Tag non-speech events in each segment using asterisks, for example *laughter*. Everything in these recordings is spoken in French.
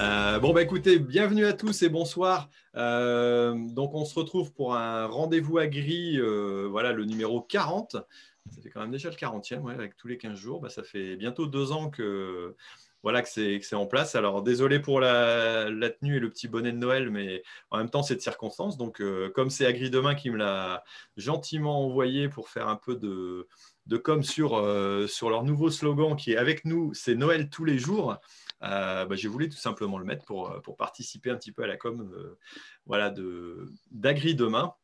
Euh, bon, bah écoutez, bienvenue à tous et bonsoir. Euh, donc, on se retrouve pour un rendez-vous agri, euh, voilà, le numéro 40. Ça fait quand même déjà le 40e, avec tous les 15 jours. Bah, ça fait bientôt deux ans que, voilà, que c'est en place. Alors, désolé pour la, tenue et le petit bonnet de Noël, mais en même temps, c'est de circonstance. Donc, comme c'est Agri Demain qui me l'a gentiment envoyé pour faire un peu de, com sur leur nouveau slogan qui est Avec nous, c'est Noël tous les jours. Euh, bah, j'ai voulu tout simplement le mettre pour, euh, participer un petit peu à la com euh, d'Agri Demain.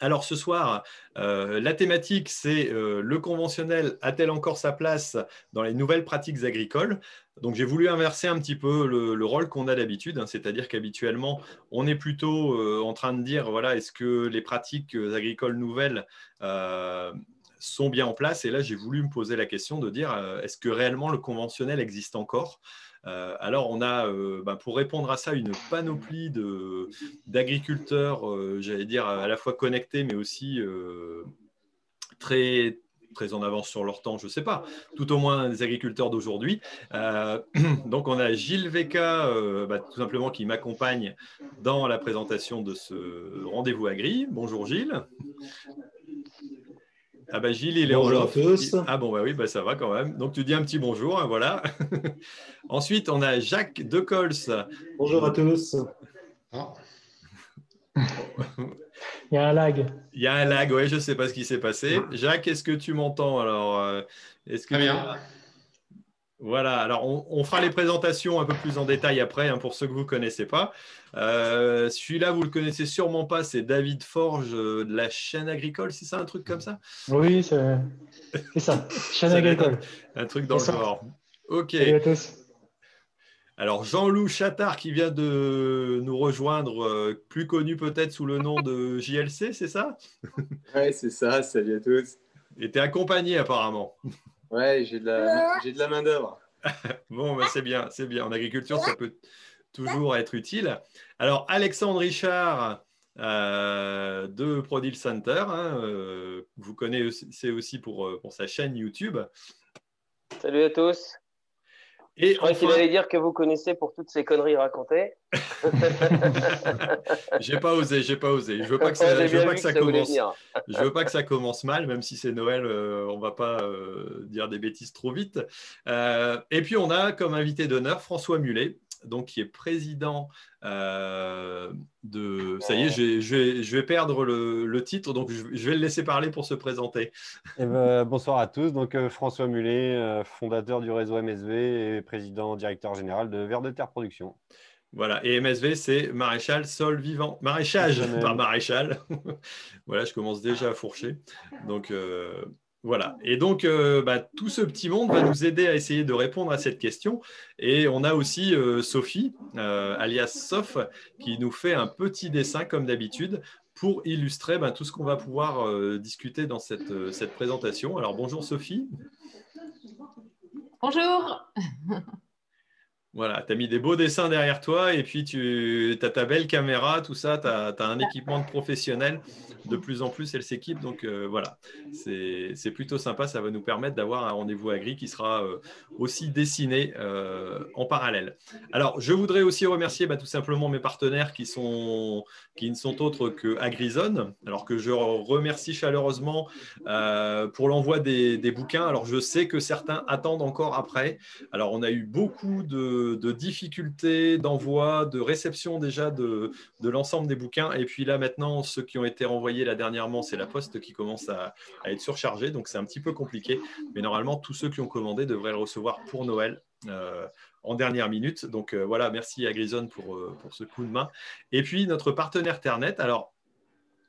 Alors ce soir, la thématique, c'est le conventionnel a-t-elle encore sa place dans les nouvelles pratiques agricoles? Donc j'ai voulu inverser un petit peu le, rôle qu'on a d'habitude, hein. c'est-à-dire qu'habituellement, on est plutôt en train de dire, voilà, est-ce que les pratiques agricoles nouvelles sont bien en place? Et là, j'ai voulu me poser la question de dire, est-ce que réellement le conventionnel existe encore? Euh, alors, on a, euh, bah, pour répondre à ça, une panoplie d'agriculteurs, euh, j'allais dire, à la fois connectés, mais aussi très, très en avance sur leur temps, je ne sais pas, tout au moins des agriculteurs d'aujourd'hui. *clears throat* donc on a Gilles Veka, bah, tout simplement, qui m'accompagne dans la présentation de ce rendez-vous agri. Bonjour Gilles. Ah bah Gilles, il est bonjour à tous. Ah bon bah oui, bah ça va quand même. Donc tu dis un petit bonjour, hein, voilà. *laughs* Ensuite, on a Jacques Decols. Bonjour à tous. Ah. il y a un lag. Il y a un lag, oui, je ne sais pas ce qui s'est passé. Jacques, est-ce que tu m'entends alors euh, est-ce que Très bien. Voilà, alors on, fera les présentations un peu plus en détail après, hein, pour ceux que vous ne connaissez pas. Euh, celui-là, vous ne le connaissez sûrement pas, c'est David Forge euh, de la chaîne agricole, c'est ça, un truc comme ça? Oui, c'est ça, *laughs* chaîne agricole. Un, truc dans le genre. Ok. Salut à tous. Alors Jean-Loup Chattard qui vient de nous rejoindre, euh, plus connu peut-être sous le nom de JLC, c'est ça? Oui, c'est ça, salut à tous. Et tu es accompagné apparemment. Ouais, j'ai de la, j'ai de la main-d'œuvre. *laughs* bon, ben, c'est bien, c'est bien. En agriculture, ça peut toujours être utile. Alors, Alexandre Richard euh, de Prodil Center, hein, euh, vous connaissez aussi pour, euh, pour sa chaîne YouTube. Salut à tous. Et je croyais qu'il allait dire que vous connaissez pour toutes ces conneries racontées. *laughs* j'ai pas osé, j'ai pas osé. Je veux pas que ça, je veux pas que ça, commence. je veux pas que ça commence mal, même si c'est Noël, euh, on va pas euh, dire des bêtises trop vite. Euh, et puis on a comme invité d'honneur François Mulet, donc qui est président euh, de. Ça y est, je vais, perdre le, titre, donc je, vais le laisser parler pour se présenter. Eh ben, bonsoir à tous. Donc euh, François Mulet, euh, fondateur du réseau MSV et président directeur général de Vert de Terre Production. Voilà, et MSV, c'est maréchal sol vivant. Maréchage, *laughs* pas maréchal. *laughs* voilà, je commence déjà à fourcher. Donc, voilà. Et donc, euh, bah, tout ce petit monde va nous aider à essayer de répondre à cette question. Et on a aussi euh, Sophie, euh, alias Soph, qui nous fait un petit dessin, comme d'habitude, pour illustrer bah, tout ce qu'on va pouvoir discuter dans cette présentation. Alors, bonjour Sophie. Bonjour. Voilà, tu as mis des beaux dessins derrière toi et puis tu as ta belle caméra, tout ça, tu as, un équipement de professionnel. De plus en plus, elle s'équipe. Donc euh, voilà, c'est plutôt sympa. Ça va nous permettre d'avoir un rendez-vous agri qui sera euh, aussi dessiné euh, en parallèle. Alors, je voudrais aussi remercier bah, tout simplement mes partenaires qui, sont, qui ne sont autres que Agrizone. Alors que je remercie chaleureusement pour l'envoi des, des bouquins. Alors, je sais que certains attendent encore après. Alors, on a eu beaucoup de de, difficultés d'envoi, de réception déjà de, l'ensemble des bouquins. Et puis là, maintenant, ceux qui ont été renvoyés là dernièrement, c'est la poste qui commence à, être surchargée. Donc, c'est un petit peu compliqué. Mais normalement, tous ceux qui ont commandé devraient le recevoir pour Noël. Euh, en dernière minute. Donc euh, voilà, merci à Grison pour, euh, pour ce coup de main. Et puis notre partenaire Ternet. Alors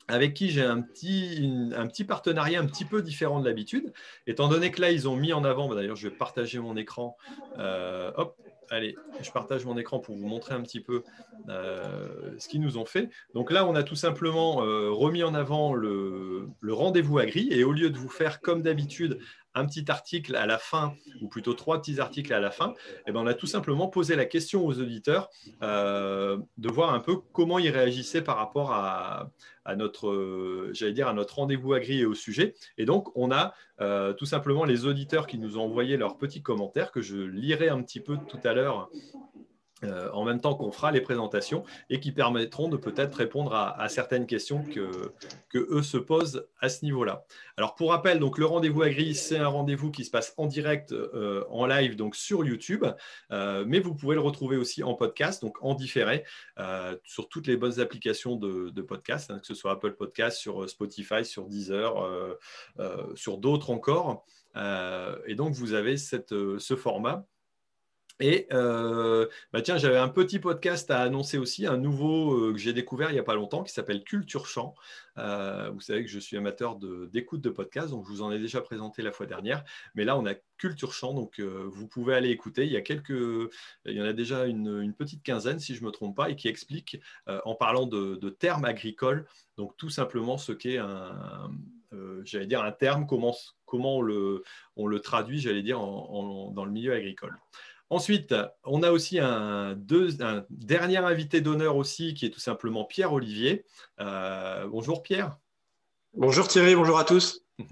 avec qui j'ai un petit, un petit partenariat un petit peu différent de l'habitude, étant donné que là, ils ont mis en avant, bah, d'ailleurs, je vais partager mon écran, hop, allez, je partage mon écran pour vous montrer un petit peu ce qu'ils nous ont fait. Donc là, on a tout simplement remis en avant le, rendez-vous agri et au lieu de vous faire comme d'habitude un petit article à la fin, ou plutôt trois petits articles à la fin, et eh ben on a tout simplement posé la question aux auditeurs euh, de voir un peu comment ils réagissaient par rapport à, notre, j'allais dire, à notre rendez-vous agri et au sujet. Et donc, on a euh, tout simplement les auditeurs qui nous ont envoyé leurs petits commentaires que je lirai un petit peu tout à l'heure euh, en même temps qu'on fera les présentations et qui permettront de peut-être répondre à, certaines questions que, eux se posent à ce niveau-là. Alors pour rappel, donc le rendez-vous agri, c'est un rendez-vous qui se passe en direct, euh, en live, donc sur YouTube, euh, mais vous pouvez le retrouver aussi en podcast, donc en différé, sur toutes les bonnes applications de, podcast, hein, que ce soit Apple Podcast, sur Spotify, sur Deezer, sur d'autres encore. et donc vous avez ce format et euh, bah tiens, j'avais un petit podcast à annoncer aussi, un nouveau euh, que j'ai découvert il n'y a pas longtemps qui s'appelle Culture Chant. Euh, vous savez que je suis amateur d'écoute de, podcasts, donc je vous en ai déjà présenté la fois dernière. Mais là, on a Culture Chant, donc vous pouvez aller écouter. Il y a quelques, il y en a déjà une, petite quinzaine, si je ne me trompe pas, et qui explique en parlant de, termes agricoles, donc tout simplement ce qu'est un, j'allais dire un terme, comment, on le traduit, j'allais dire, dans le milieu agricole. Ensuite, on a aussi un, dernier invité d'honneur aussi, qui est tout simplement Pierre Olivier. Euh, bonjour Pierre. Bonjour Thierry, bonjour à tous. *laughs*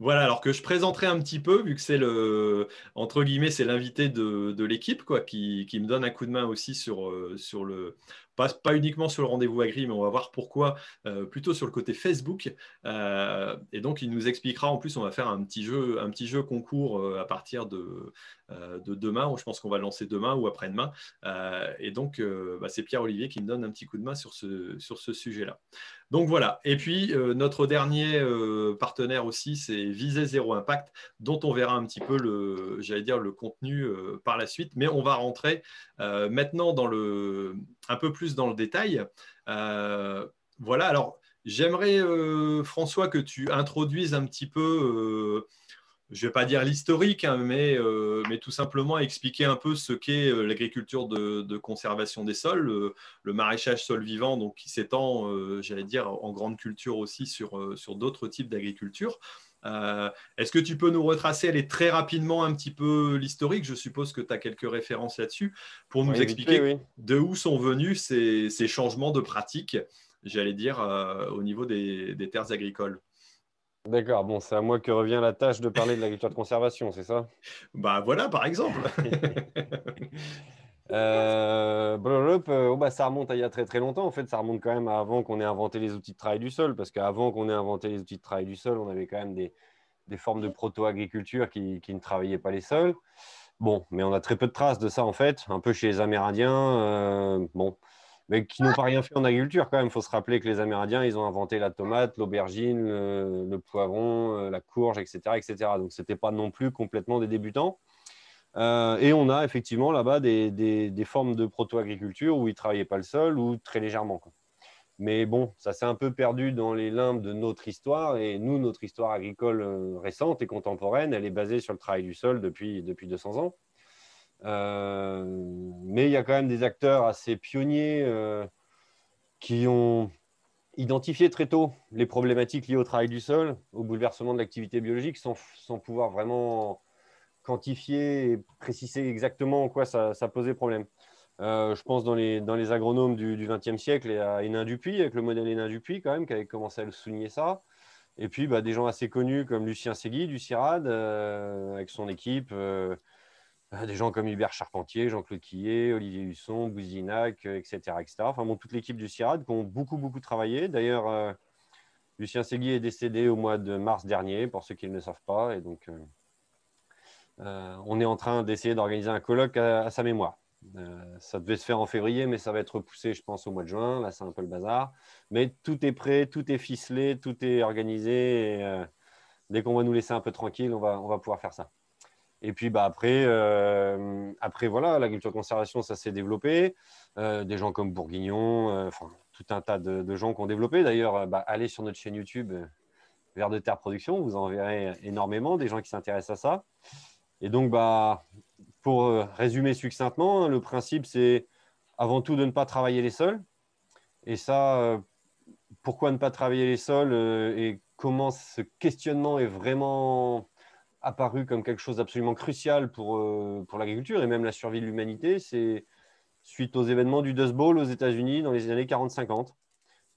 Voilà, alors que je présenterai un petit peu, vu que c'est le, entre guillemets, c'est l'invité de, l'équipe, quoi, qui, me donne un coup de main aussi sur, euh, sur le, pas, uniquement sur le rendez-vous agri, mais on va voir pourquoi, euh, plutôt sur le côté Facebook. Euh, et donc, il nous expliquera, en plus, on va faire un petit jeu, un petit jeu concours euh, à partir de, de demain, je pense qu'on va le lancer demain ou après-demain. et donc, bah, c'est Pierre-Olivier qui me donne un petit coup de main sur ce, sur ce sujet-là. Donc voilà. Et puis, notre dernier partenaire aussi, c'est Viser Zéro Impact, dont on verra un petit peu le, j'allais dire, le contenu par la suite. Mais on va rentrer maintenant dans le, un peu plus dans le détail. Euh, voilà, alors j'aimerais, euh, François, que tu introduises un petit peu, euh, je ne vais pas dire l'historique, hein, mais, mais, tout simplement expliquer un peu ce qu'est l'agriculture de, conservation des sols, le, maraîchage sol vivant, donc qui s'étend, j'allais dire, en grande culture aussi sur, sur d'autres types d'agriculture. Euh, est-ce que tu peux nous retracer aller très rapidement un petit peu l'historique? Je suppose que tu as quelques références là-dessus pour nous expliquer de où sont venus ces, changements de pratique, j'allais dire, euh, au niveau des, terres agricoles. D'accord, bon, c'est à moi que revient la tâche de parler de l'agriculture de conservation, c'est ça? Bah voilà, par exemple. *laughs* Euh, oh, bah, ça remonte à il y a très très longtemps. En fait, ça remonte quand même avant qu'on ait inventé les outils de travail du sol, parce qu'avant qu'on ait inventé les outils de travail du sol, on avait quand même des, des formes de proto-agriculture qui, qui, ne travaillaient pas les sols. Bon, mais on a très peu de traces de ça en fait, un peu chez les Amérindiens, euh, bon, mais qui n'ont pas rien fait en agriculture quand même. Il faut se rappeler que les Amérindiens, ils ont inventé la tomate, l'aubergine, le, poivron, euh, la courge, etc., etc. Donc, c'était pas non plus complètement des débutants. Euh, et on a effectivement là-bas des, formes de proto-agriculture où ils ne travaillaient pas le sol ou très légèrement. Mais bon, ça s'est un peu perdu dans les limbes de notre histoire. Et nous, notre histoire agricole euh, récente et contemporaine, elle est basée sur le travail du sol depuis, depuis 200 ans. Euh, mais il y a quand même des acteurs assez pionniers qui ont identifié très tôt les problématiques liées au travail du sol, au bouleversement de l'activité biologique, sans, sans pouvoir vraiment quantifier et préciser exactement en quoi ça, posait problème. Euh, je pense dans les, dans les agronomes du XXe siècle et à Hénin Dupuis, avec le modèle Hénin Dupuis quand même, qui avait commencé à le souligner ça. Et puis bah, des gens assez connus comme Lucien Segui du CIRAD, euh, avec son équipe, euh, des gens comme Hubert Charpentier, Jean-Claude Quillet, Olivier Husson, Bouzinac, etc., etc. Enfin bon, toute l'équipe du CIRAD qui ont beaucoup, beaucoup travaillé. D'ailleurs, Lucien Segui est décédé au mois de mars dernier, pour ceux qui ne le savent pas. Et donc, euh, on est en train d'essayer d'organiser un colloque à, sa mémoire. Euh, ça devait se faire en février, mais ça va être repoussé, je pense, au mois de juin. Là, c'est un peu le bazar. Mais tout est prêt, tout est ficelé, tout est organisé. Euh, dès qu'on va nous laisser un peu tranquille, on va, on va pouvoir faire ça. Et puis bah, après, après, voilà, l'agriculture de conservation, ça s'est développé. des gens comme Bourguignon, tout un tas de, gens qui ont développé. D'ailleurs, bah, allez sur notre chaîne YouTube, Vers de Terre Production, vous en verrez énormément, des gens qui s'intéressent à ça. Et donc, bah, pour résumer succinctement, hein, le principe, c'est avant tout de ne pas travailler les sols. Et ça, pourquoi ne pas travailler les sols et comment ce questionnement est vraiment apparu comme quelque chose d'absolument crucial pour, pour l'agriculture et même la survie de l'humanité, c'est suite aux événements du Dust Bowl aux États-Unis dans les années 40-50.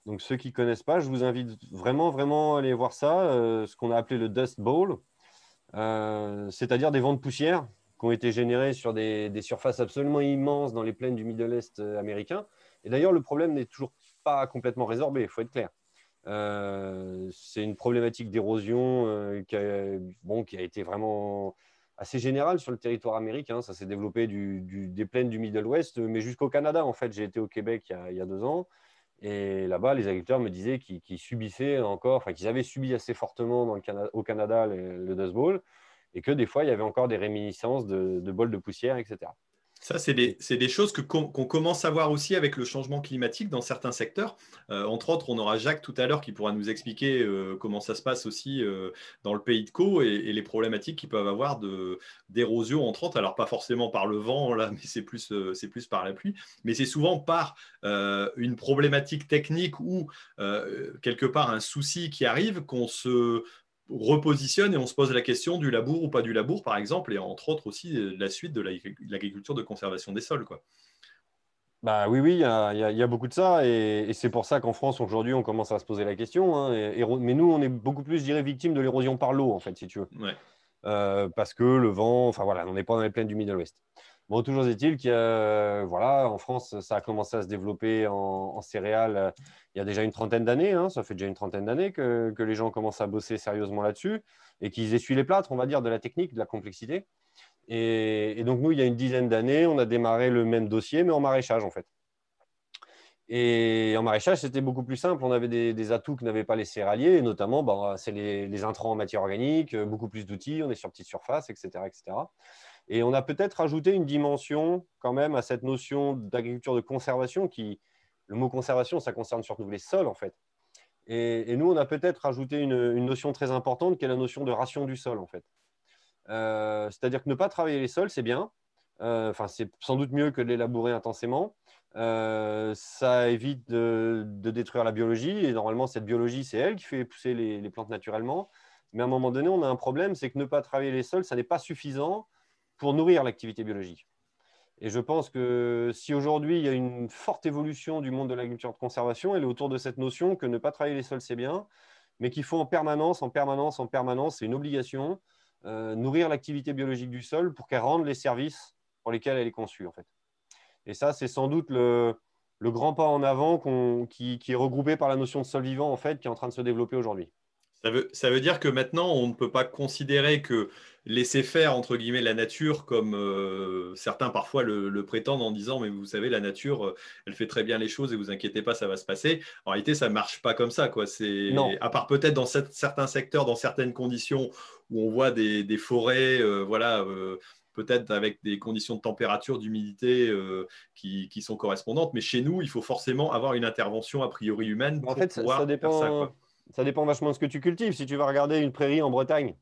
Donc ceux qui ne connaissent pas, je vous invite vraiment, vraiment à aller voir ça, ce qu'on a appelé le Dust Bowl, c'est-à-dire des vents de poussière qui ont été générés sur des, surfaces absolument immenses dans les plaines du Middle East américain. Et d'ailleurs, le problème n'est toujours pas complètement résorbé, il faut être clair. Euh, c'est une problématique d'érosion euh, qui, a, été vraiment assez générale sur le territoire américain. Ça s'est développé des plaines du Middle West, mais jusqu'au Canada. En fait, j'ai été au Québec il y a deux ans. Et là-bas, les agriculteurs me disaient qu'ils subissaient encore, enfin qu'ils avaient subi assez fortement le au Canada le, Dust Bowl, et que des fois, il y avait encore des réminiscences de, de bols de poussière, etc. Ça, c'est des, des, choses qu'on commence à voir aussi avec le changement climatique dans certains secteurs. Euh, entre autres, on aura Jacques tout à l'heure qui pourra nous expliquer euh, comment ça se passe aussi euh, dans le pays de Caux et, les problématiques qu'ils peuvent avoir d'érosion, entre autres. Alors, pas forcément par le vent, là, *laughs* mais c'est plus, c'est plus par la pluie. Mais c'est souvent par une problématique technique ou quelque part un souci qui arrive qu'on se repositionne et on se pose la question du labour ou pas du labour, par exemple, et entre autres aussi euh, la suite de l'agriculture de conservation des sols. Quoi. Bah oui, oui, il y, a, beaucoup de ça, et, c'est pour ça qu'en France, aujourd'hui, on commence à se poser la question. Hein, mais nous, on est beaucoup plus, je dirais, victime de l'érosion par l'eau, en fait, si tu veux. Euh, parce que le vent, enfin voilà, on n'est pas dans les plaines du Middle West. Bon, toujours est-il que, voilà, en France, ça a commencé à se développer en, céréales euh, il y a déjà une trentaine d'années. Hein. ça fait déjà une trentaine d'années que, les gens commencent à bosser sérieusement là-dessus et qu'ils essuient les plâtres, on va dire, de la technique, de la complexité. Et, donc, nous, il y a une dizaine d'années, on a démarré le même dossier, mais en maraîchage, en fait. Et en maraîchage, c'était beaucoup plus simple. On avait des, atouts que n'avaient pas les céréaliers, notamment, bah, c'est les, les, intrants en matière organique, beaucoup plus d'outils, on est sur petite surface, etc. etc. Et on a peut-être ajouté une dimension quand même à cette notion d'agriculture de conservation qui, le mot conservation, ça concerne surtout les sols en fait. Et, nous, on a peut-être ajouté une, notion très importante qui est la notion de ration du sol en fait. Euh, c'est-à-dire que ne pas travailler les sols, c'est bien. Euh, enfin, c'est sans doute mieux que de les intensément. Euh, ça évite de, détruire la biologie. Et normalement, cette biologie, c'est elle qui fait pousser les, les plantes naturellement. Mais à un moment donné, on a un problème, c'est que ne pas travailler les sols, ça n'est pas suffisant pour nourrir l'activité biologique. Et je pense que si aujourd'hui il y a une forte évolution du monde de l'agriculture de conservation, elle est autour de cette notion que ne pas travailler les sols, c'est bien, mais qu'il faut en permanence, en permanence, en permanence, c'est une obligation, euh, nourrir l'activité biologique du sol pour qu'elle rende les services pour lesquels elle est conçue. En fait. Et ça, c'est sans doute le, grand pas en avant qui, est regroupé par la notion de sol vivant, en fait, qui est en train de se développer aujourd'hui. Ça veut, dire que maintenant, on ne peut pas considérer que laisser faire, entre guillemets, la nature, comme euh, certains parfois le, prétendent en disant, mais vous savez, la nature, euh, elle fait très bien les choses et vous inquiétez pas, ça va se passer. En réalité, ça ne marche pas comme ça. Quoi. À part peut-être dans certains secteurs, dans certaines conditions où on voit des, forêts, euh, voilà peut-être avec des conditions de température, d'humidité qui, qui, sont correspondantes. Mais chez nous, il faut forcément avoir une intervention a priori humaine pour en fait, pouvoir ça dépend, faire ça. Quoi ça dépend vachement de ce que tu cultives. Si tu vas regarder une prairie en Bretagne,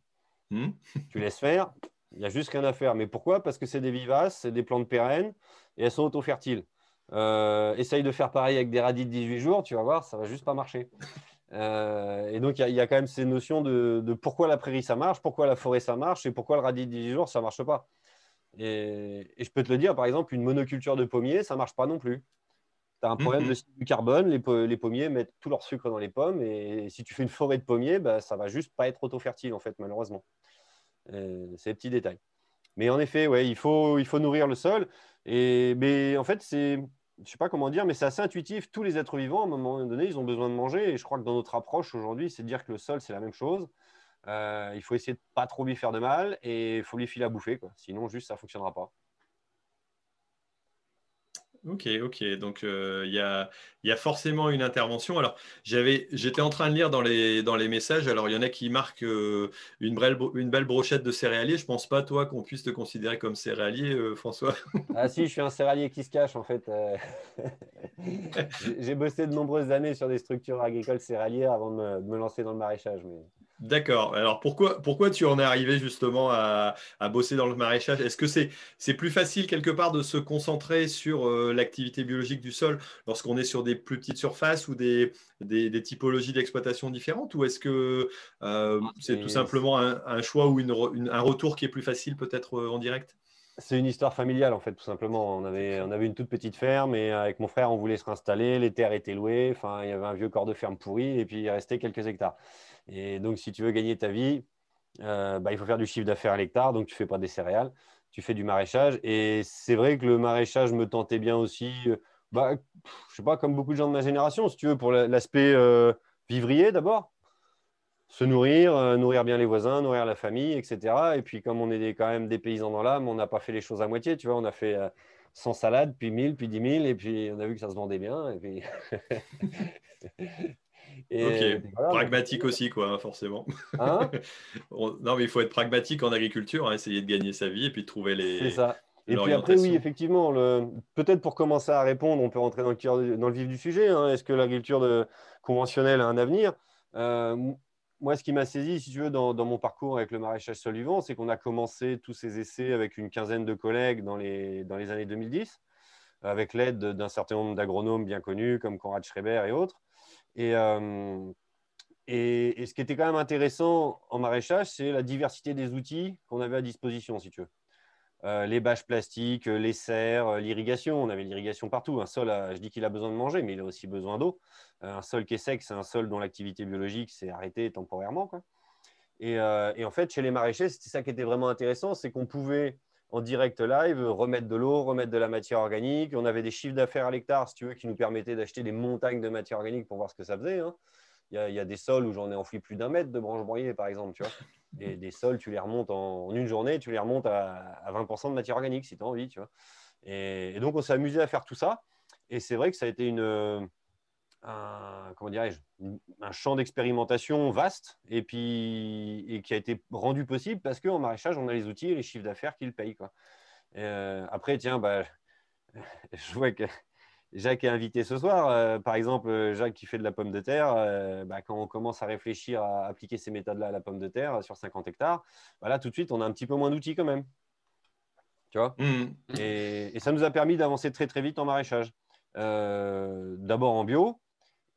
hmm. tu laisses faire, il n'y a juste rien à faire. Mais pourquoi? Parce que c'est des vivaces, c'est des plantes pérennes et elles sont auto-fertiles. Euh, essaye de faire pareil avec des radis de 18 jours, tu vas voir, ça va juste pas marcher. Euh, et donc, il y, a quand même ces notions de, pourquoi la prairie ça marche, pourquoi la forêt ça marche et pourquoi le radis de 18 jours ça marche pas. Et, et, je peux te le dire, par exemple, une monoculture de pommiers, ça marche pas non plus tu as un problème de du carbone, les, pommiers mettent tout leur sucre dans les pommes, et si tu fais une forêt de pommiers, bah, ça va juste pas être auto-fertile, en fait, malheureusement. Euh, des petits détails. Mais en effet, ouais, il, faut, il faut nourrir le sol. Et, mais en fait, c'est, je ne sais pas comment dire, mais c'est assez intuitif. Tous les êtres vivants, à un moment donné, ils ont besoin de manger. Et je crois que dans notre approche aujourd'hui, c'est de dire que le sol, c'est la même chose. Euh, il faut essayer de pas trop lui faire de mal et il faut lui filer à bouffer. Quoi. Sinon, juste, ça ne fonctionnera pas. Ok, ok. Donc, euh, il y, a, forcément une intervention. Alors, j'étais en train de lire dans les, dans les messages. Alors, il y en a qui marquent euh, une, belle, une belle brochette de céréalier. Je ne pense pas, toi, qu'on puisse te considérer comme céréalier, euh, François. *laughs* Ah si, je suis un céréalier qui se cache, en fait. *laughs* J'ai bossé de nombreuses années sur des structures agricoles céréalières avant de me, lancer dans le maraîchage. Mais D'accord. Alors pourquoi, pourquoi tu en es arrivé justement à, bosser dans le maraîchage? Est-ce que c'est plus facile quelque part de se concentrer sur euh, l'activité biologique du sol lorsqu'on est sur des plus petites surfaces ou des, des, typologies d'exploitation différentes? Ou est-ce que euh, ah, c'est tout simplement un, choix ou une, un retour qui est plus facile peut-être euh, en direct? C'est une histoire familiale en fait, tout simplement. On avait, on avait une toute petite ferme et avec mon frère, on voulait se réinstaller. Les terres étaient louées. Enfin, il y avait un vieux corps de ferme pourri et puis il restait quelques hectares. Et donc, si tu veux gagner ta vie, euh, bah, il faut faire du chiffre d'affaires à l'hectare. Donc, tu ne fais pas des céréales, tu fais du maraîchage. Et c'est vrai que le maraîchage me tentait bien aussi. Euh, bah, je sais pas, comme beaucoup de gens de ma génération, si tu veux, pour l'aspect euh, vivrier d'abord. Se nourrir, nourrir bien les voisins, nourrir la famille, etc. Et puis, comme on est quand même des paysans dans l'âme, on n'a pas fait les choses à moitié. Tu vois, on a fait 100 salades, puis 1000, puis 10 000, et puis on a vu que ça se vendait bien. Et puis... *laughs* ok, pragmatique aussi, quoi, forcément. Hein *laughs* non, mais il faut être pragmatique en agriculture, hein, essayer de gagner sa vie et puis de trouver les. C'est ça. Et puis après, oui, effectivement, le... peut-être pour commencer à répondre, on peut rentrer dans le, dans le vif du sujet. Hein. Est-ce que l'agriculture de... conventionnelle a un avenir? Euh, Moi, ce qui m'a saisi, si tu veux, dans, dans, mon parcours avec le maraîchage sol vivant, c'est qu'on a commencé tous ces essais avec une quinzaine de collègues dans les, dans les années 2010, avec l'aide d'un certain nombre d'agronomes bien connus comme Conrad Schreiber et autres. Euh, et, et, ce qui était quand même intéressant en maraîchage, c'est la diversité des outils qu'on avait à disposition, si tu veux. Euh, les bâches plastiques, les serres, euh, l'irrigation. On avait l'irrigation partout. Un sol, je dis qu'il a besoin de manger, mais il a aussi besoin d'eau. un sol qui est sec, c'est un sol dont l'activité biologique s'est arrêtée temporairement. Et, et, en fait, chez les maraîchers, c'était ça qui était vraiment intéressant, c'est qu'on pouvait en direct live, remettre de l'eau, remettre de la matière organique. On avait des chiffres d'affaires à l'hectare, si tu veux, qui nous permettaient d'acheter des montagnes de matière organique pour voir ce que ça faisait. Hein. Il, y a, des sols où j'en ai enfoui plus d'un mètre de branches broyées, par exemple. Tu vois. *laughs* Et des sols, tu les remontes en, une journée, tu les remontes à, 20% de matière organique, si tu as envie. Tu vois. Et, donc, on s'est amusé à faire tout ça. Et c'est vrai que ça a été une, un, comment dirais-je, un champ d'expérimentation vaste et puis et qui a été rendu possible parce qu'en maraîchage, on a les outils et les chiffres d'affaires qui le payent. Quoi. Euh, après, tiens, bah, *laughs* je vois que Jacques est invité ce soir. Euh, par exemple, Jacques qui fait de la pomme de terre, euh, bah, quand on commence à réfléchir à appliquer ces méthodes-là à la pomme de terre sur 50 hectares, bah, là, tout de suite, on a un petit peu moins d'outils quand même. Tu vois? Mmh. et, et, ça nous a permis d'avancer très très vite en maraîchage. D'abord en bio,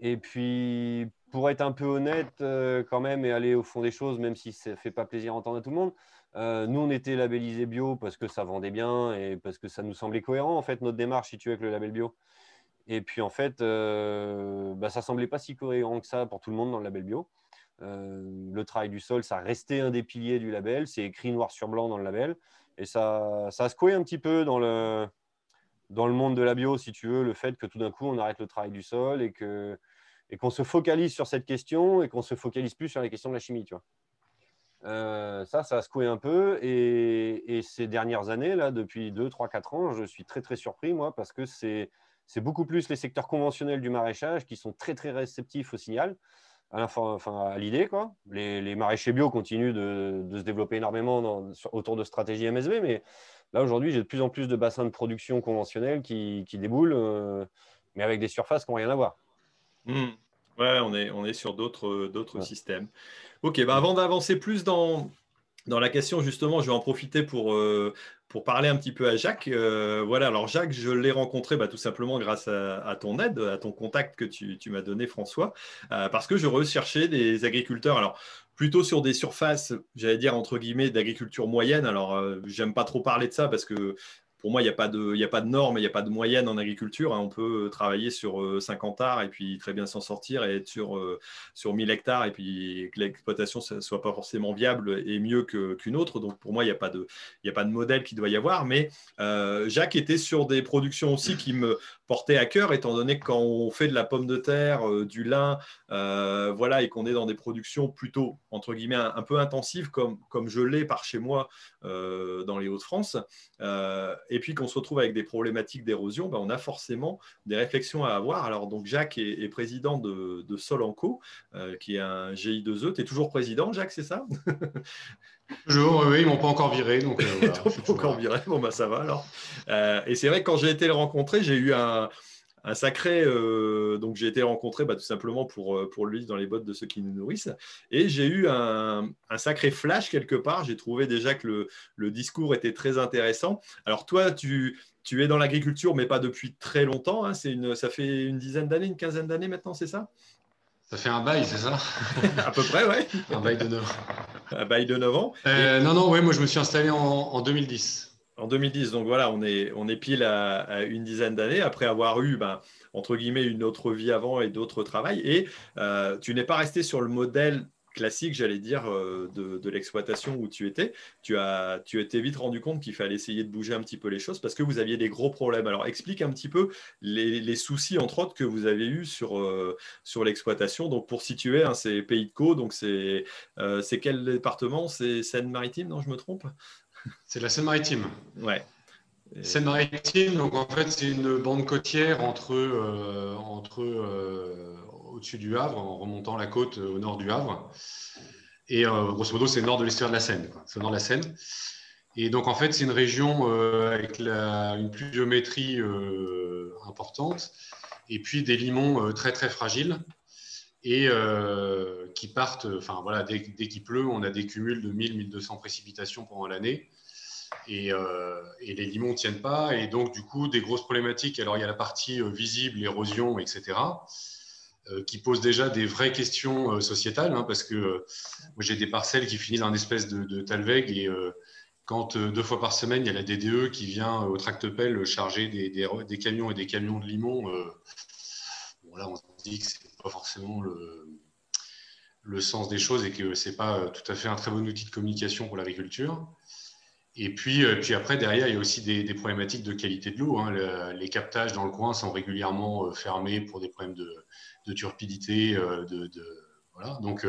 et puis, pour être un peu honnête euh, quand même et aller au fond des choses, même si ça ne fait pas plaisir à entendre à tout le monde, euh, nous, on était labellisé bio parce que ça vendait bien et parce que ça nous semblait cohérent, en fait, notre démarche, si tu veux, avec le label bio. Et puis, en fait, euh, bah, ça ne semblait pas si cohérent que ça pour tout le monde dans le label bio. le travail du sol, ça restait un des piliers du label. C'est écrit noir sur blanc dans le label. Et ça, ça se couait un petit peu dans le, dans le monde de la bio, si tu veux, le fait que tout d'un coup, on arrête le travail du sol et que et qu'on se focalise sur cette question et qu'on se focalise plus sur les questions de la chimie. Tu vois. Euh, ça, ça a secoué un peu. Et, ces dernières années, là, depuis 2, 3, 4 ans, je suis très, très surpris, moi, parce que c'est, beaucoup plus les secteurs conventionnels du maraîchage qui sont très, très réceptifs au signal, à, enfin, l'idée. Quoi. Les, maraîchers bio continuent de, se développer énormément autour de stratégies MSV, mais là, aujourd'hui, j'ai de plus en plus de bassins de production conventionnels qui, qui déboulent, euh, mais avec des surfaces qui n'ont rien à voir. Hmm. Ouais, on est, on est sur d'autres, d'autres systèmes. Ok, bah avant d'avancer plus dans, dans la question, justement, je vais en profiter pour, euh, pour parler un petit peu à Jacques. Euh, voilà, alors Jacques, je l'ai rencontré bah, tout simplement grâce à, ton aide, à ton contact que tu, tu m'as donné, François, euh, parce que je recherchais des agriculteurs. Alors, plutôt sur des surfaces, j'allais dire entre guillemets, d'agriculture moyenne. Alors, j'aime pas trop parler de ça parce que pour moi, il n'y a, pas de, normes, il n'y a pas de moyenne en agriculture. Hein. On peut travailler sur 50 euh, arts et puis très bien s'en sortir et être sur, euh, sur 1000 hectares et puis que l'exploitation ne soit pas forcément viable et mieux qu'une autre. Donc pour moi, il n'y a, pas de, modèle qui doit y avoir. Mais euh, Jacques était sur des productions aussi qui me portaient à cœur, étant donné que quand on fait de la pomme de terre, du lin, voilà, et qu'on est dans des productions plutôt, entre guillemets, un, peu intensives, comme, comme je l'ai par chez moi dans les Hauts-de-France, et puis qu'on se retrouve avec des problématiques d'érosion, ben, on a forcément des réflexions à avoir. Alors, donc, Jacques est, président de, de Solanco, euh, qui est un GI2E. Tu es toujours président, Jacques, c'est ça? Toujours, oui, ils m'ont pas encore viré. Donc, euh, *laughs* pas encore viré, bon, bah, ça va alors. Euh, et c'est vrai que quand j'ai été le rencontrer, j'ai eu un un sacré. Euh, donc, j'ai été rencontré bah, tout simplement pour, euh, pour le livre dans les bottes de ceux qui nous nourrissent. Et j'ai eu un, sacré flash quelque part. J'ai trouvé déjà que le, discours était très intéressant. Alors, toi, tu, tu es dans l'agriculture, mais pas depuis très longtemps. Hein. Une, ça fait une dizaine d'années, une quinzaine d'années maintenant, c'est ça? Ça fait un bail, c'est ça? À peu près, ouais. un bail de 9 ans. Un bail de 9 ans. Euh, non, non, ouais, moi je me suis installé en, en 2010. En 2010, donc voilà, on est, on est pile à, une dizaine d'années après avoir eu, ben, entre guillemets, une autre vie avant et d'autres travails. Et euh, tu n'es pas resté sur le modèle classique, j'allais dire, euh, de, l'exploitation où tu étais. Tu as, tu étais vite rendu compte qu'il fallait essayer de bouger un petit peu les choses parce que vous aviez des gros problèmes. Alors explique un petit peu les, soucis, entre autres, que vous avez eu sur, euh, sur l'exploitation. Donc pour situer, hein, c'est Pays de Caux, donc c'est quel département? C'est Seine-Maritime, non, je me trompe? C'est la Seine-Maritime. Ouais. Seine-Maritime, donc en fait, c'est une bande côtière entre, euh, entre euh, au-dessus du Havre, en remontant la côte euh, au nord du Havre. Et grosso modo, c'est le nord de l'estuaire de la Seine. C'est le nord de la Seine. Et donc, en fait, c'est une région avec une pluviométrie importante et puis des limons très, très fragiles et qui partent, enfin voilà, dès, dès qu'il pleut, on a des cumuls de 1000-1200 précipitations pendant l'année. Euh, et, les limons ne tiennent pas. Et donc, du coup, des grosses problématiques. Alors, il y a la partie euh, visible, l'érosion, etc., euh, qui pose déjà des vraies questions sociétales, hein, parce que j'ai des parcelles qui finissent une espèce de, de talweg et quand deux fois par semaine, il y a la DDE qui vient au tractopelle charger des, camions et des camions de limon, bon, là, on se dit que ce n'est pas forcément le, sens des choses et que ce n'est pas tout à fait un très bon outil de communication pour l'agriculture. Et puis, euh, puis après, derrière, il y a aussi des, problématiques de qualité de l'eau. Hein. les captages dans le coin sont régulièrement euh, fermés pour des problèmes de, de turpidité. Euh, de, voilà. Donc,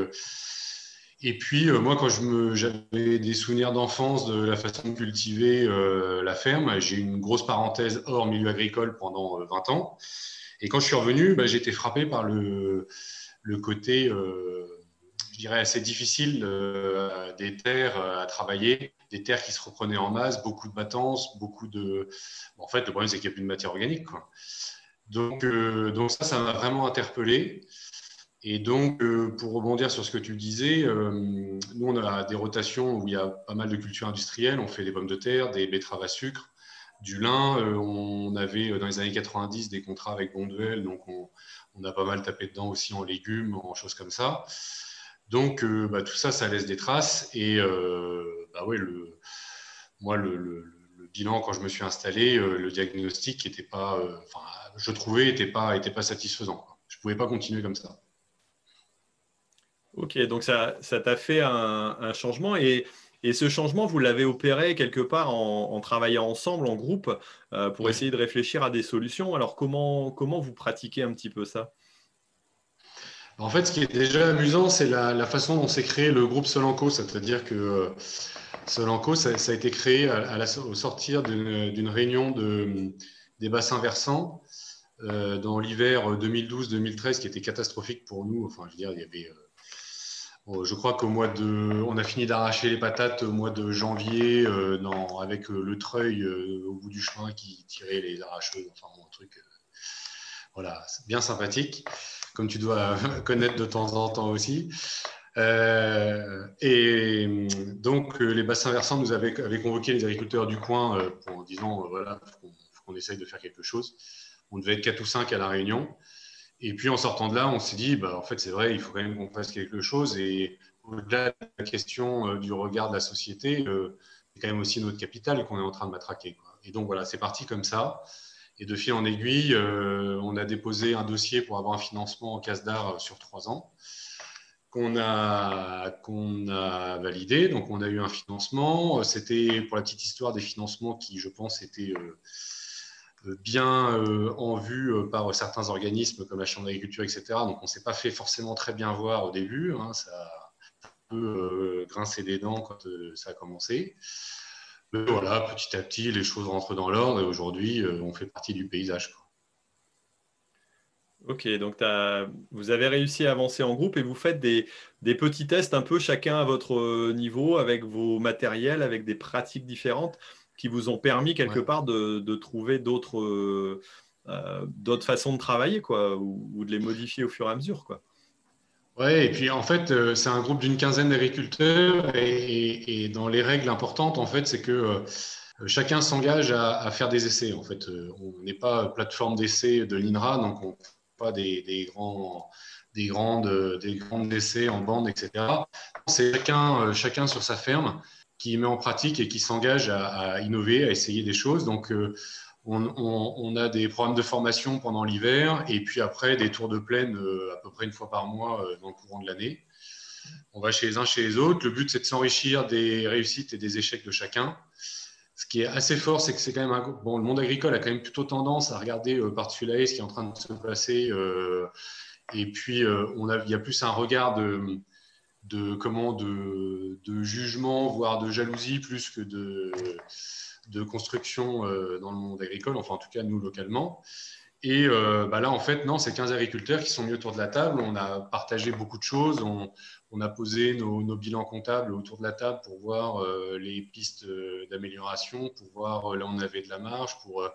et puis, moi, quand j'avais des souvenirs d'enfance de la façon de cultiver la ferme, j'ai eu une grosse parenthèse hors milieu agricole pendant 20 ans. Et quand je suis revenu, bah, j'ai été frappé par le, le côté, je dirais, assez difficile des terres à travailler des terres qui se reprenaient en masse, beaucoup de battances, beaucoup de. En fait, le problème, c'est qu'il n'y a plus de matière organique. Donc, euh, donc, ça, ça m'a vraiment interpellé. Et donc, euh, pour rebondir sur ce que tu disais, euh, nous, on a des rotations où il y a pas mal de cultures industrielles. On fait des pommes de terre, des betteraves à sucre, du lin. on avait, dans les années 90, des contrats avec Bonduel. Donc, on, a pas mal tapé dedans aussi en légumes, en choses comme ça. Donc, bah, tout ça, ça laisse des traces. Et bah ouais, le, moi, le, bilan, quand je me suis installé, le diagnostic n'était pas, je trouvais, n'était pas, était pas satisfaisant. Je ne pouvais pas continuer comme ça. Ok, donc ça t'a fait un, changement et, et, ce changement, vous l'avez opéré quelque part en, travaillant ensemble, en groupe, euh, pour essayer de réfléchir à des solutions. Alors comment, comment vous pratiquez un petit peu ça? En fait, ce qui est déjà amusant, c'est la, la, façon dont s'est créé le groupe Solanco, c'est-à-dire que Solanco, ça, a été créé au sortir d'une réunion des bassins versants euh, dans l'hiver 2012-2013 qui était catastrophique pour nous. Enfin, je veux dire, il y avait. Euh, je crois qu'au mois de, on a fini d'arracher les patates au mois de janvier euh, avec le treuil au bout du chemin qui tirait les arracheuses. Enfin, un truc, voilà, bien sympathique, comme tu dois *laughs* connaître de temps en temps aussi. Euh, et donc, euh, les bassins versants nous avaient, convoqué les agriculteurs du coin euh, en disant voilà, qu'on essaye de faire quelque chose. On devait être 4 ou 5 à la réunion. Et puis, en sortant de là, on s'est dit bah, en fait, c'est vrai, il faut quand même qu'on fasse quelque chose. Et au-delà de la question du regard de la société, c'est quand même aussi notre capital qu'on est en train de matraquer. Et donc, voilà, c'est parti comme ça. Et de fil en aiguille, on a déposé un dossier pour avoir un financement en casse d'art sur trois ans qu'on a, qu'on a validé. Donc, on a eu un financement. C'était, pour la petite histoire, des financements qui, je pense, étaient euh, euh, bien euh, en vue par certains organismes comme la Chambre d'agriculture, etc. Donc, on ne s'est pas fait forcément très bien voir au début. Hein. Ça a un peu grincé des dents quand ça a commencé. Mais voilà, petit à petit, les choses rentrent dans l'ordre et aujourd'hui, on fait partie du paysage. Ok, donc vous avez réussi à avancer en groupe et vous faites des, petits tests un peu chacun à votre euh, niveau avec vos matériels, avec des pratiques différentes qui vous ont permis quelque part de, trouver d'autres, euh, d'autres façons de travailler, quoi, ou, de les modifier au fur et à mesure, quoi. Ouais, et puis en fait, c'est un groupe d'une quinzaine d'agriculteurs et, dans les règles importantes, en fait, c'est que chacun s'engage à, faire des essais. En fait, on n'est pas plateforme d'essais de l'INRA, donc on ne pas des, grands des grandes, des grandes essais en bande, etc. C'est chacun, chacun sur sa ferme qui met en pratique et qui s'engage à, innover, à essayer des choses. Donc, euh, on, a des programmes de formation pendant l'hiver et puis après des tours de plaine euh, à peu près une fois par mois euh, dans le courant de l'année. On va chez les uns, chez les autres. Le but, c'est de s'enrichir des réussites et des échecs de chacun. Ce qui est assez fort, c'est que c'est quand même bon, le monde agricole a quand même plutôt tendance à regarder haie ce qui est en train de se passer. et puis, il y a plus un regard de, de, comment, de, jugement, voire de jalousie, plus que de, de construction euh, dans le monde agricole, enfin en tout cas nous localement. Et euh, bah là, en fait, non, c'est 15 agriculteurs qui sont mis autour de la table. On a partagé beaucoup de choses. On, a posé nos, bilans comptables autour de la table pour voir euh, les pistes d'amélioration, pour voir là on avait de la marge. Pour,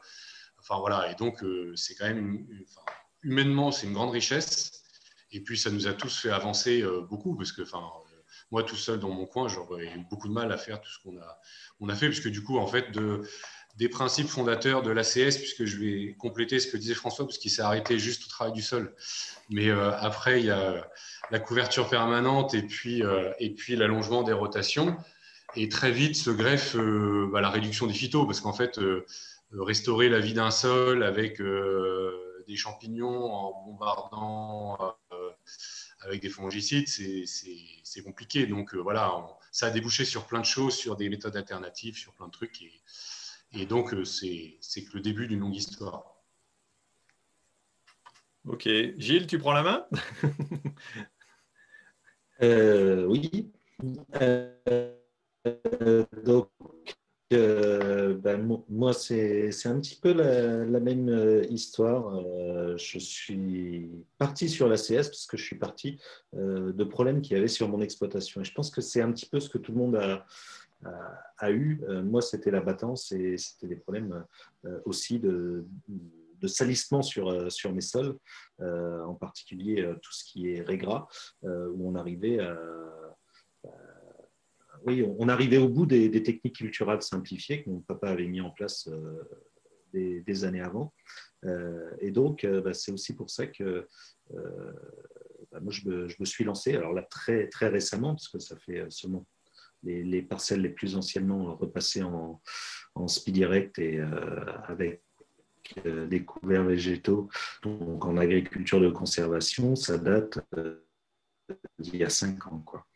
enfin voilà. Et donc, c'est quand même, humainement, c'est une grande richesse. Et puis, ça nous a tous fait avancer euh, beaucoup, parce que, enfin, euh, moi, tout seul dans mon coin, j'aurais eu beaucoup de mal à faire tout ce qu'on a, on a fait, puisque du coup, en fait, de, des principes fondateurs de l'ACS, puisque je vais compléter ce que disait François, parce qu'il s'est arrêté juste au travail du sol. Mais euh, après, il y a la couverture permanente et puis, puis l'allongement des rotations. Et très vite se greffe bah, la réduction des phytos, parce qu'en fait, restaurer la vie d'un sol avec des champignons en bombardant avec des fongicides, c'est compliqué. Donc euh, voilà, ça a débouché sur plein de choses, sur des méthodes alternatives, sur plein de trucs. Et, donc, euh, c'est que le début d'une longue histoire. Ok. Gilles, tu prends la main? *laughs* Euh, Oui. donc, euh, ben, moi, c'est un petit peu la, même euh, histoire. Euh, je suis parti sur l'ACS parce que je suis parti de problèmes qu'il y avait sur mon exploitation. Et je pense que c'est un petit peu ce que tout le monde a, eu. moi, c'était la battance et c'était des problèmes aussi de, de salissement sur mes sols, en particulier tout ce qui est régras, où on arrivait à oui, on arrivait au bout des, techniques culturales simplifiées que mon papa avait mis en place euh, des, années avant. Euh, et donc, euh, bah, c'est aussi pour ça que bah, moi, je me, suis lancé, alors là, très, très récemment, parce que ça fait seulement les, parcelles les plus anciennement repassées en, en speed direct et avec des couverts végétaux, donc en agriculture de conservation, ça date d'il y a cinq ans. Quoi.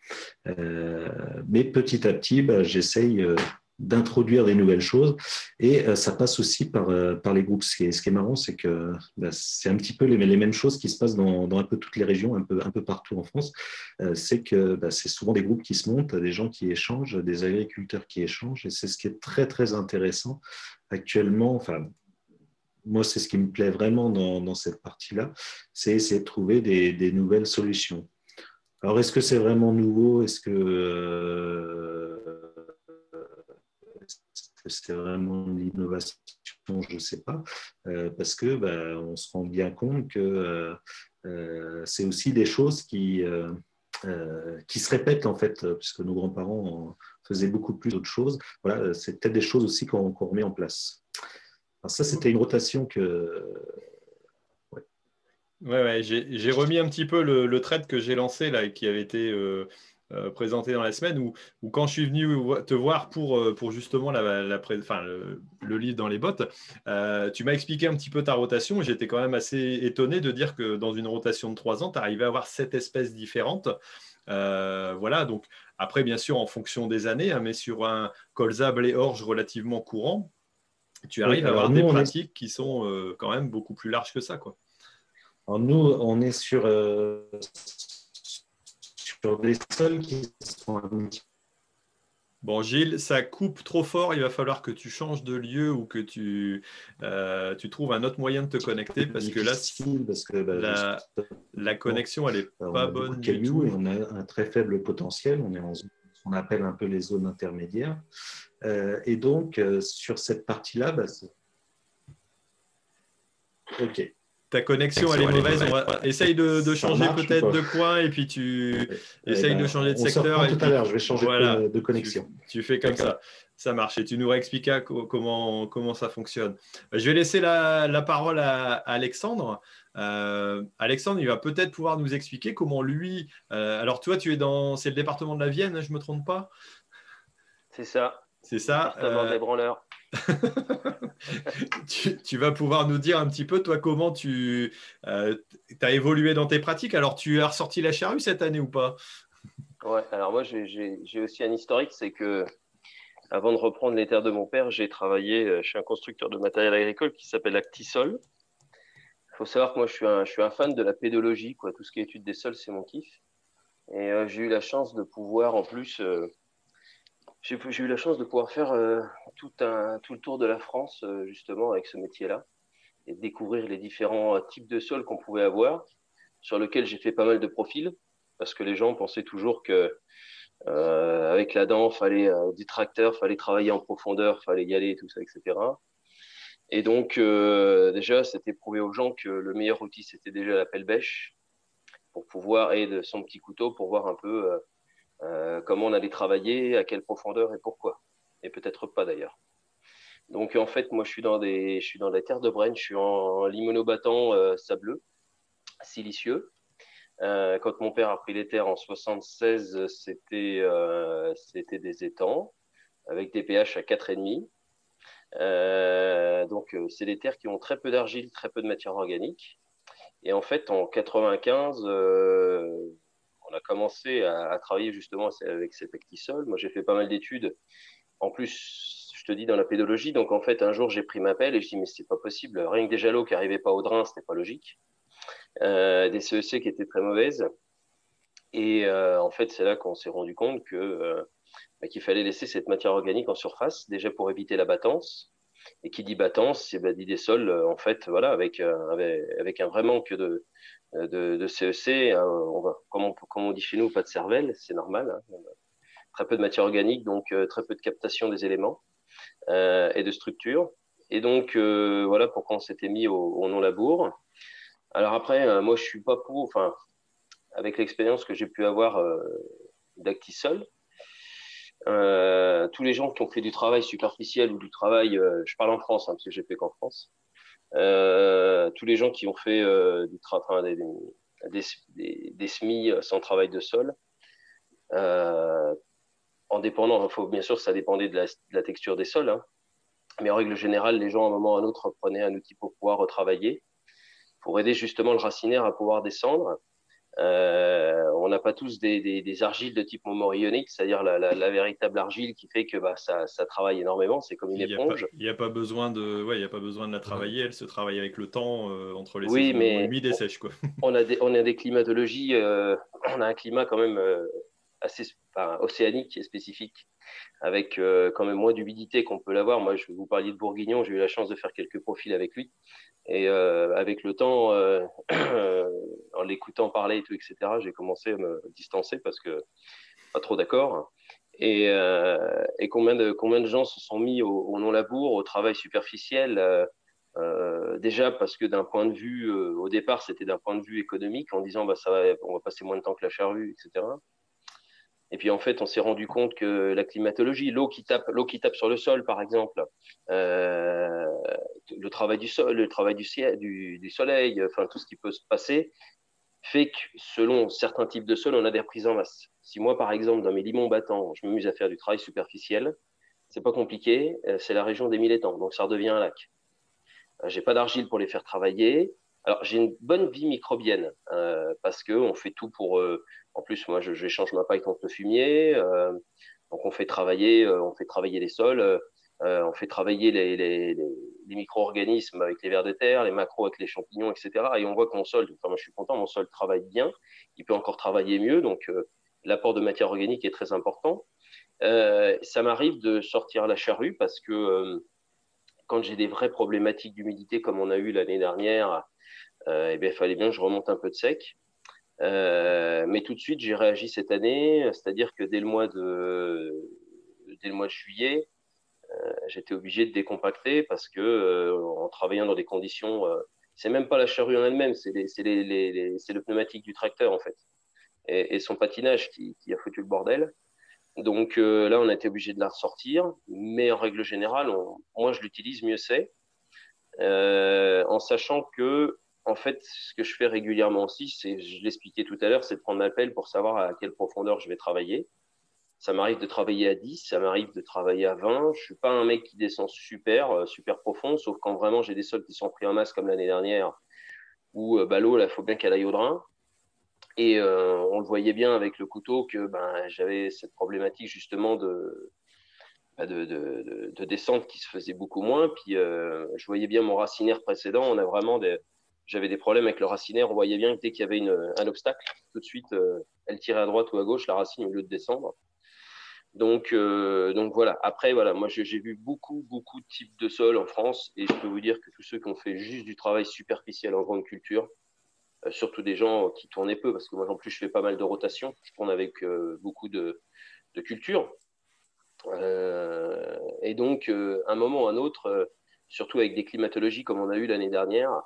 Euh, mais petit à petit, bah, j'essaye euh, d'introduire des nouvelles choses. Et euh, ça passe aussi par, les groupes. Ce qui est, marrant, c'est que bah, c'est un petit peu les, mêmes choses qui se passent dans, un peu toutes les régions, un peu, un peu partout en France. c'est que bah, c'est souvent des groupes qui se montent, des gens qui échangent, des agriculteurs qui échangent. Et c'est ce qui est très, très intéressant actuellement. Enfin, moi, c'est ce qui me plaît vraiment dans, cette partie-là, c'est essayer de trouver des nouvelles solutions. Alors, est-ce que c'est vraiment nouveau? Est-ce que euh, c'est vraiment l'innovation Je ne sais pas. Euh, parce que bah, on se rend bien compte que euh, c'est aussi des choses qui, qui se répètent, en fait, puisque nos grands-parents faisaient beaucoup plus d'autres choses. Voilà, c'est peut-être des choses aussi qu'on remet en place. Alors ça, c'était une rotation que Ouais, j'ai remis un petit peu le, le trade que j'ai lancé là et qui avait été euh, euh, présenté dans la semaine où, quand je suis venu te voir pour, euh, pour justement la, la enfin, le, livre dans les bottes, tu m'as expliqué un petit peu ta rotation. J'étais quand même assez étonné de dire que dans une rotation de trois ans, tu arrivais à avoir sept espèces différentes. voilà, donc après, bien sûr, en fonction des années, hein, mais sur un colza, blé, orge relativement courant, tu arrives à avoir des pratiques qui sont quand même beaucoup plus larges que ça. Quoi nous, on est sur, euh, sur des sols qui sont Bon, Gilles, ça coupe trop fort. Il va falloir que tu changes de lieu ou que tu, euh, tu trouve un autre moyen de te connecter parce que là, parce que, bah, la, connexion, elle n'est pas bonne. Du tout. Et on a un très faible potentiel. On est en qu'on appelle un peu les zones intermédiaires. Euh, et donc, sur cette partie-là, bah, Ok. Ta connexion, elle est mauvaise. Essaye de, changer peut-être de coin et puis tu essayes de changer de secteur. tout à l'heure, je vais changer de, connexion. Tu, fais comme ça. Ça marche. Et tu nous réexpliqueras comment, comment ça fonctionne. Je vais laisser la, parole à, Alexandre. Euh, Alexandre, il va peut-être pouvoir nous expliquer comment lui. Euh, alors, toi, tu es dans. C'est le département de la Vienne, je ne me trompe pas? C'est ça. C'est ça. Département des branleurs. *laughs* tu, vas pouvoir nous dire un petit peu, toi, comment tu euh, as évolué dans tes pratiques? Alors, tu as ressorti la charrue cette année ou pas? Ouais, alors moi, j'ai aussi un historique, c'est que avant de reprendre les terres de mon père, j'ai travaillé euh, chez un constructeur de matériel agricole qui s'appelle Actisol. Il faut savoir que moi, je suis, un, fan de la pédologie, quoi. tout ce qui est étude des sols, c'est mon kiff. Et euh, j'ai eu la chance de pouvoir, en plus, j'ai eu la chance de pouvoir faire euh, tout, un, tout le tour de la France, euh, justement, avec ce métier-là, et découvrir les différents types de sols qu'on pouvait avoir, sur lesquels j'ai fait pas mal de profils, parce que les gens pensaient toujours que euh, avec la dent, fallait du tracteur, fallait travailler en profondeur, fallait y aller, tout ça, etc. Et donc, déjà, c'était prouvé aux gens que le meilleur outil, c'était déjà la pelle bêche, pour pouvoir, et son petit couteau, pour voir un peu euh, comment on allait travailler, à quelle profondeur et pourquoi. Et peut-être pas d'ailleurs. Donc en fait, moi je suis dans des, je suis dans la terre de Brenne, je suis en limonobattant euh, sableux, silicieux. Euh, quand mon père a pris les terres en 76, c'était euh, c'était des étangs avec des pH à 4,5. Euh, donc c'est des terres qui ont très peu d'argile, très peu de matière organique. Et en fait, en 95, on a commencé à, travailler justement avec ces pectisols. Moi, j'ai fait pas mal d'études. En plus, je te dis dans la pédologie. Donc, en fait, un jour, j'ai pris ma pelle et je dis, mais c'est pas possible. Rien que déjà l'eau qui arrivait pas au drain, c'était pas logique. Euh, des CEC qui étaient très mauvaises. Et euh, en fait, c'est là qu'on s'est rendu compte que euh, bah, qu'il fallait laisser cette matière organique en surface, déjà pour éviter la battance. Et qui dit battance, bah, dit des sols, en fait, voilà, avec, avec, avec un vrai manque de, de, CEC, e on va, comme, on, dit chez nous, pas de cervelle, c'est normal. Hein. très peu de matière organique, donc euh, très peu de captation des éléments euh, et de structure. Et donc, euh, voilà pourquoi on s'était mis au, non-labour. Alors après, moi, je suis pas pour, enfin, avec l'expérience que j'ai pu avoir d'Actisol, tous les gens qui ont fait du travail superficiel ou du travail, je parle en France, hein, parce que j'ai fait qu'en France, euh, tous les gens qui ont fait euh, des, SMI sans travail de sol, euh, en dépendant, faut, bien sûr, ça dépendait de la, texture des sols, hein. mais en règle générale, les gens à un moment ou à un autre prenaient un outil pour pouvoir retravailler, pour aider justement le racinaire à pouvoir descendre. Euh, on n'a pas tous des, argiles de type momorionique, c'est-à-dire la, véritable argile qui fait que bah, ça, travaille énormément. C'est comme une éponge. Il n'y a, pas besoin de, ouais, il y a pas besoin de la travailler. Elle se travaille avec le temps euh, entre les oui, mais humides et sèches. *laughs* On a des, on a des climatologies. Euh, on a un climat quand même assez océanique et spécifique, avec quand même moins d'humidité qu'on peut l'avoir. Moi, je vous parliez de Bourguignon. J'ai eu la chance de faire quelques profils avec lui. Et euh, avec le temps, euh, *clears throat* en l'écoutant parler et tout, etc., j'ai commencé à me distancer parce que pas trop d'accord. Et, euh, et, combien, de, combien de gens se sont mis au, non-labour, au travail superficiel Déjà parce que d'un point de vue, au départ, c'était d'un point de vue économique, en disant bah, ça va, on va passer moins de temps que la charrue, etc. Et puis en fait, on s'est rendu compte que la climatologie, l'eau qui tape, l'eau qui tape sur le sol, par exemple, euh, le travail du sol, le travail du, ciel, du, soleil, enfin tout ce qui peut se passer, fait que selon certains types de sols, on a des reprises en masse. Si moi, par exemple, dans mes limons battants, je m'amuse à faire du travail superficiel, c'est pas compliqué, euh, c'est la région des mille étangs, donc ça redevient un lac. Euh, j'ai pas d'argile pour les faire travailler. Alors j'ai une bonne vie microbienne parce que on fait tout pour en plus, moi, j'échange ma paille contre le fumier. Euh, donc, on fait travailler, euh, on fait travailler les sols, euh, on fait travailler les, les, micro-organismes avec les vers de terre, les macros avec les champignons, etc. Et on voit que mon sol, enfin, moi, je suis content, mon sol travaille bien. Il peut encore travailler mieux. Donc, l'apport de matière organique est très important. ça m'arrive de sortir la charrue parce que quand j'ai des vraies problématiques d'humidité comme on a eu l'année dernière, eh il fallait bien que je remonte un peu de sec. Euh, mais tout de suite, j'ai réagi cette année, c'est-à-dire que dès le mois de, dès le mois de juillet, euh, j'étais obligé de décompacter parce que euh, en travaillant dans des conditions c'est même pas la charrue en elle-même, c'est le pneumatique du tracteur en fait, et, son patinage qui, a foutu le bordel. Donc là, on a été obligé de la ressortir, mais en règle générale, moi je l'utilise, mieux c'est, en sachant que en fait, ce que je fais régulièrement aussi, c'est, je l'expliquais tout à l'heure, c'est de prendre l'appel pour savoir à quelle profondeur je vais travailler. Ça m'arrive de travailler à 10, ça m'arrive de travailler à 20. Je suis pas un mec qui descend super, euh, super profond, sauf quand vraiment j'ai des sols qui sont pris en masse comme l'année dernière, où euh, bah, l'eau, il faut bien qu'elle aille au drain. Et euh, on le voyait bien avec le couteau que ben, j'avais cette problématique justement de, bah, de, de, de, descente qui se faisait beaucoup moins. Puis je voyais bien mon racinaire précédent, on a vraiment des, j'avais des problèmes avec le racinaire. On voyait bien que dès qu'il y avait un obstacle, tout de suite, elle tirait à droite ou à gauche, la racine, au lieu de descendre. Donc, euh, donc voilà. Après, voilà, moi j'ai vu beaucoup, beaucoup de types de sols en France et je peux vous dire que tous ceux qui ont fait juste du travail superficiel en grande culture, euh, surtout des gens qui tournaient peu, parce que moi en plus je fais pas mal de rotation, je tourne avec euh, beaucoup de, de culture. et donc, un moment ou un autre, surtout avec des climatologies comme on a eu l'année dernière,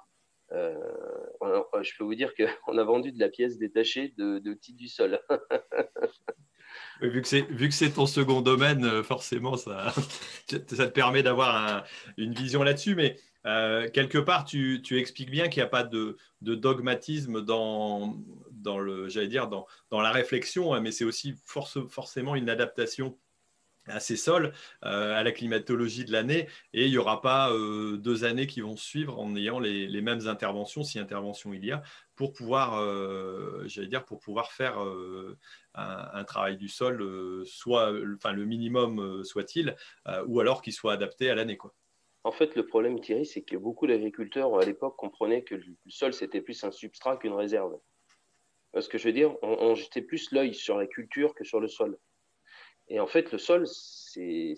je peux vous dire qu'on *laughs* a vendu de la pièce détachée de, de du sol. *laughs* vu que c'est ton second domaine, euh, forcément ça, *laughs* ça te permet d'avoir une vision là-dessus. Mais euh, quelque part, tu, tu expliques bien qu'il n'y a pas de, de, dogmatisme dans dans le dire dans, dans la réflexion, hein, mais c'est aussi force, forcément une adaptation à ces sols, euh, à la climatologie de l'année, et il n'y aura pas euh, deux années qui vont suivre en ayant les, mêmes interventions, si intervention il y a, pour pouvoir, euh, faire un, travail du sol, soit, enfin le minimum soit-il, ou alors qu'il soit adapté à l'année. En fait, le problème, Thierry, c'est que beaucoup d'agriculteurs à l'époque comprenaient que le sol c'était plus un substrat qu'une réserve. Ce que je veux dire, on jetait plus l'œil sur la culture que sur le sol. Et en fait, le sol, c'est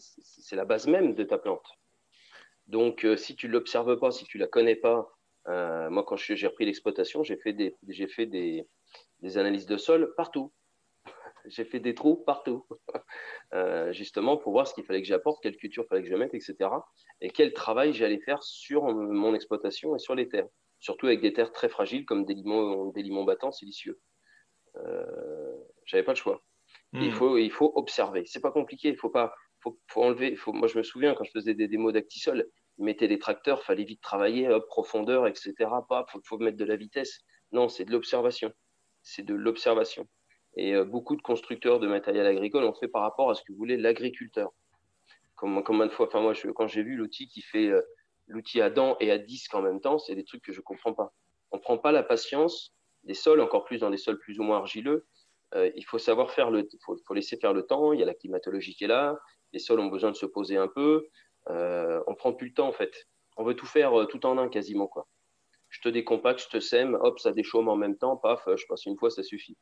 la base même de ta plante. Donc, euh, si tu ne l'observes pas, si tu ne la connais pas, euh, moi, quand j'ai repris l'exploitation, j'ai fait, des, fait des, des, analyses de sol partout. *laughs* j'ai fait des trous partout, *laughs* euh, justement pour voir ce qu'il fallait que j'apporte, quelle culture fallait que je mette, etc. Et quel travail j'allais faire sur mon exploitation et sur les terres. Surtout avec des terres très fragiles comme des limons, des limons battants silicieux. Euh, J'avais pas le choix. Il, hmm. faut, il faut observer. C'est pas compliqué. Il faut pas, faut, faut enlever. Faut, moi, je me souviens quand je faisais des démos d'actisol, ils mettaient des tracteurs, fallait vite travailler, hop, profondeur, etc. Pas, faut, faut mettre de la vitesse. Non, c'est de l'observation. C'est de l'observation. Et euh, beaucoup de constructeurs de matériel agricole ont fait par rapport à ce que voulait l'agriculteur. Combien de fois, enfin moi, je, quand j'ai vu l'outil qui fait euh, l'outil à dents et à disque en même temps, c'est des trucs que je comprends pas. On prend pas la patience des sols, encore plus dans des sols plus ou moins argileux, euh, il faut savoir faire le, faut, faut, laisser faire le temps. Il y a la climatologie qui est là. Les sols ont besoin de se poser un peu. Euh, on prend plus le temps en fait. On veut tout faire euh, tout en un quasiment quoi. Je te décompacte, je te sème, hop, ça déchaume en même temps, paf, je passe une fois, ça suffit.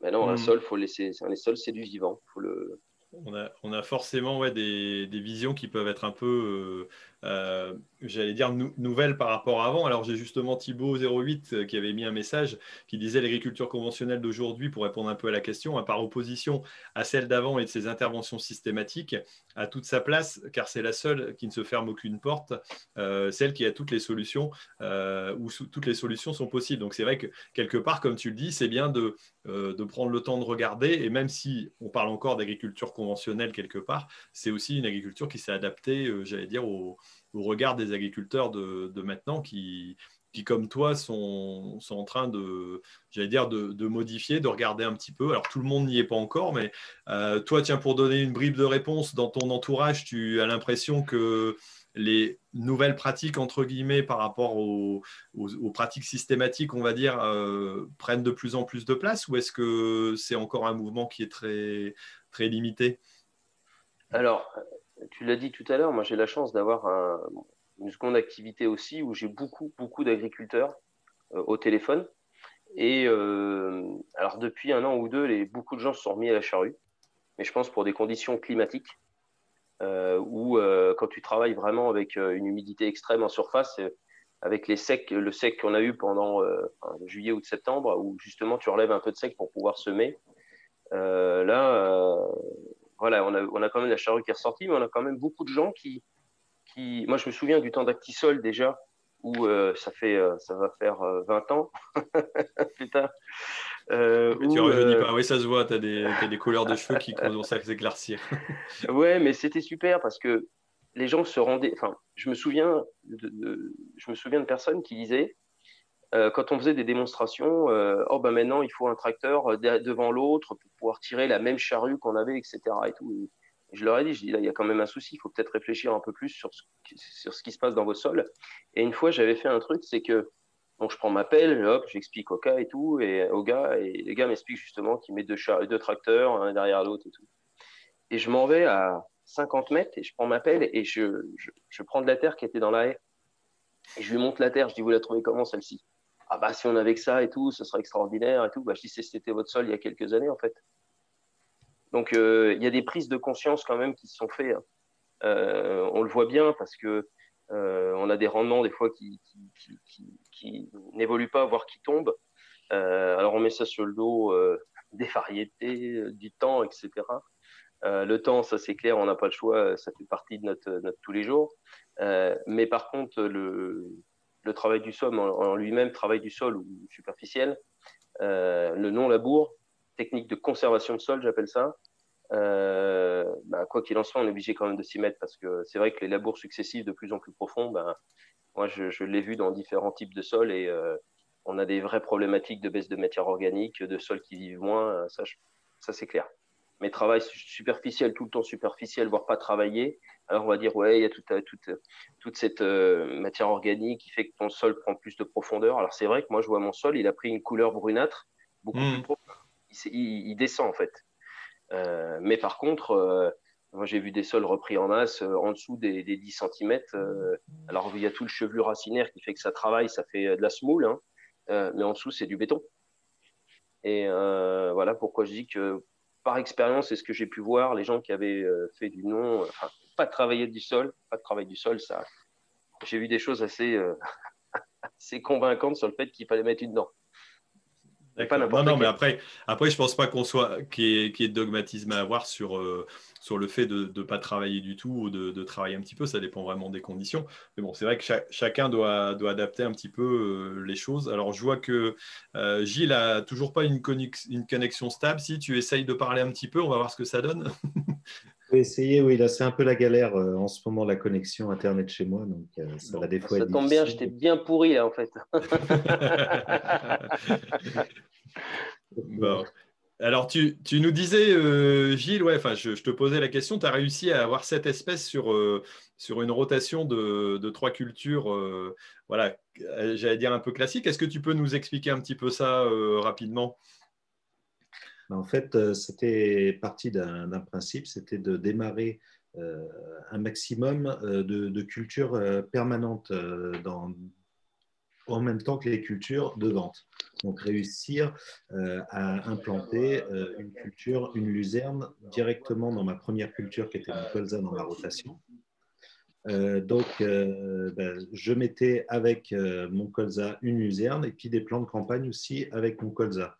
Mais non, un mmh. sol, faut laisser. Un sol, c'est du vivant. Faut le. On a, on a forcément ouais, des, des, visions qui peuvent être un peu euh, j'allais dire, nouvelle par rapport à avant. Alors j'ai justement Thibaut08 euh, qui avait mis un message qui disait l'agriculture conventionnelle d'aujourd'hui, pour répondre un peu à la question, hein, par opposition à celle d'avant et de ses interventions systématiques, a toute sa place, car c'est la seule qui ne se ferme aucune porte, euh, celle qui a toutes les solutions, où toutes les solutions sont possibles. Donc c'est vrai que quelque part, comme tu le dis, c'est bien de, de prendre le temps de regarder, et même si on parle encore d'agriculture conventionnelle quelque part, c'est aussi une agriculture qui s'est adaptée, j'allais dire, au au regard des agriculteurs de, maintenant qui, qui, comme toi, sont, sont en train de, j'allais dire, de, de, modifier, de regarder un petit peu. Alors, tout le monde n'y est pas encore, mais euh, toi, tiens, pour donner une bribe de réponse, dans ton entourage, tu as l'impression que les nouvelles pratiques, entre guillemets, par rapport aux, aux, pratiques systématiques, on va dire, euh, prennent de plus en plus de place ou est-ce que c'est encore un mouvement qui est très, très limité? Alors, tu l'as dit tout à l'heure, moi j'ai la chance d'avoir une seconde activité aussi où j'ai beaucoup, beaucoup d'agriculteurs euh, au téléphone. Et euh, alors depuis un an ou deux, beaucoup de gens se sont remis à la charrue, mais je pense pour des conditions climatiques, euh, où quand tu travailles vraiment avec une humidité extrême en surface, avec les secs, le sec qu'on a eu pendant juillet ou septembre, où justement tu relèves un peu de sec pour pouvoir semer, là, voilà, on a, on a, quand même la charrue qui est ressortie, mais on a quand même beaucoup de gens qui, qui... Moi, je me souviens du temps d'Actisol déjà, où ça, fait, ça va faire 20 ans, *laughs* putain. Euh, tu rajeunis pas, oui, ça se voit, tu as, des couleurs de cheveux qui *laughs* commencent à s'éclaircir. *laughs* ouais, mais c'était super parce que les gens se rendaient. Enfin, je me souviens de, je me souviens de personnes qui disaient euh, quand on faisait des démonstrations, euh, oh ben maintenant il faut un tracteur euh, devant l'autre pour pouvoir tirer la même charrue qu'on avait, etc. Et tout. je leur ai dit, je dis là il y a quand même un souci, il faut peut-être réfléchir un peu plus sur ce, sur ce qui se passe dans vos sols. Et une fois j'avais fait un truc, c'est que bon, je prends ma pelle, hop, j'explique au cas et tout, et au gars, et les gars m'expliquent justement qu'il met deux, deux tracteurs, un derrière l'autre et tout. Et je m'en vais à 50 mètres et je prends ma pelle et je, je, prends de la terre qui était dans la haie. Et je lui montre la terre, je dis, vous la trouvez comment celle-ci? Ah bah si on avait que ça et tout, ce serait extraordinaire et tout. Bah, je dis, c'était votre sol il y a quelques années en fait. Donc euh, il y a des prises de conscience quand même qui se sont faites. Hein. Euh, on le voit bien parce que euh, on a des rendements des fois qui, qui, qui, qui n'évoluent pas, voire qui tombent. alors on met ça sur le dos des variétés, du temps, etc. Euh, le temps, ça c'est clair, on n'a pas le choix, ça fait partie de notre, notre tous les jours. Euh, mais par contre, le, le, travail du sol en, lui-même, travail du sol ou superficiel, euh, le non-labour, technique de conservation de sol, j'appelle ça. Bah, quoi qu'il en soit, on est obligé quand même de s'y mettre parce que c'est vrai que les labours successifs de plus en plus profonds, ben, moi je, l'ai vu dans différents types de sols et on a des vraies problématiques de baisse de matière organique, de sols qui vivent moins, ça, ça c'est clair mais travail superficiel, tout le temps superficiel, voire pas travailler, alors on va dire, ouais, il y a toute, toute, toute cette euh, matière organique qui fait que ton sol prend plus de profondeur. Alors c'est vrai que moi, je vois mon sol, il a pris une couleur brunâtre, beaucoup plus hmm. profonde. Il, descend en fait. Euh, mais par contre, euh, moi j'ai vu des sols repris en masse en dessous des, 10 cm. alors il y a tout le chevelu racinaire qui fait que ça travaille, ça fait de la semoule, hein. mais en dessous c'est du béton. Et voilà pourquoi je dis que par expérience et ce que j'ai pu voir, les gens qui avaient fait du non, enfin, pas de travailler du sol, pas de travail du sol, ça, j'ai vu des choses assez, euh, *laughs* assez convaincantes sur le fait qu'il fallait mettre une dent. non, non, mais après, après, je pense pas qu'on soit qu'il y, ait de dogmatisme à avoir sur, euh, sur le fait de ne pas travailler du tout ou de, travailler un petit peu. Ça dépend vraiment des conditions. Mais bon, c'est vrai que chacun doit, doit adapter un petit peu euh, les choses. Alors, je vois que euh, Gilles a toujours pas une, une connexion stable. Si tu essayes de parler un petit peu, on va voir ce que ça donne. *laughs* vais essayer, oui, là c'est un peu la galère en ce moment la connexion internet chez moi, donc ça va des fois. Ça tombe bien, j'étais bien pourri là en fait. *laughs* bon. Alors, tu, nous disais, euh, Gilles, ouais, je, je, te posais la question, tu as réussi à avoir cette espèce sur, euh, sur une rotation de, trois cultures, euh, voilà, j'allais dire un peu classique. Est-ce que tu peux nous expliquer un petit peu ça rapidement? En fait, c'était parti d'un principe, c'était de démarrer un maximum de, de cultures permanentes en même temps que les cultures de vente. Donc réussir euh, à implanter euh, une culture, une luzerne directement dans ma première culture qui était mon colza dans ma rotation. Euh, donc ben, je mettais avec mon colza une luzerne et puis des plants de campagne aussi avec mon colza.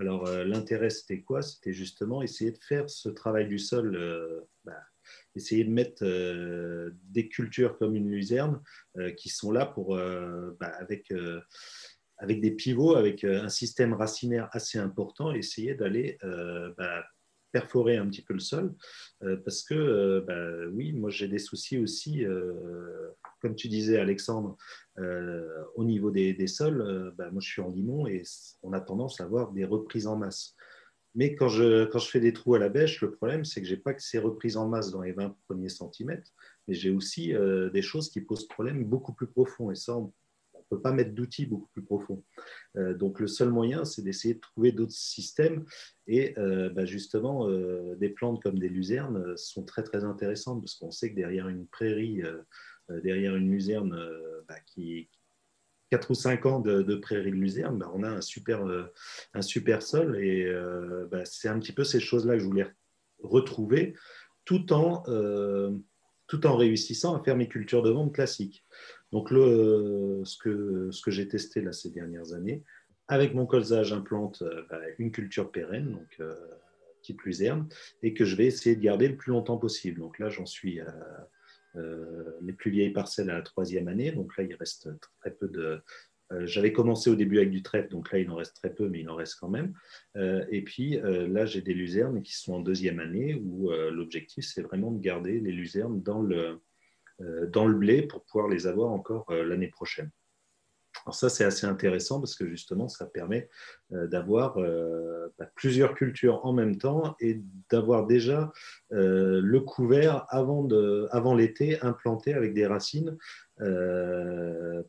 Alors l'intérêt c'était quoi? C'était justement essayer de faire ce travail du sol ben, essayer de mettre euh, des cultures comme une luzerne euh, qui sont là pour, euh, bah, avec, avec des pivots, avec un système racinaire assez important, essayer d'aller bah, perforer un petit peu le sol parce que bah, oui, moi j'ai des soucis aussi, comme tu disais Alexandre, au niveau des, sols, moi je suis en limon et on a tendance à avoir des reprises en masse. Mais quand je, quand je fais des trous à la bêche, le problème, c'est que je n'ai pas que ces reprises en masse dans les 20 premiers centimètres, mais j'ai aussi euh, des choses qui posent problème beaucoup plus profond. Et ça, on ne peut pas mettre d'outils beaucoup plus profonds. Euh, donc, le seul moyen, c'est d'essayer de trouver d'autres systèmes. Et euh, bah, justement, des plantes comme des luzernes sont très, très intéressantes parce qu'on sait que derrière une prairie, derrière une luzerne bah, qui, 4 ou 5 ans de, prairie de luzerne, bah, on a un super, euh, un super sol. Et euh, bah, c'est un petit peu ces choses-là que je voulais retrouver, tout en, euh, tout en réussissant à faire mes cultures de vente classiques. Donc, le, ce que, ce que j'ai testé là, ces dernières années, avec mon colza, j'implante bah, une culture pérenne, donc type luzerne, et que je vais essayer de garder le plus longtemps possible. Donc là, j'en suis les plus vieilles parcelles à la troisième année. Donc là, il reste très peu de, j'avais commencé au début avec du trèfle, donc là il en reste très peu, mais il en reste quand même. et puis là j'ai des luzernes qui sont en deuxième année où l'objectif c'est vraiment de garder les luzernes dans le, dans le blé pour pouvoir les avoir encore l'année prochaine. Alors ça, c'est assez intéressant parce que justement, ça permet euh, d'avoir euh, bah, plusieurs cultures en même temps et d'avoir déjà euh, le couvert avant, l'été implanté avec des racines.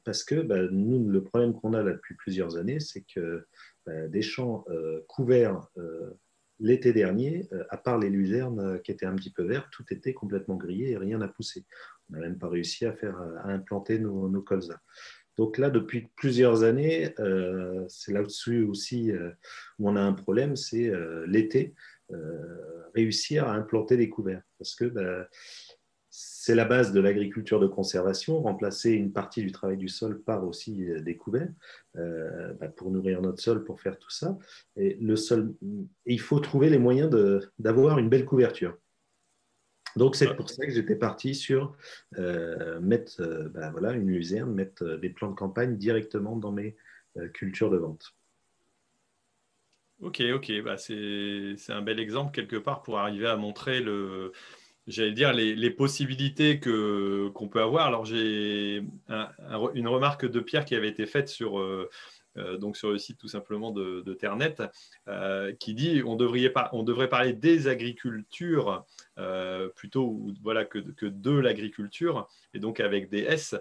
parce que bah, nous, le problème qu'on a là depuis plusieurs années, c'est que bah, des champs couverts l'été dernier, à part les luzernes qui étaient un petit peu verts, tout était complètement grillé et rien n'a poussé. On n'a même pas réussi à, faire, implanter nos, nos colzas. Donc là, depuis plusieurs années, euh, c'est là-dessus aussi euh, où on a un problème, c'est euh, l'été, réussir à implanter des couverts. Parce que bah, c'est la base de l'agriculture de conservation, remplacer une partie du travail du sol par aussi des couverts bah, pour nourrir notre sol, pour faire tout ça. Et le sol, il faut trouver les moyens d'avoir une belle couverture. Donc, c'est pour ça que j'étais parti sur euh, mettre euh, ben voilà, une luzerne, mettre euh, des plans de campagne directement dans mes cultures de vente. Ok, ok, bah c'est un bel exemple quelque part pour arriver à montrer le, j'allais dire les, possibilités que qu'on peut avoir. Alors j'ai une remarque de Pierre qui avait été faite sur donc sur le site tout simplement de, Ternet, euh, qui dit on devrait, on devrait parler des agricultures euh, plutôt voilà, que, de l'agriculture, et donc avec des S,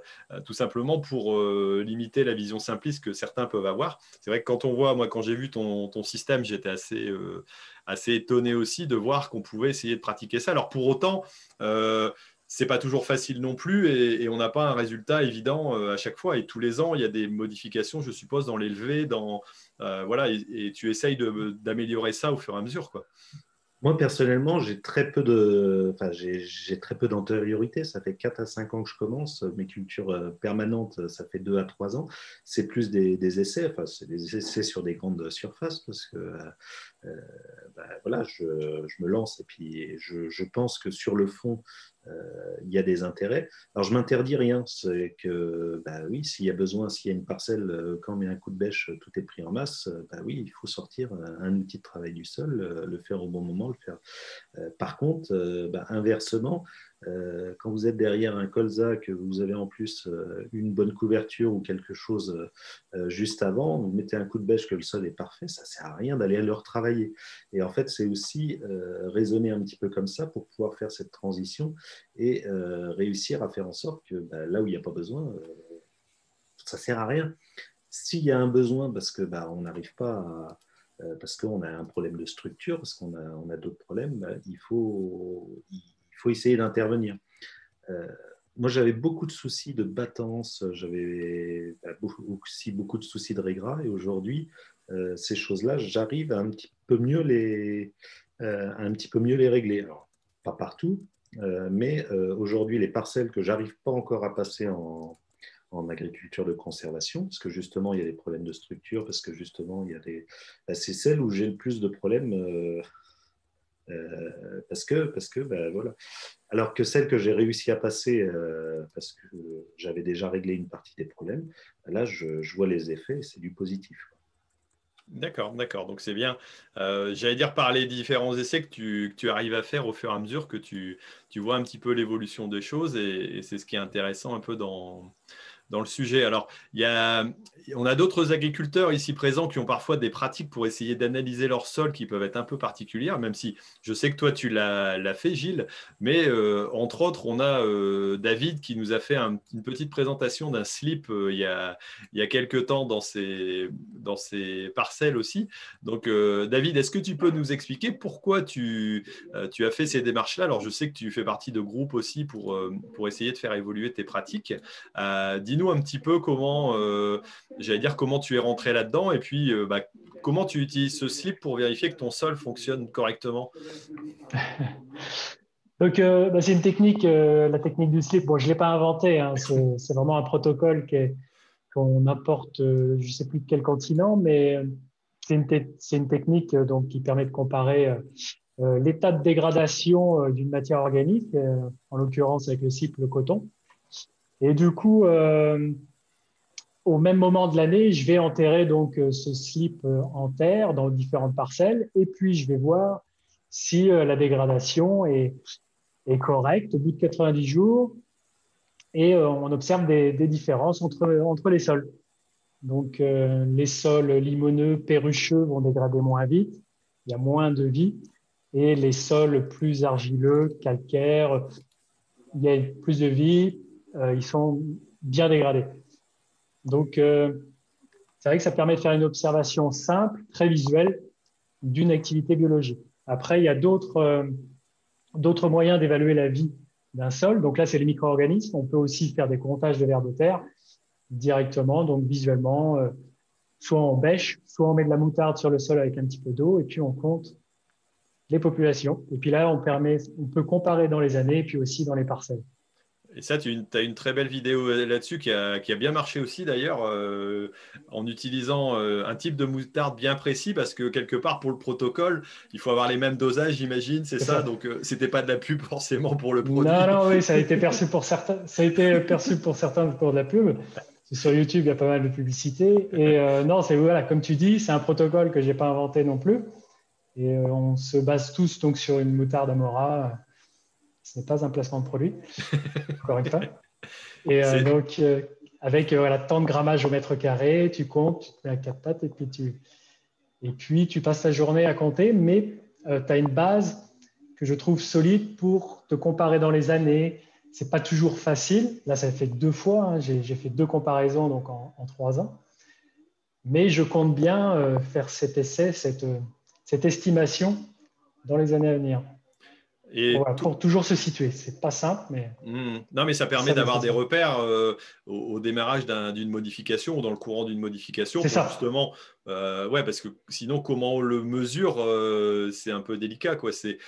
tout simplement pour limiter la vision simpliste que certains peuvent avoir. C'est vrai que quand on voit, moi quand j'ai vu ton, ton système, j'étais assez, assez étonné aussi de voir qu'on pouvait essayer de pratiquer ça. Alors pour autant, c'est pas toujours facile non plus et, on n'a pas un résultat évident euh, à chaque fois. Et tous les ans, il y a des modifications, je suppose, dans l'élevé, dans euh, voilà, et, tu essayes d'améliorer ça au fur et à mesure, quoi. Moi, personnellement, j'ai très peu de, enfin, j'ai très peu d'antériorité. Ça fait 4 à 5 ans que je commence. Mes cultures euh, permanentes, ça fait 2 à 3 ans. C'est plus des, essais. Enfin, c'est des essais sur des grandes surfaces parce que, bah, voilà, je, me lance et puis je, je, pense que sur le fond, euh, il y a des intérêts. Alors, je m'interdis rien. C'est que, bah oui, s'il y a besoin, s'il y a une parcelle, euh, quand on met un coup de bêche, tout est pris en masse, euh, bah oui, il faut sortir un outil de travail du sol, le faire au bon moment, le faire. Par contre, inversement, euh, quand vous êtes derrière un colza, que vous avez en plus euh, une bonne couverture ou quelque chose euh, juste avant, vous mettez un coup de bêche que le sol est parfait, ça ne sert à rien d'aller le retravailler. Et en fait, c'est aussi raisonner un petit peu comme ça pour pouvoir faire cette transition et réussir à faire en sorte que bah, là où il n'y a pas besoin, ça ne sert à rien. S'il y a un besoin parce que bah, on n'arrive pas à parce qu'on a un problème de structure, parce qu'on a, d'autres problèmes, bah, il faut, faut essayer d'intervenir. Euh, moi, j'avais beaucoup de soucis de battance, j'avais bah, aussi beaucoup de soucis de régras, et aujourd'hui, euh, ces choses-là, j'arrive un petit peu mieux les, euh, un petit peu mieux les régler. Alors, pas partout, mais aujourd'hui, les parcelles que j'arrive pas encore à passer en, en agriculture de conservation, parce que justement, il y a des problèmes de structure, parce que justement, il y a des... Bah, c'est celles où j'ai le plus de problèmes euh, parce que, ben. Alors que celle que j'ai réussi à passer, euh, parce que j'avais déjà réglé une partie des problèmes, là, je, vois les effets, c'est du positif. D'accord, d'accord. Donc c'est bien. Euh, j'allais dire par les différents essais que tu, arrives à faire au fur et à mesure que tu, tu vois un petit peu l'évolution des choses et c'est ce qui est intéressant un peu dans, dans le sujet. Alors, il y a, on a d'autres agriculteurs ici présents qui ont parfois des pratiques pour essayer d'analyser leur sol qui peuvent être un peu particulières, même si je sais que toi, tu l'as fait, Gilles. Mais euh, entre autres, on a euh, David qui nous a fait une petite présentation d'un slip euh, il, y a, il y a quelques temps dans ses, dans ses parcelles aussi. Donc, David, est-ce que tu peux nous expliquer pourquoi tu, tu as fait ces démarches-là? Alors, je sais que tu fais partie de groupes aussi pour, pour essayer de faire évoluer tes pratiques. dis un petit peu comment, euh, j'allais dire, comment tu es rentré là-dedans et puis euh, bah, comment tu utilises ce slip pour vérifier que ton sol fonctionne correctement. *laughs* Donc, euh, bah, c'est une technique, la technique du slip. Bon, je ne l'ai pas inventé, hein, c'est vraiment un protocole qu'on apporte, je sais plus de quel continent, mais c'est une, une, technique donc, qui permet de comparer l'état de dégradation d'une matière organique, en l'occurrence avec le slip, le coton. Et du coup, au même moment de l'année, je vais enterrer donc ce slip en terre dans différentes parcelles, et puis je vais voir si la dégradation est, correcte au bout de 90 jours, et on observe des, différences entre, entre les sols. Donc, euh, les sols limoneux, perrucheux vont dégrader moins vite, il y a moins de vie, et les sols plus argileux, calcaires, il y a plus de vie, euh, ils sont bien dégradés. Donc, euh, c'est vrai que ça permet de faire une observation simple, très visuelle, d'une activité biologique. Après, il y a d'autres d'autres moyens d'évaluer la vie d'un sol. Donc là, c'est les micro-organismes. On peut aussi faire des comptages de vers de terre directement, donc visuellement, euh, soit on bêche, soit on met de la moutarde sur le sol avec un petit peu d'eau, et puis on compte les populations. Et puis là, on, permet, on peut comparer dans les années, et puis aussi dans les parcelles. Et ça, tu as une très belle vidéo euh, là-dessus qui a, qui a, bien marché aussi d'ailleurs, euh, en utilisant euh, un type de moutarde bien précis, parce que quelque part pour le protocole, il faut avoir les mêmes dosages, j'imagine, c'est ça, *laughs* Donc, Donc, c'était pas de la pub forcément pour le produit. Non, non, oui, ça a été *laughs* perçu pour certains, ça a été perçu pour certains pour de la pub. Sur YouTube, il y a pas mal de publicité. Et non, c'est voilà, comme tu dis, c'est un protocole que j'ai pas inventé non plus. Et on se base tous donc sur une moutarde Amora ce n'est pas un placement de produit, *laughs* encore une fois. Et euh, donc, euh, avec euh, voilà, tant de grammage au mètre carré, tu comptes, tu te mets à quatre pattes et puis tu, et puis tu passes ta journée à compter, mais tu as une base que je trouve solide pour te comparer dans les années. C'est pas toujours facile. Là, ça fait deux fois. Hein. J'ai fait deux comparaisons donc en, trois ans. Mais je compte bien faire cet essai, cette, cette estimation dans les années à venir. Et pour toujours se situer. C'est pas simple, mais. Hmm. Non, mais ça permet d'avoir des repères euh, au, démarrage d'une modification ou dans le courant d'une modification. C'est ça. Justement, euh, ouais, parce que sinon, comment on le mesure, euh, c'est un peu délicat. quoi. C'est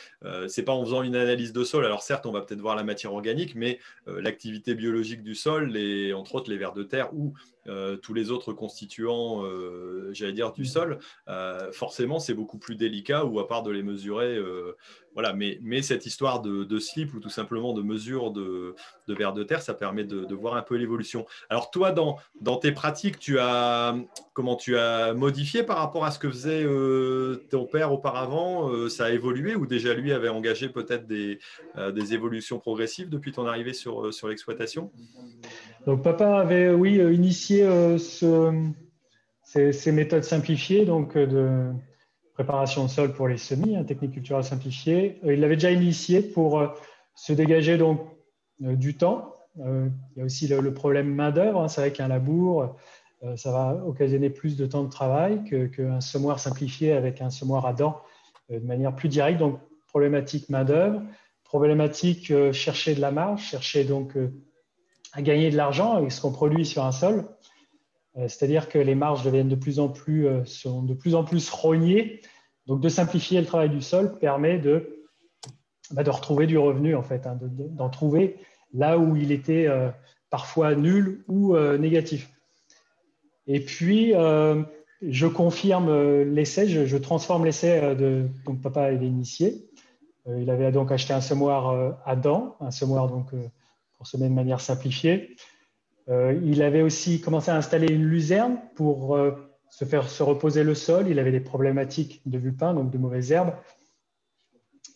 c'est pas en faisant une analyse de sol. Alors certes, on va peut-être voir la matière organique, mais l'activité biologique du sol, et entre autres les vers de terre ou tous les autres constituants, j'allais dire, du mm. sol, forcément, c'est beaucoup plus délicat. Ou à part de les mesurer voilà, mais, mais, cette histoire de, slip ou tout simplement de mesure de, de vers de terre, ça permet de, voir un peu l'évolution. Alors toi, dans, dans, tes pratiques, tu as comment tu as modifié par rapport à ce que faisait euh, ton père auparavant euh, Ça a évolué ou déjà lui avait engagé peut-être des, euh, des, évolutions progressives depuis ton arrivée sur, sur l'exploitation? Donc papa avait, oui, initié ce, ces, méthodes simplifiées, donc de préparation de sol pour les semis, hein, technique culturelle simplifiée. Il l'avait déjà initié pour se dégager donc du temps. il y a aussi le, problème main-d'œuvre. Hein. C'est vrai qu'un labour, ça va occasionner plus de temps de travail qu'un semoir simplifié avec un semoir à dents de manière plus directe. Donc, problématique main-d'œuvre, problématique chercher de la marge, chercher donc à gagner de l'argent avec ce qu'on produit sur un sol. Euh, c'est-à-dire que les marges deviennent de plus en plus, euh, sont de plus en plus rognées. Donc, de simplifier le travail du sol permet de, bah, de retrouver du revenu, en fait, hein, d'en trouver là où il était euh, parfois nul ou négatif. Et puis, je confirme l'essai, je, transforme l'essai de. Donc, papa avait initié. il avait donc acheté un semoir à dents, un semoir donc, pour semer de manière simplifiée. Euh, il avait aussi commencé à installer une luzerne pour euh, se faire se reposer le sol. Il avait des problématiques de vulpin, donc de mauvaises herbes.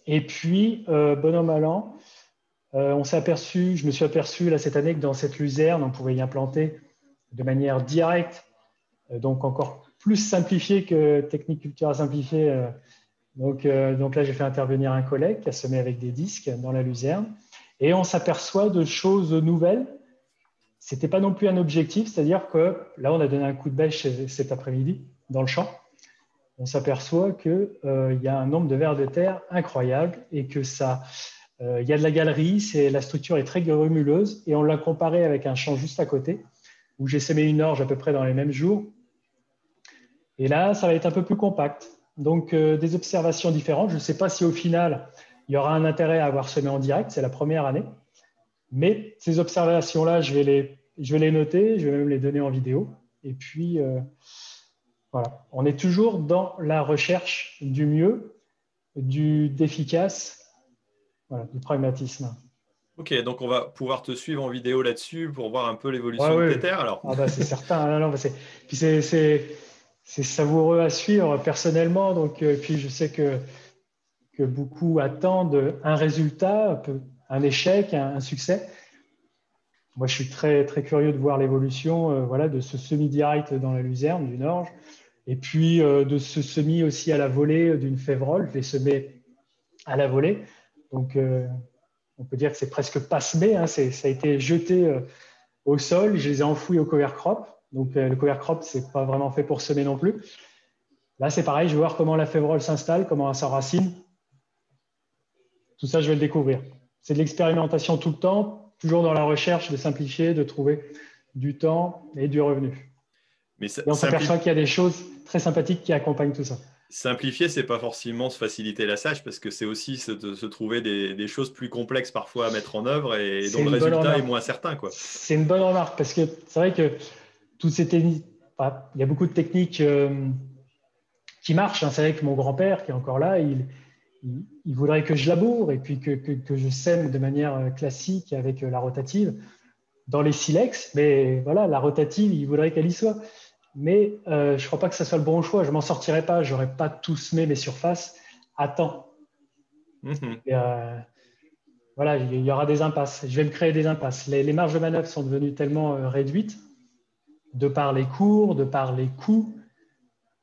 Et puis, euh, bonhomme allant, on s'est aperçu, je me suis aperçu là cette année que dans cette luzerne, on pouvait y implanter de manière directe, donc encore plus simplifiée que technique culturelle simplifiée. donc, donc là, j'ai fait intervenir un collègue qui a semé avec des disques dans la luzerne. Et on s'aperçoit de choses nouvelles c'était pas non plus un objectif, c'est-à-dire que là, on a donné un coup de bêche cet après-midi dans le champ. On s'aperçoit qu'il euh, y a un nombre de vers de terre incroyable et que ça, euh, il y a de la galerie, la structure est très grumuleuse et on l'a comparé avec un champ juste à côté où j'ai semé une orge à peu près dans les mêmes jours. Et là, ça va être un peu plus compact. Donc, euh, des observations différentes. Je ne sais pas si au final, il y aura un intérêt à avoir semé en direct. C'est la première année. Mais ces observations-là, je, vais les, je vais les noter, je vais même les donner en vidéo. Et puis, euh, voilà, on est toujours dans la recherche du mieux. du d'efficace, voilà, du pragmatisme. Ok, donc on va pouvoir te suivre en vidéo là-dessus pour voir un peu l'évolution de tes terres. Alors. Ah bah, c'est certain. non, c'est, puis c'est, savoureux à suivre personnellement. Donc, euh, puis je sais que, que beaucoup attendent un résultat, un échec, un, succès. Moi, je suis très, très curieux de voir l'évolution euh, voilà, de ce semi-direct dans la Luzerne du Nord et puis euh, de ce semi aussi à la volée d'une févrole. Je l'ai semé à la volée. Donc, on peut dire que c'est presque pas semé, hein, ça a été jeté euh, au sol, je les ai enfouis au cover crop. Donc euh, le cover crop, c'est pas vraiment fait pour semer non plus. Là, c'est pareil, je vais voir comment la févrole s'installe, comment elle s'enracine. Tout ça, je vais le découvrir. C'est de l'expérimentation tout le temps, toujours dans la recherche de simplifier, de trouver du temps et du revenu. Mais et on s'aperçoit qu'il y a des choses très sympathiques qui accompagnent tout ça. Simplifier, c'est pas forcément se faciliter la tâche parce que c'est aussi se, trouver des, choses plus complexes parfois à mettre en œuvre et dont le résultat est moins certain. C'est une bonne remarque parce que c'est vrai que toutes ces techniques, il y a beaucoup de techniques euh, qui marchent. Hein. C'est vrai que mon grand-père, qui est encore là, il, il, voudrait que je laboure et puis que, que, je sème de manière euh, classique avec euh, la rotative dans les silex. Mais voilà, la rotative, il voudrait qu'elle y soit mais euh, je ne crois pas que ce soit le bon choix. Je ne m'en sortirai pas, je n'aurai pas tout semé mes surfaces à temps. Mhm. Euh, voilà, il y aura des impasses. Je vais me créer des impasses. Les, marges de manœuvre sont devenues tellement euh, réduites, de par les cours, de par les coûts,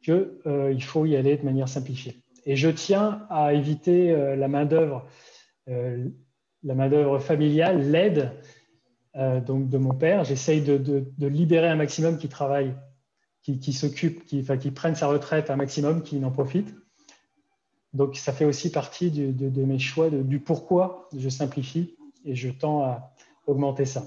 qu'il faut y aller de manière simplifiée. Et je tiens à éviter la main-d'œuvre, la main-d'œuvre familiale, l'aide donc de mon père. J'essaye de, de libérer un maximum qui travaille qui, s'occupe, qui, qui prenne sa retraite un maximum, qui n'en profite. Donc, ça fait aussi partie de, mes choix, du pourquoi je simplifie et je tends à augmenter ça.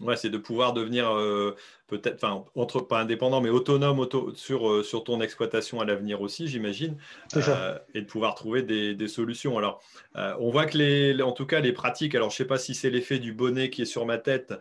Ouais, c'est de pouvoir devenir euh, peut-être, enfin, entre, pas indépendant, mais autonome sur, euh, sur ton exploitation à l'avenir aussi, j'imagine, euh, et de pouvoir trouver des, des solutions. Alors, on voit que les, en tout cas, les pratiques, alors je ne sais pas si c'est l'effet du bonnet qui est sur ma tête,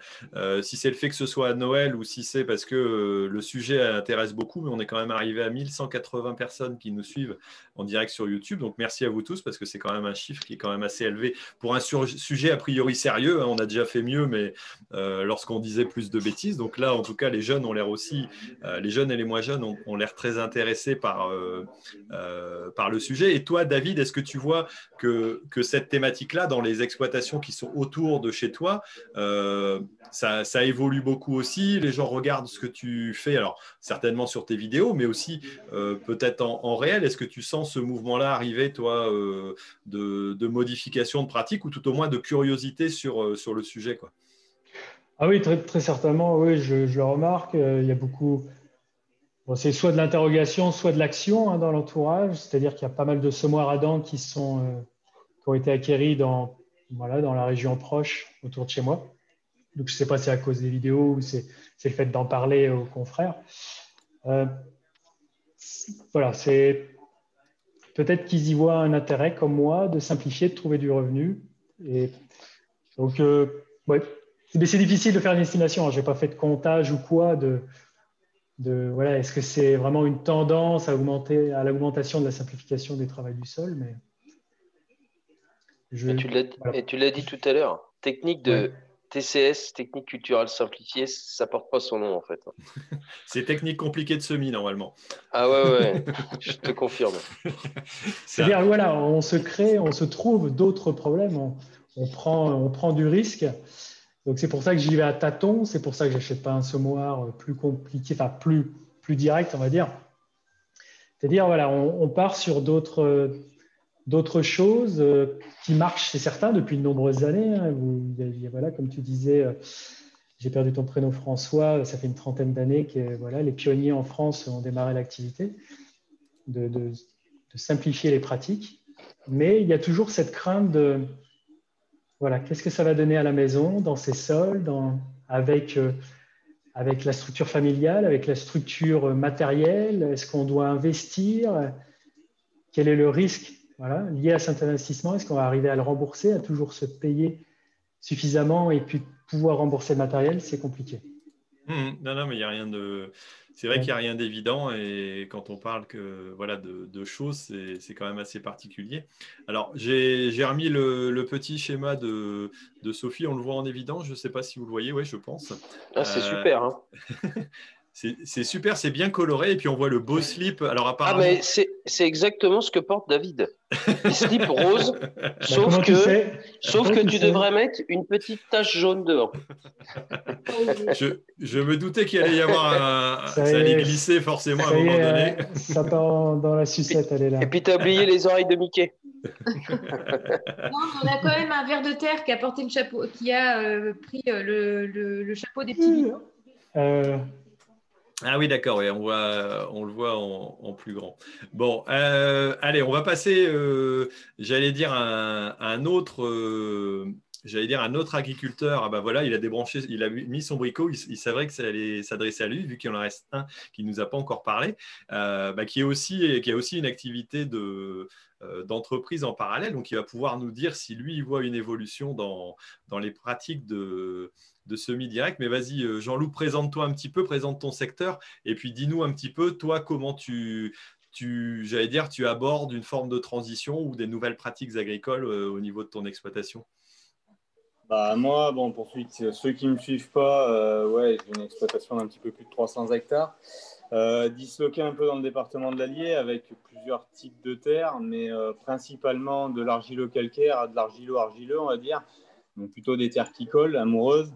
si c'est le fait que ce soit à Noël ou si c'est parce que le sujet intéresse beaucoup, mais on est quand même arrivé à 1180 personnes qui nous suivent en direct sur YouTube. Donc, merci à vous tous parce que c'est quand même un chiffre qui est quand même assez élevé pour un sujet a priori sérieux. Hein. on a déjà fait mieux, mais lorsqu'on disait plus de bêtises. Donc là, en tout cas, les jeunes ont l'air aussi, euh, les jeunes et les moins jeunes ont, l'air très intéressés par, euh, euh, par le sujet. Et toi, David, est-ce que tu vois que, cette thématique-là, dans les exploitations qui sont autour de chez toi, ça, ça, évolue beaucoup aussi? Les gens regardent ce que tu fais, alors certainement sur tes vidéos, mais aussi peut-être en, réel. Est-ce que tu sens ce mouvement-là arriver, toi, de, de, modification de pratique ou tout au moins de curiosité sur, sur le sujet quoi? Ah oui, très, certainement, oui, je, le remarque. Euh, il y a beaucoup. c'est soit de l'interrogation, soit de l'action hein, dans l'entourage. C'est-à-dire qu'il y a pas mal de semoirs à dents qui, sont, euh, qui ont été acquéris dans, voilà, dans la région proche, autour de chez moi. Donc, je ne sais pas si c'est à cause des vidéos ou c'est le fait d'en parler aux confrères. Euh, voilà, c'est peut-être qu'ils y voient un intérêt, comme moi, de simplifier, de trouver du revenu. Et donc, ouais, c'est difficile de faire une estimation. Je n'ai pas fait de comptage ou quoi de, de voilà, est-ce que c'est vraiment une tendance à augmenter à l'augmentation de la simplification des travaux du sol, mais et tu l'as dit tout à l'heure, technique de TCS, technique culturelle simplifiée, ça porte pas son nom en fait. *laughs* c'est technique compliquée de semis normalement. Ah ouais ouais, *laughs* je te confirme. C'est-à-dire voilà, on se crée, on se trouve d'autres problèmes, on, prend, on prend du risque. Donc c'est pour ça que j'y vais à tâtons, c'est pour ça que j'achète pas un semoir plus compliqué, enfin plus, plus direct, on va dire. C'est-à-dire, voilà, on, part sur d'autres, d'autres choses euh, qui marchent, c'est certain, depuis de nombreuses années. Hein. voilà, comme tu disais, euh, j'ai perdu ton prénom François, ça fait une trentaine d'années que voilà, les pionniers en France ont démarré l'activité de simplifier les pratiques. Mais il y a toujours cette crainte de, voilà, qu'est-ce que ça va donner à la maison, dans ses sols, avec, euh, avec la structure familiale, avec la structure matérielle? Est-ce qu'on doit investir? Quel est le risque voilà, lié à cet investissement? Est-ce qu'on va arriver à le rembourser, à toujours se payer suffisamment et puis pouvoir rembourser le matériel? C'est compliqué. Mmh, non, non, mais il n'y a rien de. C'est vrai Ouais. qu'il n'y a rien d'évident et quand on parle que, voilà, de, de choses, c'est c'est quand même assez particulier. Alors, j'ai j'ai remis le, le petit schéma de, de Sophie, on le voit en évidence, je ne sais pas si vous le voyez, oui, je pense. Ah, c'est Euh, super. Hein. *laughs* C'est super, c'est bien coloré et puis on voit le beau slip. Alors, Ah, apparemment. mais c'est exactement ce que porte David. *laughs* Des slips roses, Bah, sauf que, tu sais sauf que tu devrais mettre une petite tache jaune devant. *laughs* je, je me doutais qu'il allait y avoir un. Ça Ça, allait est, glisser forcément à un moment est, donné. euh, ça part en- dans la sucette, elle est là. Et puis, tu as oublié les oreilles de Mickey. Non, mais on a quand même un ver de terre qui a porté le chapeau, qui a euh, pris euh, le, le- le chapeau des petits. Euh, Ah oui, d'accord, ouais, on, on le voit en, plus grand. Bon, euh, allez, on va passer, euh, j'allais dire, à un, autre. euh, J'allais dire un autre agriculteur, ah bah voilà, il a débranché, il a mis son bricot, il, savait que ça allait s'adresser à lui, vu qu'il en reste un qui ne nous a pas encore parlé, bah, qui, est aussi, qui a aussi une activité de, d'entreprise en parallèle, donc il va pouvoir nous dire si lui, il voit une évolution dans, dans les pratiques de, de semi-direct. Mais vas-y, euh, Jean-Loup, présente-toi un petit peu, présente ton secteur, et puis dis-nous un petit peu, toi, comment tu, tu j'allais dire, tu abordes une forme de transition ou des nouvelles pratiques agricoles euh, au niveau de ton exploitation? Bah, moi, bon, pour ceux qui, ne me suivent pas, euh, ouais, j'ai une exploitation d'un petit peu plus de 300 hectares, euh, disloquée un peu dans le département de l'Allier avec plusieurs types de terres, mais principalement de l'argilo-calcaire à de l'argilo-argileux, on va dire. Donc plutôt des terres qui collent, amoureuses.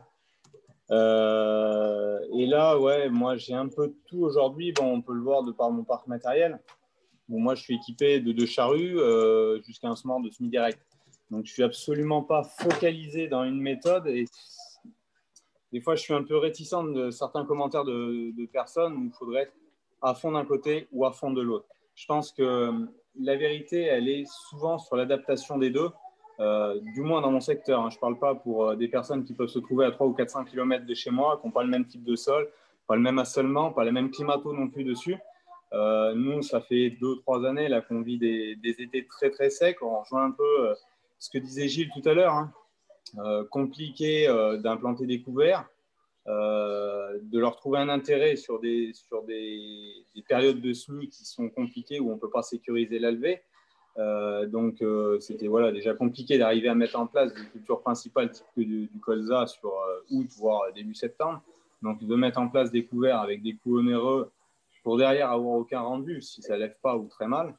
Euh, et là, ouais, moi j'ai un peu de tout aujourd'hui. Bon, on peut le voir de par mon parc matériel. Bon, moi je suis équipé de deux charrues euh, jusqu'à un semeur de semi-direct. Donc, je suis absolument pas focalisé dans une méthode. Et des fois, je suis un peu réticent de certains commentaires de, de personnes où il faudrait être à fond d'un côté ou à fond de l'autre. Je pense que la vérité, elle est souvent sur l'adaptation des deux, euh, du moins dans mon secteur. hein. Je ne parle pas pour euh, des personnes qui peuvent se trouver à 3 ou 400 km de chez moi, qui n'ont pas le même type de sol, pas le même assolement, pas la même climato non plus dessus. Euh, nous, ça fait deux, trois années là qu'on vit des, étés très très secs. On rejoint un peu ce que disait Gilles tout à l'heure, hein. Compliqué d'implanter des couverts, de leur trouver un intérêt sur des, sur des, des périodes de semis qui sont compliquées où on ne peut pas sécuriser la. Euh, donc, euh, c'était voilà, déjà compliqué d'arriver à mettre en place des cultures principales type du, du colza sur euh, août, voire début septembre. Donc, de mettre en place des couverts avec des coûts onéreux pour derrière avoir aucun rendu si ça ne lève pas ou très mal.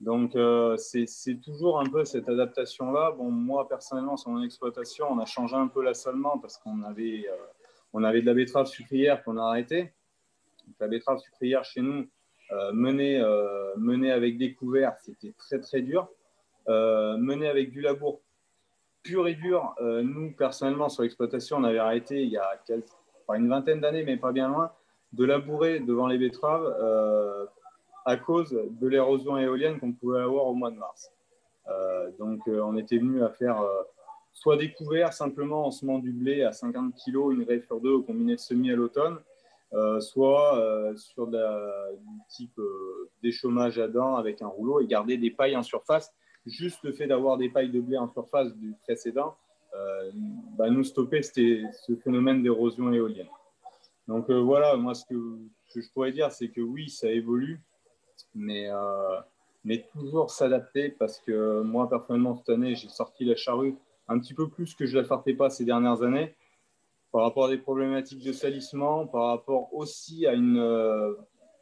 Donc, c'est toujours un peu cette adaptation-là. Bon, moi, personnellement, sur mon exploitation, on a changé un peu l'assolement parce qu'on avait, on avait de la betterave sucrière qu'on a arrêté. Donc, la betterave sucrière chez nous, euh, menée, euh, menée avec des couverts, c'était très, très dur. Euh, menée avec du labour pur et dur, nous, personnellement, sur l'exploitation, on avait arrêté il y a une vingtaine d'années, mais pas bien loin, de labourer devant les betteraves à cause de l'érosion éolienne qu'on pouvait avoir au mois de mars. Donc, on était venu à faire soit des couverts simplement en semant du blé à 50 kg, une raie sur deux au combiné de semis à l'automne, euh, soit euh, sur du type euh, déchômage à dents avec un rouleau et garder des pailles en surface. Juste le fait d'avoir des pailles de blé en surface du précédent euh, bah, nous stopper ce phénomène d'érosion éolienne. Donc voilà, moi ce que, je pourrais dire, c'est que oui, ça évolue, mais, mais toujours s'adapter parce que moi, personnellement, cette année, j'ai sorti la charrue un petit peu plus que je ne la sortais pas ces dernières années par rapport à des problématiques de salissement, par rapport aussi à une. euh,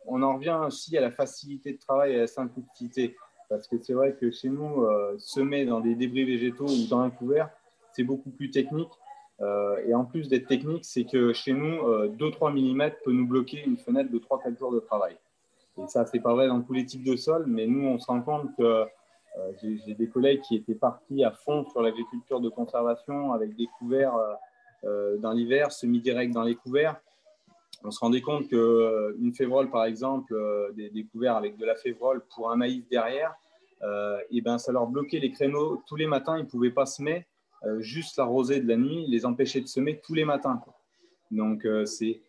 on en revient aussi à la facilité de travail et à la simplicité. Parce que c'est vrai que chez nous, euh, semer dans des débris végétaux ou dans un couvert, c'est beaucoup plus technique. Euh, et en plus d'être technique, c'est que chez nous, euh, 2-3 mm peut nous bloquer une fenêtre de 3-4 jours de travail. Et ça, c'est pas vrai dans tous les types de sols, mais nous, on se rend compte que j'ai des collègues qui étaient partis à fond sur l'agriculture de conservation avec des couverts dans l'hiver, semi-direct dans les couverts. On se rendait compte qu'une févrole, par exemple, euh, des, couverts avec de la févrole pour un maïs derrière, euh, et ben, ça leur bloquait les créneaux tous les matins, ils ne pouvaient pas semer, euh, juste la rosée de la nuit les empêchait de semer tous les matins. Donc, euh, c'est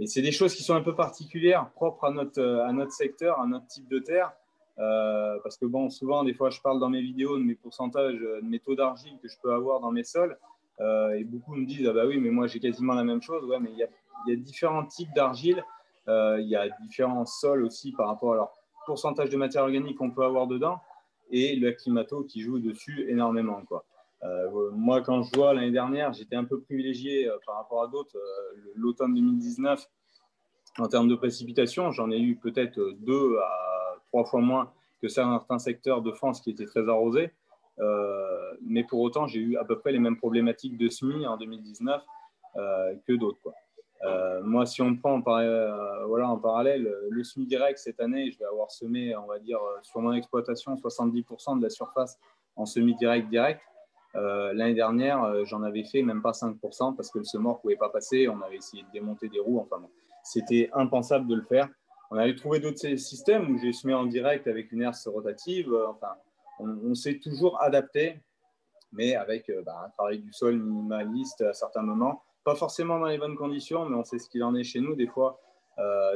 mais c'est des choses qui sont un peu particulières, propres à notre, euh, à notre secteur, à notre type de terre. Euh, parce que bon, souvent, des fois, je parle dans mes vidéos de mes pourcentages, euh, de mes taux d'argile que je peux avoir dans mes sols. Euh, et beaucoup me disent, ah bah oui, mais moi j'ai quasiment la même chose. Ouais, mais il y a, différents types d'argile. Euh, il y a différents sols aussi par rapport à leur pourcentage de matière organique qu'on peut avoir dedans et le climato qui joue dessus énormément. Quoi. Euh, moi, quand je vois l'année dernière, j'étais un peu privilégié par rapport à d'autres. L'automne 2019, en termes de précipitations, j'en ai eu peut-être deux à trois fois moins que certains secteurs de France qui étaient très arrosés. Mais pour autant, j'ai eu à peu près les mêmes problématiques de semis en 2019 que d'autres. moi, si on prend voilà, en parallèle le semis direct cette année, je vais avoir semé, on va dire, sur mon exploitation, 70% de la surface en semis direct direct. Euh, l'année dernière, euh, j'en avais fait même pas 5% parce que le semeur ne pouvait pas passer. On avait essayé de démonter des roues. Enfin, c'était impensable de le faire. On avait trouvé d'autres systèmes où j'ai semé en direct avec une herse rotative. Euh, enfin, on, s'est toujours adapté, mais avec bah, un travail du sol minimaliste à certains moments. Pas forcément dans les bonnes conditions, mais on sait ce qu'il en est chez nous. Des fois,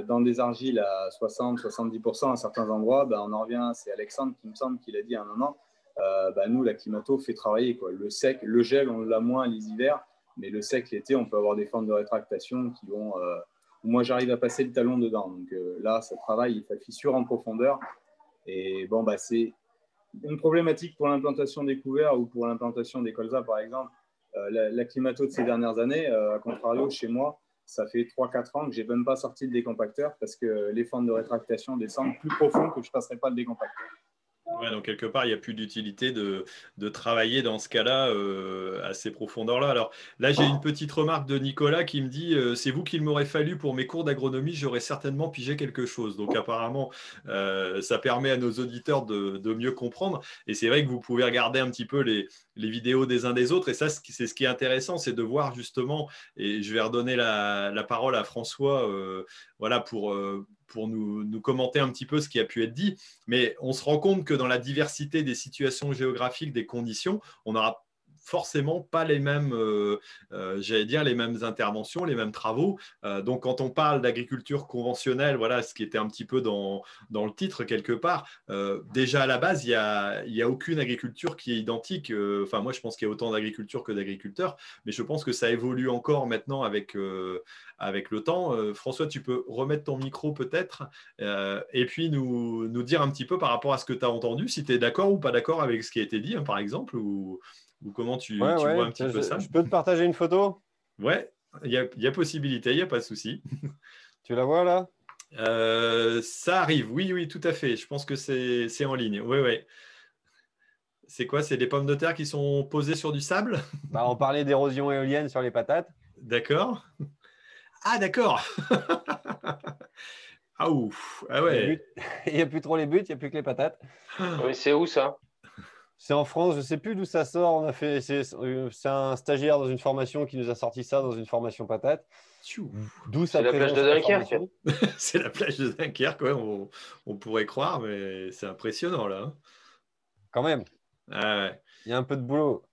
dans des argiles à 60-70% à certains endroits, bah, on en revient. C'est Alexandre qui me semble qu'il a dit à un moment euh, bah, nous, la climato fait travailler. Quoi. Le sec, le gel, on l'a moins les hivers, mais le sec, l'été, on peut avoir des formes de rétractation qui vont. Euh, moi, j'arrive à passer le talon dedans. Donc euh, là, ça travaille, il fait fissure en profondeur. Et bon, bah, c'est une problématique pour l'implantation des couverts ou pour l'implantation des colzas, par exemple. la, climato de ces dernières années, à contrario, chez moi, ça fait 3-4 ans que je n'ai même pas sorti le décompacteur parce que les formes de rétractation descendent plus profond que je ne passerai pas le décompacteur. Ouais, donc quelque part, il n'y a plus d'utilité de, de, travailler dans ce cas-là euh, à ces profondeurs-là. Alors là, j'ai une petite remarque de Nicolas qui me dit euh, c'est vous qu'il m'aurait fallu pour mes cours d'agronomie, j'aurais certainement pigé quelque chose. Donc apparemment, euh, ça permet à nos auditeurs de, de mieux comprendre. Et c'est vrai que vous pouvez regarder un petit peu les, les vidéos des uns des autres. Et ça, c'est ce qui est intéressant, c'est de voir justement, et je vais redonner la, la parole à François voilà, pour pour nous, commenter un petit peu ce qui a pu être dit. Mais on se rend compte que dans la diversité des situations géographiques, des conditions, on n'aura forcément pas les mêmes, euh, euh, j'allais dire, les mêmes interventions, les mêmes travaux. Euh, donc, quand on parle d'agriculture conventionnelle, voilà ce qui était un petit peu dans, le titre quelque part, déjà à la base, il n'y a, a aucune agriculture qui est identique. Enfin, moi, je pense qu'il y a autant d'agriculture que d'agriculteurs, mais je pense que ça évolue encore maintenant avec, avec le temps. François, tu peux remettre ton micro peut-être et puis nous, nous dire un petit peu par rapport à ce que tu as entendu, si tu es d'accord ou pas d'accord avec ce qui a été dit, hein, par exemple, ou, ou comment tu, vois un petit peu ça Je peux te partager une photo? Ouais, il y a, possibilité, il n'y a pas de souci. tu la vois là? Euh, Ça arrive, oui, oui, tout à fait. Je pense que c'est en ligne. Oui, oui. C'est quoi? C'est des pommes de terre qui sont posées sur du sable? Bah, On parlait d'érosion éolienne sur les patates. D'accord. Ah, d'accord. *laughs* ah, ouf. Ah ouais. *laughs* Il n'y a, plus trop les buts, il n'y a plus que les patates. Mais c'est où ça? C'est en France, je ne sais plus d'où ça sort. On a fait, c'est, un stagiaire dans une formation qui nous a sorti ça dans une formation patate. D'où ça *laughs* C'est la plage de Dunkerque. c'est la plage de Dunkerque, on, pourrait croire, mais c'est impressionnant là. Hein. Quand même. Ah Il y a un peu de boulot.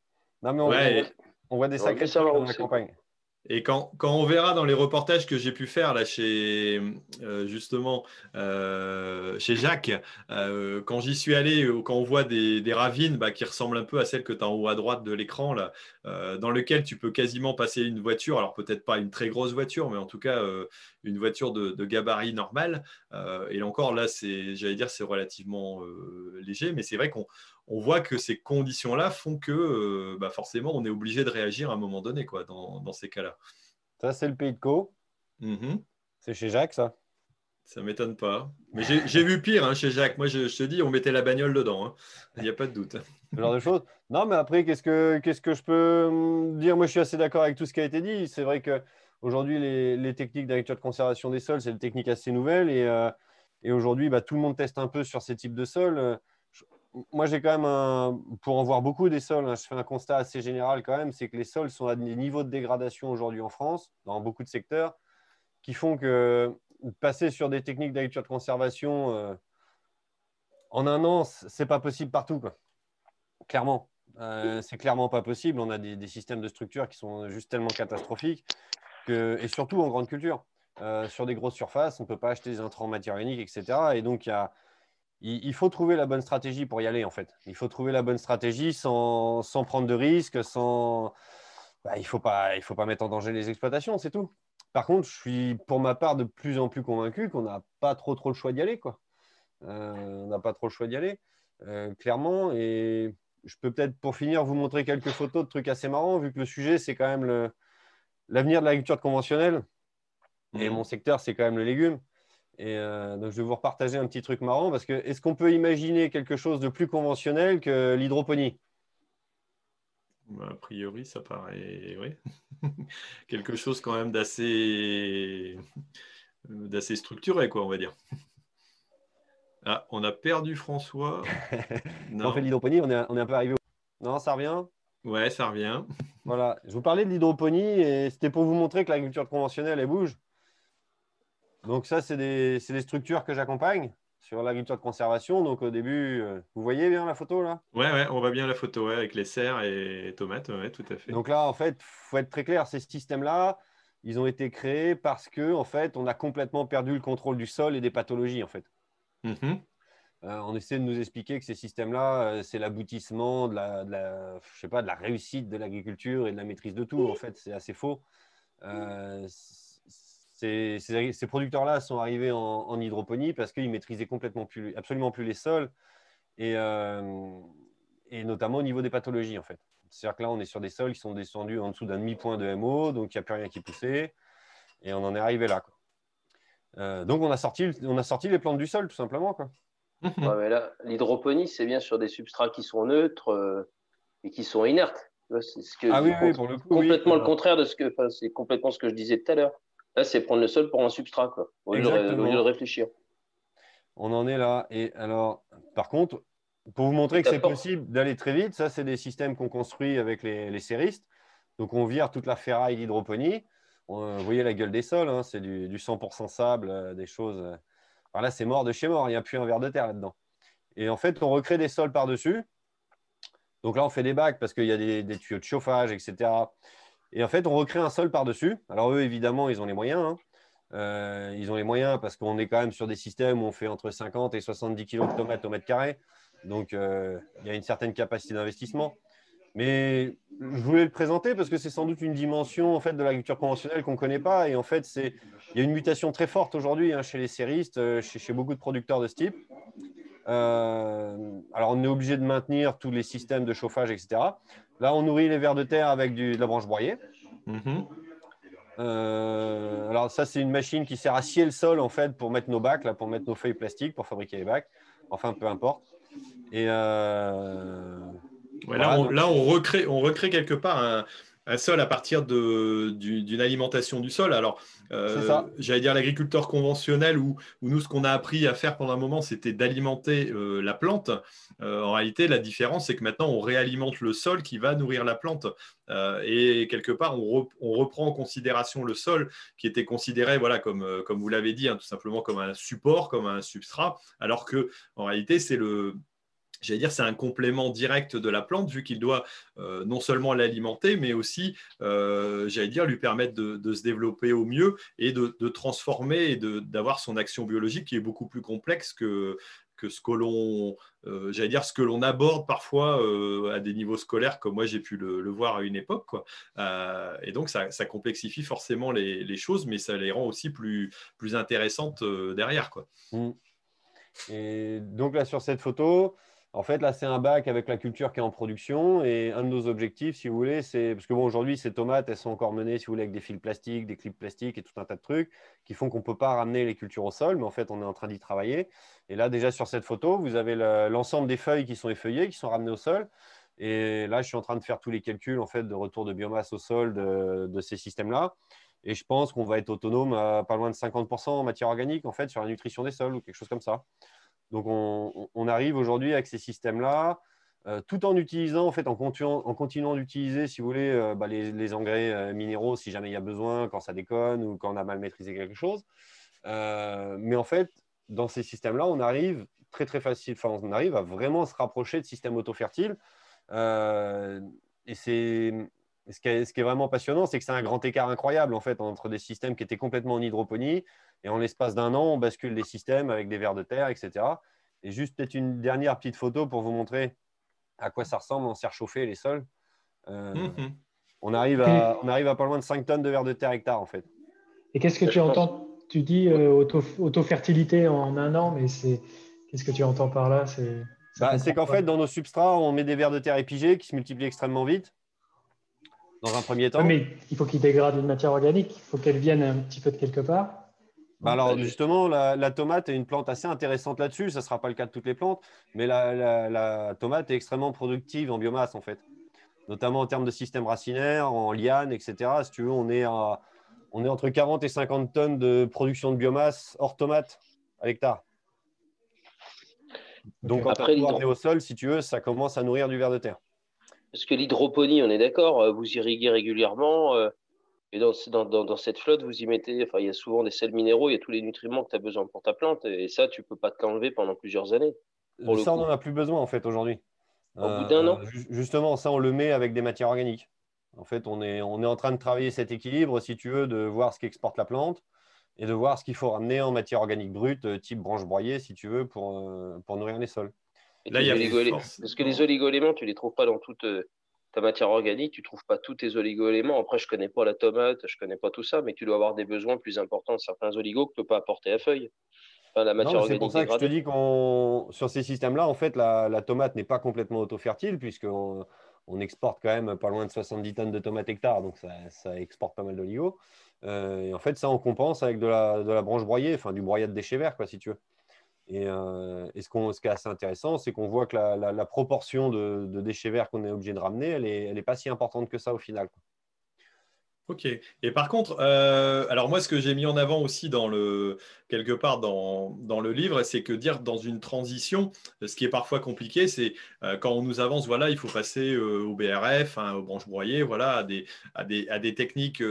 Non, mais on, voit, on voit, des sacrés dans la campagne. Et quand, on verra dans les reportages que j'ai pu faire là chez euh, justement euh, chez Jacques, euh, quand j'y suis allé, quand on voit des, ravines bah, qui ressemblent un peu à celles que tu as en haut à droite de l'écran là, dans lequel tu peux quasiment passer une voiture, alors peut-être pas une très grosse voiture, mais en tout cas une voiture de, de gabarit normal. et encore là, c'est, j'allais dire, c'est relativement léger, mais c'est vrai qu'on on voit que ces conditions-là font que euh, bah, forcément on est obligé de réagir à un moment donné quoi, dans, ces cas-là. Ça, c'est le pays de Co. Mm-hmm. C'est chez Jacques, ça Ça m'étonne pas. Mais j'ai vu pire hein, chez Jacques. Moi, je, te dis, on mettait la bagnole dedans. Hein. Il n'y a pas de doute. Ce genre de choses. Non, mais après, qu'est-ce que, qu'est-ce que je peux hum, dire? Moi, je suis assez d'accord avec tout ce qui a été dit. C'est vrai qu'aujourd'hui, les, les techniques d'agriculture de conservation des sols, c'est des techniques assez nouvelles. Et, euh, et aujourd'hui, bah, tout le monde teste un peu sur ces types de sols moi, j'ai quand même, un, pour en voir beaucoup des sols, hein, je fais un constat assez général quand même, c'est que les sols sont à des niveaux de dégradation aujourd'hui en France, dans beaucoup de secteurs, qui font que passer sur des techniques d'agriculture de conservation euh, en un an, c'est pas possible partout, clairement. Euh, c'est clairement pas possible. On a des, systèmes de structure qui sont juste tellement catastrophiques que, et surtout en grande culture. Euh, sur des grosses surfaces, on ne peut pas acheter des intrants en matière unique, etc. Et donc, il y a, il, faut trouver la bonne stratégie pour y aller, en fait. Il faut trouver la bonne stratégie sans, prendre de risques, sans, bah, il ne faut, pas, il faut pas mettre en danger les exploitations, c'est tout. Par contre, je suis pour ma part de plus en plus convaincu qu'on n'a pas trop, trop le choix d'y aller. Quoi. Euh, on n'a pas trop le choix d'y aller, euh, clairement. Et je peux peut-être, pour finir, vous montrer quelques photos de trucs assez marrants, vu que le sujet, c'est quand même l'avenir de l'agriculture conventionnelle. Et Mhm. mon secteur, c'est quand même le légume. Et euh, donc, je vais vous repartager un petit truc marrant parce que est-ce qu'on peut imaginer quelque chose de plus conventionnel que l'hydroponie? Bah, a priori, ça paraît oui. *laughs* quelque chose quand même d'assez d'assez structuré, quoi, on va dire. Ah, on a perdu François. *laughs* Quand on fait l'hydroponie, on est, on est un peu arrivé. au- Non, ça revient? Ouais, ça revient. Voilà. Je vous parlais de l'hydroponie et c'était pour vous montrer que l'agriculture conventionnelle, elle bouge. Donc, ça, c'est des, structures que j'accompagne sur l'agriculture de conservation. Donc, au début, euh, vous voyez bien la photo là? Ouais, ouais, on voit bien la photo ouais, avec les serres et tomates, ouais, tout à fait. Donc là, en fait, il faut être très clair, ces systèmes-là, ils ont été créés parce que, en fait, on a complètement perdu le contrôle du sol et des pathologies, en fait. Mhm. Euh, on essaie de nous expliquer que ces systèmes-là, euh, c'est l'aboutissement de la, de la- je sais pas, de la réussite de l'agriculture et de la maîtrise de tout. En fait, c'est assez faux. Euh, ces, ces- ces producteurs-là sont arrivés en, en hydroponie parce qu'ils maîtrisaient complètement plus, absolument plus les sols et, euh, et notamment au niveau des pathologies, en fait. C'est-à-dire que là, on est sur des sols qui sont descendus en dessous d'un demi-point de MO, donc il n'y a plus rien qui poussait, et on en est arrivé là. quoi. Euh, donc, on a, sorti, on a sorti les plantes du sol, tout simplement. Quoi. *laughs* Ouais, mais là, l'hydroponie, c'est bien sur des substrats qui sont neutres euh, et qui sont inertes. C'est ce que, Ah oui, c'est oui, pour le coup. oui. complètement le contraire de ce que, enfin, c'est complètement ce que je disais tout à l'heure. Là, c'est prendre le sol pour un substrat, quoi, au lieu, de, Exactement. au lieu de réfléchir. On en est là. Et alors, par contre, pour vous montrer que c'est possible d'aller très vite, ça, c'est des systèmes qu'on construit avec les, les séristes. Donc, on vire toute la ferraille d'hydroponie. On- Vous voyez la gueule des sols, hein, c'est du, du 100% sable, euh, des choses. euh. Alors là, c'est mort de chez mort, il n'y a plus un verre de terre là-dedans. Et en fait, on recrée des sols par-dessus. Donc là, on fait des bacs parce qu'il y a des, des tuyaux de chauffage, etc. Et en fait, on recrée un sol par-dessus. Alors eux, évidemment, ils ont les moyens. hein. Euh, ils ont les moyens parce qu'on est quand même sur des systèmes où on fait entre 50 et 70 kg de tomates au mètre carré. Donc, euh, il y a une certaine capacité d'investissement. Mais je voulais le présenter parce que c'est sans doute une dimension en fait, de l'agriculture conventionnelle qu'on ne connaît pas. Et en fait, il y a une mutation très forte aujourd'hui hein, chez les séristes, euh, chez beaucoup de producteurs de ce type. Euh, alors, on est obligé de maintenir tous les systèmes de chauffage, etc. Là, on nourrit les vers de terre avec du- de la branche broyée. Mhm. Euh, alors ça, c'est une machine qui sert à scier le sol en fait pour mettre nos bacs, là, pour mettre nos feuilles plastiques, pour fabriquer les bacs. Enfin, peu importe. Et euh, Ouais, Voilà, là, on, donc- là, on recrée, on recrée quelque part un, un sol à partir du- d'une alimentation du sol. Alors, euh, j'allais dire l'agriculteur conventionnel, où, où nous, ce qu'on a appris à faire pendant un moment, c'était d'alimenter euh, la plante. Euh, en réalité, la différence, c'est que maintenant, on réalimente le sol qui va nourrir la plante. Et quelque part, on, re- on reprend en considération le sol qui était considéré, voilà, comme, comme vous l'avez dit, hein, tout simplement comme un support, comme un substrat, alors que en réalité, c'est le, j'allais dire, c'est un complément direct de la plante, vu qu'il doit euh, non seulement l'alimenter, mais aussi, euh, j'allais dire, lui permettre de, se développer au mieux et de, transformer et d'avoir son action biologique qui est beaucoup plus complexe que, que ce que l'on, euh, j'allais dire, ce que l'on aborde parfois à des niveaux scolaires, comme moi j'ai pu le, le voir à une époque. Quoi. Et donc, ça, ça complexifie forcément les, les choses, mais ça les rend aussi plus, plus intéressantes derrière. Quoi. Mm. Et donc là, sur cette photo, en fait, là, c'est un bac avec la culture qui est en production. Et un de nos objectifs, si vous voulez, c'est. Parce que bon, aujourd'hui, ces tomates, elles sont encore menées, si vous voulez, avec des fils plastiques, des clips plastiques et tout un tas de trucs qui font qu'on ne peut pas ramener les cultures au sol. Mais en fait, on est en train d'y travailler. Et là, déjà, sur cette photo, vous avez le- l'ensemble des feuilles qui sont effeuillées, qui sont ramenées au sol. Et là, je suis en train de faire tous les calculs en fait, de retour de biomasse au sol de, de ces systèmes-là. Et je pense qu'on va être autonome à pas loin de 50% en matière organique, en fait, sur la nutrition des sols ou quelque chose comme ça. Donc, on, arrive aujourd'hui avec ces systèmes-là, euh, tout en utilisant, en fait, en continuant, d'utiliser, si vous voulez, euh, bah, les, engrais euh, minéraux si jamais il y a besoin, quand ça déconne ou quand on a mal maîtrisé quelque chose. Mais en fait, dans ces systèmes-là, on arrive très, très facile, on arrive à vraiment se rapprocher de systèmes autofertiles. Et c'est ce qui, est, ce qui est vraiment passionnant, c'est que c'est un grand écart incroyable en fait entre des systèmes qui étaient complètement en hydroponie et en l'espace d'un an, on bascule des systèmes avec des vers de terre, etc. Et juste peut-être une dernière petite photo pour vous montrer à quoi ça ressemble en serre chauffée les sols. Euh, Mhm. On arrive, à, on arrive à pas loin de 5 tonnes de vers de terre hectare, en fait. Et qu'est-ce que tu entends? Tu dis euh, auto, auto-fertilité en un an, mais c'est qu'est-ce que tu entends par là? C'est bah, qu'en fait, dans nos substrats, on met des vers de terre épigés qui se multiplient extrêmement vite, dans un premier temps. mais il faut qu'ils dégradent une matière organique, il faut qu'elle vienne un petit peu de quelque part. Bah alors justement, la, tomate est une plante assez intéressante là-dessus. Ça ne sera pas le cas de toutes les plantes, mais la, tomate est extrêmement productive en biomasse en fait, notamment en termes de système racinaire, en liane, etc. Si tu veux, on est, on est entre 40 et 50 tonnes de production de biomasse hors tomate à l'hectare. Donc Après, quand on est au sol, si tu veux, ça commence à nourrir du ver de terre. Parce que l'hydroponie, on est d'accord, euh, vous irriguez régulièrement. Euh, et dans, dans, cette flotte, vous y mettez, enfin, il y a souvent des sels minéraux, il y a tous les nutriments que tu as besoin pour ta plante. Et ça, tu ne peux pas te l'enlever pendant plusieurs années. ça, on n'en a plus besoin, en fait, aujourd'hui. Au bout d'un an euh, Justement, ça, on le met avec des matières organiques. En fait, on est, on est en train de travailler cet équilibre, si tu veux, de voir ce qu'exporte la plante et de voir ce qu'il faut ramener en matière organique brute, euh, type branche broyée, si tu veux, pour, euh, pour nourrir les sols. Là, il y a Parce que les oligoéléments, tu ne les trouves pas dans toute, ta matière organique, tu ne trouves pas tous tes oligo-éléments. Après, je ne connais pas la tomate, je ne connais pas tout ça, mais tu dois avoir des besoins plus importants de certains oligos que tu ne peux pas apporter à feuille. la matière c'est pour ça que je te dis qu'on sur ces systèmes-là, en fait, la, tomate n'est pas complètement auto-fertile, puisqu'on on exporte quand même pas loin de 70 tonnes de tomates hectares, donc ça, exporte pas mal d'oligo. Euh, et en fait, ça, on compense avec de la, de la branche broyée, enfin du broyat de déchets verts, quoi, si tu veux. Et, euh, ce, qui est assez intéressant, c'est qu'on voit que la, proportion de, déchets verts qu'on est obligé de ramener, elle n'est est pas si importante que ça au final. Ok. Et par contre, euh, alors moi, ce que j'ai mis en avant aussi dans le quelque part dans, le livre, c'est que dire dans une transition, ce qui est parfois compliqué, c'est euh, quand on nous avance, voilà, il faut passer au BRF, hein, aux branches broyées, voilà, à des techniques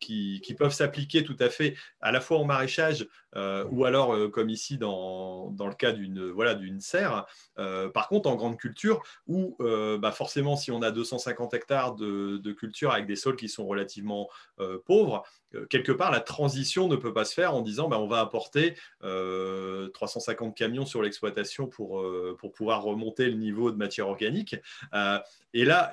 qui, peuvent s'appliquer tout à fait à la fois en maraîchage euh, ou alors euh, comme ici dans, le cas d'une serre. Euh, par contre, en grande culture, où bah forcément, si on a 250 hectares de, culture avec des sols qui sont relativement pauvres, quelque part, la transition ne peut pas se faire en disant bah, on va apporter 350 camions sur l'exploitation pour, pour pouvoir remonter le niveau de matière organique. et là,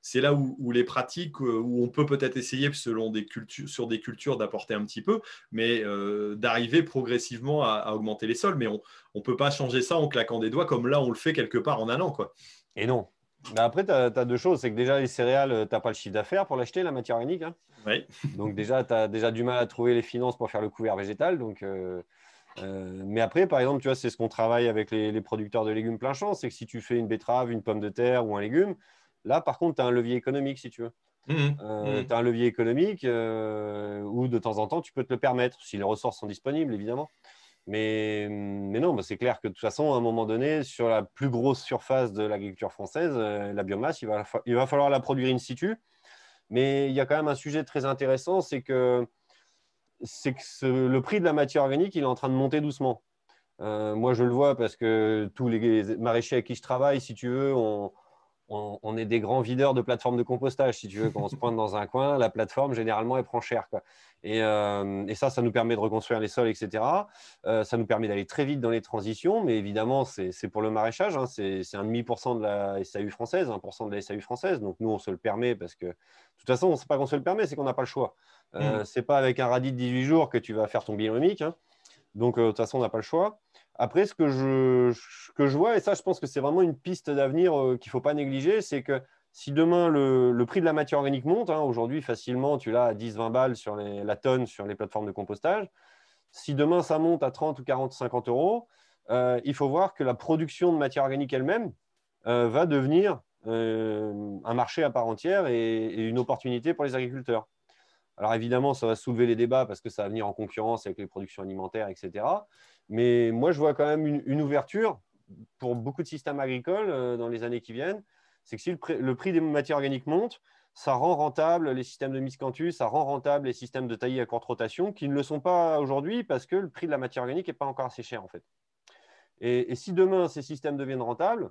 c'est là où, les pratiques, où on peut peut-être essayer, selon des cultures, sur des cultures d'apporter un petit peu, mais euh, d'arriver progressivement à, augmenter les sols. Mais on ne peut pas changer ça en claquant des doigts comme là on le fait quelque part en un an. Quoi. Et non. Bah, après, tu as, deux choses. C'est que déjà, les céréales, euh, tu n'as pas le chiffre d'affaires pour l'acheter, la matière organique. Hein. Oui. *laughs* Donc déjà, tu as déjà du mal à trouver les finances pour faire le couvert végétal. Donc, euh, mais après, par exemple, tu vois, c'est ce qu'on travaille avec les, les, producteurs de légumes plein champ. C'est que si tu fais une betterave, une pomme de terre ou un légume, là, par contre, tu as un levier économique, si tu veux. Mmh, euh, mmh. Tu as un levier économique euh, où de temps en temps tu peux te le permettre, si les ressources sont disponibles évidemment. Mais, mais non, bah, c'est clair que de toute façon, à un moment donné, sur la plus grosse surface de l'agriculture française, euh, la biomasse, il va, il va falloir la produire in situ. Mais il y a quand même un sujet très intéressant, c'est que, c'est que le prix de la matière organique, il est en train de monter doucement. moi, je le vois parce que tous les maraîchers avec qui je travaille, si tu veux, on, on, est des grands videurs de plateformes de compostage. Si tu veux, quand on se pointe dans un coin, la plateforme, généralement, elle prend cher. Euh, et, ça, ça nous permet de reconstruire les sols, etc. Euh, ça nous permet d'aller très vite dans les transitions, mais évidemment, c'est pour le maraîchage. Hein. c'est un demi pour cent de la SAU française, 1% de la SAU française. Donc, nous, on se le permet parce que, de toute façon, n'est pas qu'on se le permet, c'est qu'on n'a pas le choix. Euh, mmh. C'est pas avec un radis de 18 jours que tu vas faire ton bilan hein. Donc, de toute façon, on n'a pas le choix. Après, ce que je, que je vois, et ça, je pense que c'est vraiment une piste d'avenir euh, qu'il ne faut pas négliger, c'est que si demain le, prix de la matière organique monte, hein, aujourd'hui facilement tu l'as à 10-20 balles sur la tonne sur les plateformes de compostage, si demain ça monte à 30 ou 40, 50 euros, euh, il faut voir que la production de matière organique elle-même euh, va devenir un marché à part entière et, une opportunité pour les agriculteurs. Alors évidemment, ça va soulever les débats parce que ça va venir en concurrence avec les productions alimentaires, etc. Mais moi, je vois quand même une, ouverture pour beaucoup de systèmes agricoles euh, dans les années qui viennent. C'est que si le, prix des matières organiques monte, ça rend rentable les systèmes de miscanthus, ça rend rentable les systèmes de taillis à courte rotation qui ne le sont pas aujourd'hui parce que le prix de la matière organique n'est pas encore assez cher en fait. Et, si demain ces systèmes deviennent rentables,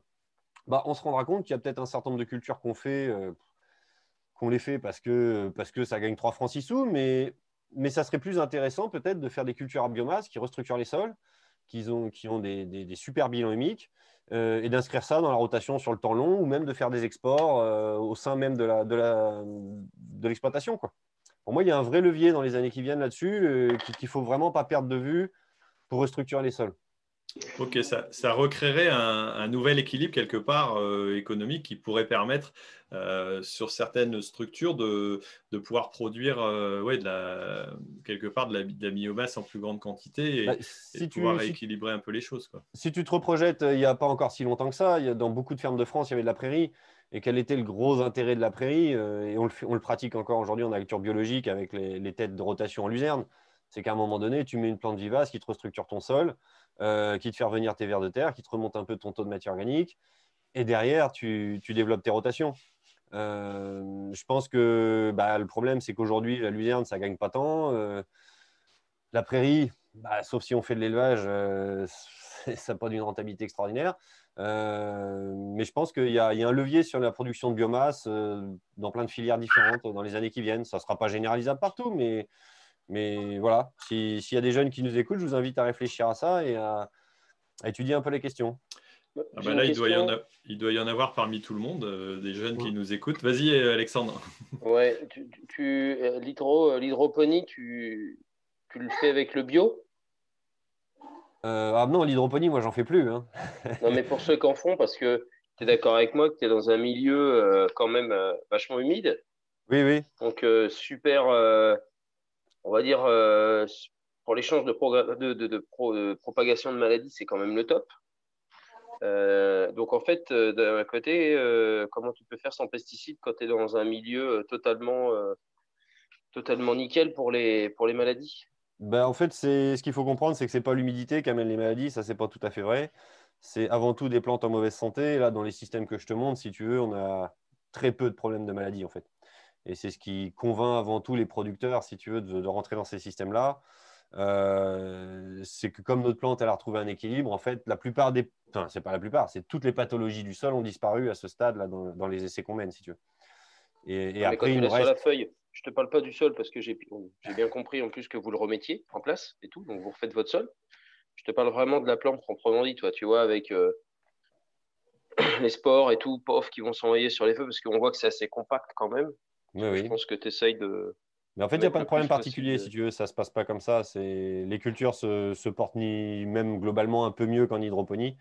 bah, on se rendra compte qu'il y a peut-être un certain nombre de cultures qu'on fait, euh, qu'on les fait parce que, parce que ça gagne 3 francs 6 sous, mais mais ça serait plus intéressant peut-être de faire des cultures à biomasse qui restructurent les sols, qui ont, des, super bilans humiques et d'inscrire ça dans la rotation sur le temps long ou même de faire des exports au sein même de l'exploitation. De Pour moi, il y a un vrai levier dans les années qui viennent là-dessus qu'il ne faut vraiment pas perdre de vue pour restructurer les sols. Ok, ça, ça recréerait un, nouvel équilibre quelque part euh, économique qui pourrait permettre euh, sur certaines structures de, de pouvoir produire euh, ouais, de la, quelque part de la, de la, biomasse en plus grande quantité et, bah, si tu, pouvoir rééquilibrer un peu les choses. Quoi. Si tu te reprojettes il n'y a pas encore si longtemps que ça, il y a, dans beaucoup de fermes de France, il y avait de la prairie. Et quel était le gros intérêt de la prairie Et on le, on le, pratique encore aujourd'hui en agriculture biologique avec les, les têtes de rotation en luzerne. C'est qu'à un moment donné, tu mets une plante vivace qui te restructure ton sol euh, qui te fait revenir tes vers de terre, qui te remonte un peu ton taux de matière organique. Et derrière, tu, développes tes rotations. Euh, je pense que bah, le problème, c'est qu'aujourd'hui, la luzerne, ça ne gagne pas tant. Euh, la prairie, bah, sauf si on fait de l'élevage, *laughs* ça n'a pas d'une rentabilité extraordinaire. mais je pense qu'il y, a un levier sur la production de biomasse dans plein de filières différentes dans les années qui viennent. Ça ne sera pas généralisable partout, mais mais voilà, s'il y a des jeunes qui nous écoutent, je vous invite à réfléchir à ça et à, étudier un peu les questions. Ah bah là, il doit, y en il doit, y en avoir parmi tout le monde, euh, des jeunes qui nous écoutent. Vas-y, Alexandre. *laughs* Ouais, tu, tu euh, l'hydroponie, tu, tu, le fais avec le bio? Euh, Ah non, l'hydroponie, moi, j'en fais plus. Hein. non, mais pour ceux qui en font, parce que tu es d'accord avec moi que tu es dans un milieu quand même vachement humide. Oui, oui. Donc, super on va dire, euh, pour l'échange de, de, propagation de maladies, c'est quand même le top. Euh, donc en fait, euh, d'un côté, comment tu peux faire sans pesticides quand tu es dans un milieu totalement, totalement nickel pour les, pour les maladies? Ben, En fait, ce qu'il faut comprendre, c'est que ce n'est pas l'humidité qui amène les maladies, ça c'est pas tout à fait vrai. C'est avant tout des plantes en mauvaise santé. Là, dans les systèmes que je te montre, si tu veux, on a très peu de problèmes de maladies en fait. Et c'est ce qui convainc avant tout les producteurs, si tu veux, de, rentrer dans ces systèmes-là. Euh, c'est que comme notre plante, elle a retrouvé un équilibre, en fait, la plupart des. Enfin, c'est pas la plupart, c'est toutes les pathologies du sol ont disparu à ce stade-là dans, les essais qu'on mène, si tu veux. Et, après, quand tu il reste... sur la feuille, je te parle pas du sol parce que j'ai bien compris en plus que vous le remettiez en place et tout, donc vous refaites votre sol. Je te parle vraiment de la plante proprement dit, toi, tu vois, avec euh, *clears throat* les spores et tout, pof, qui vont s'envoyer sur les feux parce qu'on voit que c'est assez compact quand même. Je pense que tu essayes de. Mais en fait, il n'y a pas de problème particulier, si tu veux, ça ne se passe pas comme ça. Les cultures se, se, portent ni, même globalement un peu mieux qu'en hydroponie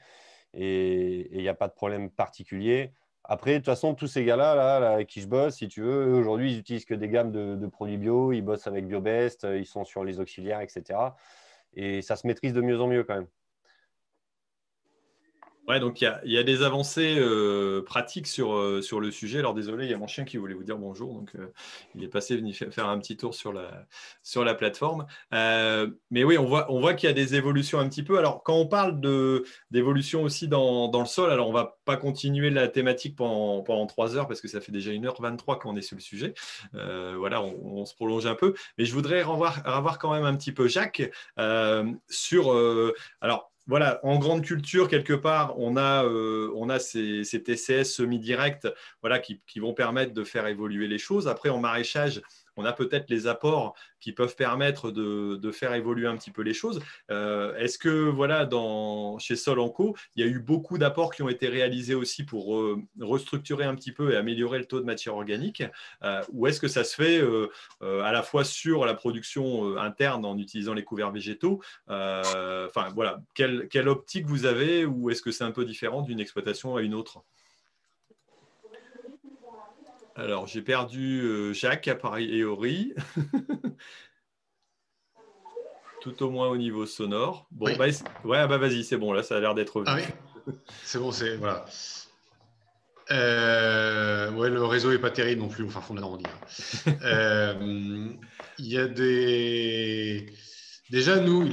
et il n'y a pas de problème particulier. Après, de toute façon, tous ces gars-là, là, avec qui je bosse, si tu veux, aujourd'hui, ils n'utilisent que des gammes de, de, produits bio, ils bossent avec BioBest, ils sont sur les auxiliaires, etc. Et ça se maîtrise de mieux en mieux quand même. Ouais, donc il y a, des avancées euh, pratiques sur, euh, sur le sujet. Alors désolé, il y a mon chien qui voulait vous dire bonjour, donc euh, il est passé venir faire un petit tour sur la, sur la plateforme. mais oui, on voit, on qu'il y a des évolutions un petit peu. Alors quand on parle d'évolution aussi dans, dans, le sol, alors on va pas continuer la thématique pendant, pendant 3 heures parce que ça fait déjà 1h23 qu'on est sur le sujet. voilà, on, se prolonge un peu. Mais je voudrais revoir, revoir quand même un petit peu Jacques sur... alors voilà, en grande culture, quelque part, on a, euh, on ces TCS semi-directs voilà, qui, qui, vont permettre de faire évoluer les choses. Après, en maraîchage, on a peut-être les apports qui peuvent permettre de, faire évoluer un petit peu les choses. Euh, est-ce que voilà, dans, chez Solanco, il y a eu beaucoup d'apports qui ont été réalisés aussi pour euh, restructurer un petit peu et améliorer le taux de matière organique euh, Ou est-ce que ça se fait à la fois sur la production interne en utilisant les couverts végétaux voilà, quelle, quelle optique vous avez ou est-ce que c'est un peu différent d'une exploitation à une autre? Alors, j'ai perdu euh, Jacques à Paris et Ori. *laughs* Tout au moins au niveau sonore. Bon, bah, ouais, bah vas-y, c'est bon, là, ça a l'air d'être Ah oui, c'est bon, c'est. Voilà. Euh, ouais, le réseau n'est pas terrible non plus, enfin, fond de la euh, Il y a des. Déjà, nous,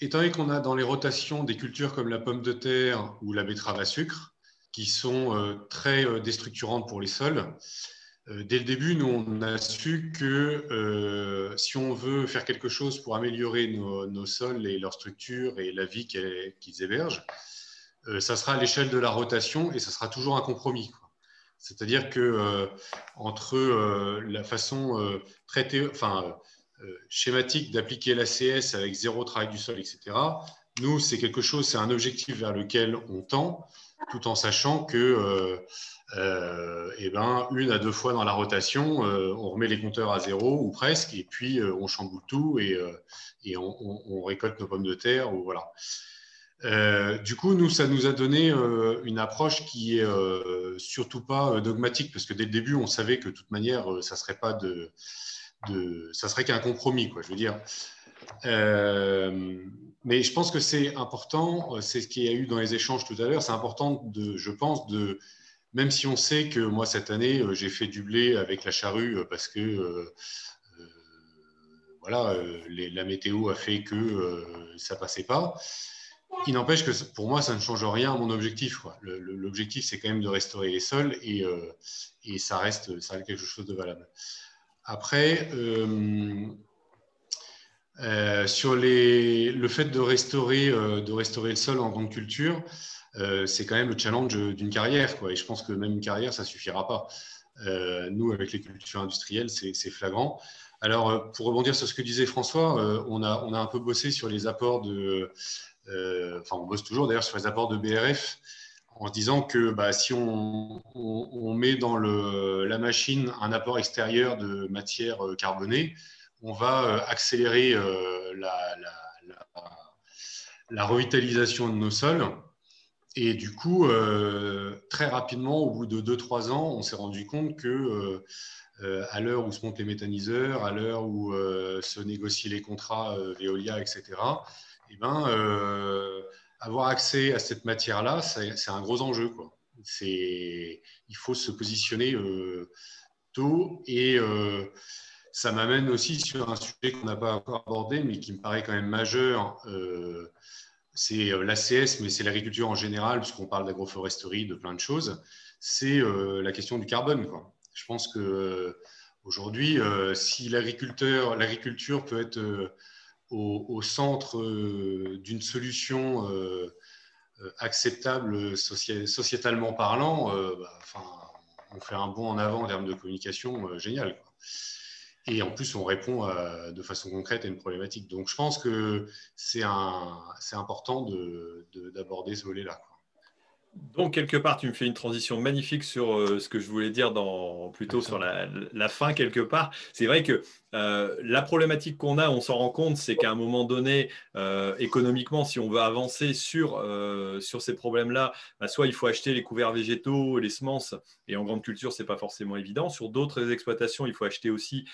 étant donné qu'on a dans les rotations des cultures comme la pomme de terre ou la betterave à sucre, qui sont très déstructurantes pour les sols, euh, dès le début, nous, on a su que euh, si on veut faire quelque chose pour améliorer nos, sols et leur structure et la vie qu'ils hébergent, euh, ça sera à l'échelle de la rotation et ça sera toujours un compromis. C'est-à-dire que entre la façon traitée, enfin, schématique d'appliquer l'ACS avec zéro travail du sol, etc., Nous, c'est quelque chose, c'est un objectif vers lequel on tend, tout en sachant que eh ben, une à deux fois dans la rotation, on remet les compteurs à zéro ou presque, et puis on chamboule tout et, et on, récolte nos pommes de terre. Ou, voilà. Euh, du coup, nous, ça nous a donné euh, une approche qui est euh, surtout pas dogmatique, parce que dès le début, on savait que de toute manière, ça serait pas de, de ça serait qu'un compromis, quoi. Je veux dire. mais je pense que c'est important, c'est ce qu'il y a eu dans les échanges tout à l'heure, c'est important de, je pense, de, même si on sait que moi cette année, j'ai fait du blé avec la charrue parce que voilà, la météo a fait que ça passait pas. Il n'empêche que pour moi, ça ne change rien à mon objectif. L'objectif, c'est quand même de restaurer les sols et, euh, ça, reste, quelque chose de valable. Après, euh, euh, sur le fait de restaurer le sol en grande culture, c'est quand même le challenge d'une carrière. Quoi. Et je pense que même une carrière, ça ne suffira pas. nous, avec les cultures industrielles, c'est flagrant. Alors, pour rebondir sur ce que disait François, on, a, un peu bossé sur les apports de euh, enfin on bosse toujours d'ailleurs sur les apports de BRF en se disant que bah, si on, met dans la machine un apport extérieur de matière euh, carbonée, on va euh, accélérer la, revitalisation de nos sols. Et du coup, très rapidement, au bout de 2-3 ans, on s'est rendu compte que à l'heure où se montent les méthaniseurs, à l'heure où se négocient les contrats Veolia, etc., eh ben, euh, avoir accès à cette matière-là, c'est un gros enjeu. Quoi. Il faut se positionner euh, tôt et euh, ça m'amène aussi sur un sujet qu'on n'a pas encore abordé, mais qui me paraît quand même majeur. C'est l'ACS, mais c'est l'agriculture en général, puisqu'on parle d'agroforesterie, de plein de choses. C'est la question du carbone. Je pense que aujourd'hui, si l'agriculture peut être au, centre euh, d'une solution euh, euh, acceptable sociétalement parlant, bah, enfin, on fait un bond en avant en termes de communication génial. Et en plus, on répond de façon concrète à une problématique. Donc, je pense que c'est important d'aborder ce volet-là. Donc, quelque part, tu me fais une transition magnifique sur ce que je voulais dire dans, plutôt sur la, fin, quelque part. C'est vrai que euh, la problématique qu'on a, on s'en rend compte, c'est qu'à un moment donné, euh, économiquement, si on veut avancer sur, euh, sur ces problèmes-là, bah, soit il faut acheter les couverts végétaux, les semences, et en grande culture, ce n'est pas forcément évident. Sur d'autres exploitations, il faut acheter aussi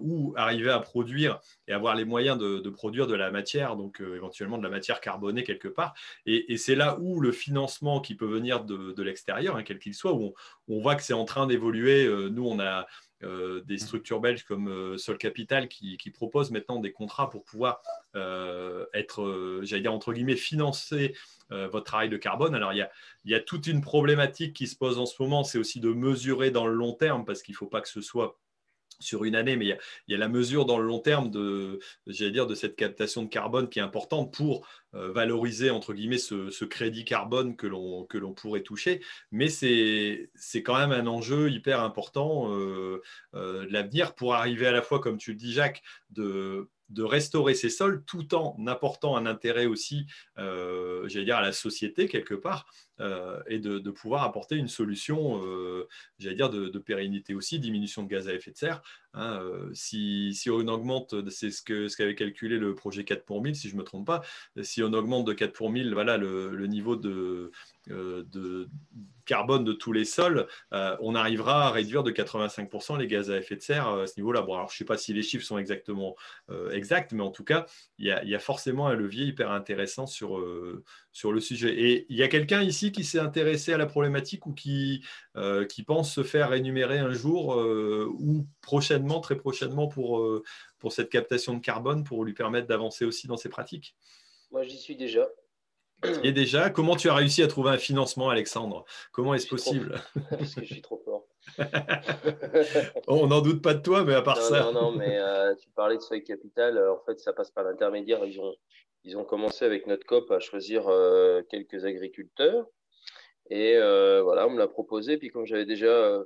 ou arriver à produire et avoir les moyens de, produire de la matière, donc éventuellement de la matière carbonée quelque part. Et, c'est là où le financement qui peut venir de, l'extérieur, hein, quel qu'il soit, où on voit que c'est en train d'évoluer. nous, on a euh, des mmh. structures belges comme euh, Sol Capital qui, proposent maintenant des contrats pour pouvoir euh, être, j'allais dire entre guillemets, financer votre travail de carbone. Alors il y, a, toute une problématique qui se pose en ce moment, c'est aussi de mesurer dans le long terme parce qu'il ne faut pas que ce soit sur une année, mais il y, a, la mesure dans le long terme de, dire, de cette captation de carbone qui est importante pour euh, valoriser entre guillemets ce, crédit carbone que l'on pourrait toucher. Mais c'est quand même un enjeu hyper important euh, euh, de l'avenir pour arriver à la fois, comme tu le dis, Jacques, de de restaurer ces sols tout en apportant un intérêt aussi, j'allais dire, à la société quelque part, euh, et de, pouvoir apporter une solution, euh, j'allais dire, de, pérennité aussi, diminution de gaz à effet de serre. Hein, euh, si, on augmente, c'est ce qu'avait ce calculé le projet 4 pour 1000, si je ne me trompe pas, si on augmente de 4 pour 1000 voilà, le, niveau de, de, carbone de tous les sols, on arrivera à réduire de 85% les gaz à effet de serre à ce niveau-là. Bon, alors je ne sais pas si les chiffres sont exactement exacts, mais en tout cas, il y, y, a forcément un levier hyper intéressant sur, sur le sujet. Et il y a quelqu'un ici qui s'est intéressé à la problématique ou qui, euh, qui pense se faire énumérer un jour euh, ou prochainement, très prochainement, pour, euh, pour cette captation de carbone, pour lui permettre d'avancer aussi dans ses pratiques? Moi, j'y suis déjà. Et déjà, comment tu as réussi à trouver un financement, Alexandre? Comment est-ce possible? *laughs* Parce que je suis trop fort. On n'en doute pas de toi, mais à part ça. Non, non, mais tu parlais de Seuil Capital. En fait, ça passe par l'intermédiaire. Ils ont, ils ont commencé avec notre COP à choisir euh, quelques agriculteurs. Et euh, voilà, on me l'a proposé. Puis comme j'avais déjà, euh,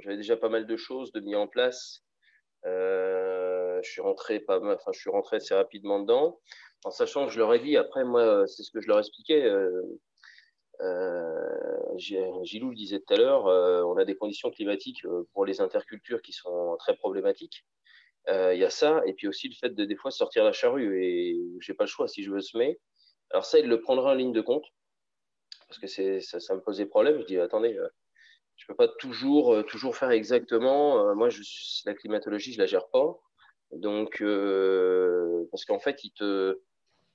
j'avais déjà pas mal de choses de mis en place, je suis rentré pas enfin, je suis rentré assez rapidement dedans, en sachant que je leur ai dit, après, moi, c'est ce que je leur expliquais. Gilou le disait tout à l'heure, on a des conditions climatiques pour les intercultures qui sont très problématiques. Il y a ça, et puis aussi le fait de des fois sortir la charrue, et j'ai pas le choix si je veux semer. Alors ça, il le prendra en ligne de compte, parce que ça, me posait problème. Je dis, attendez, je peux pas toujours, euh, toujours faire exactement. Euh, moi, la climatologie, je la gère pas. Donc, euh, parce qu'en fait,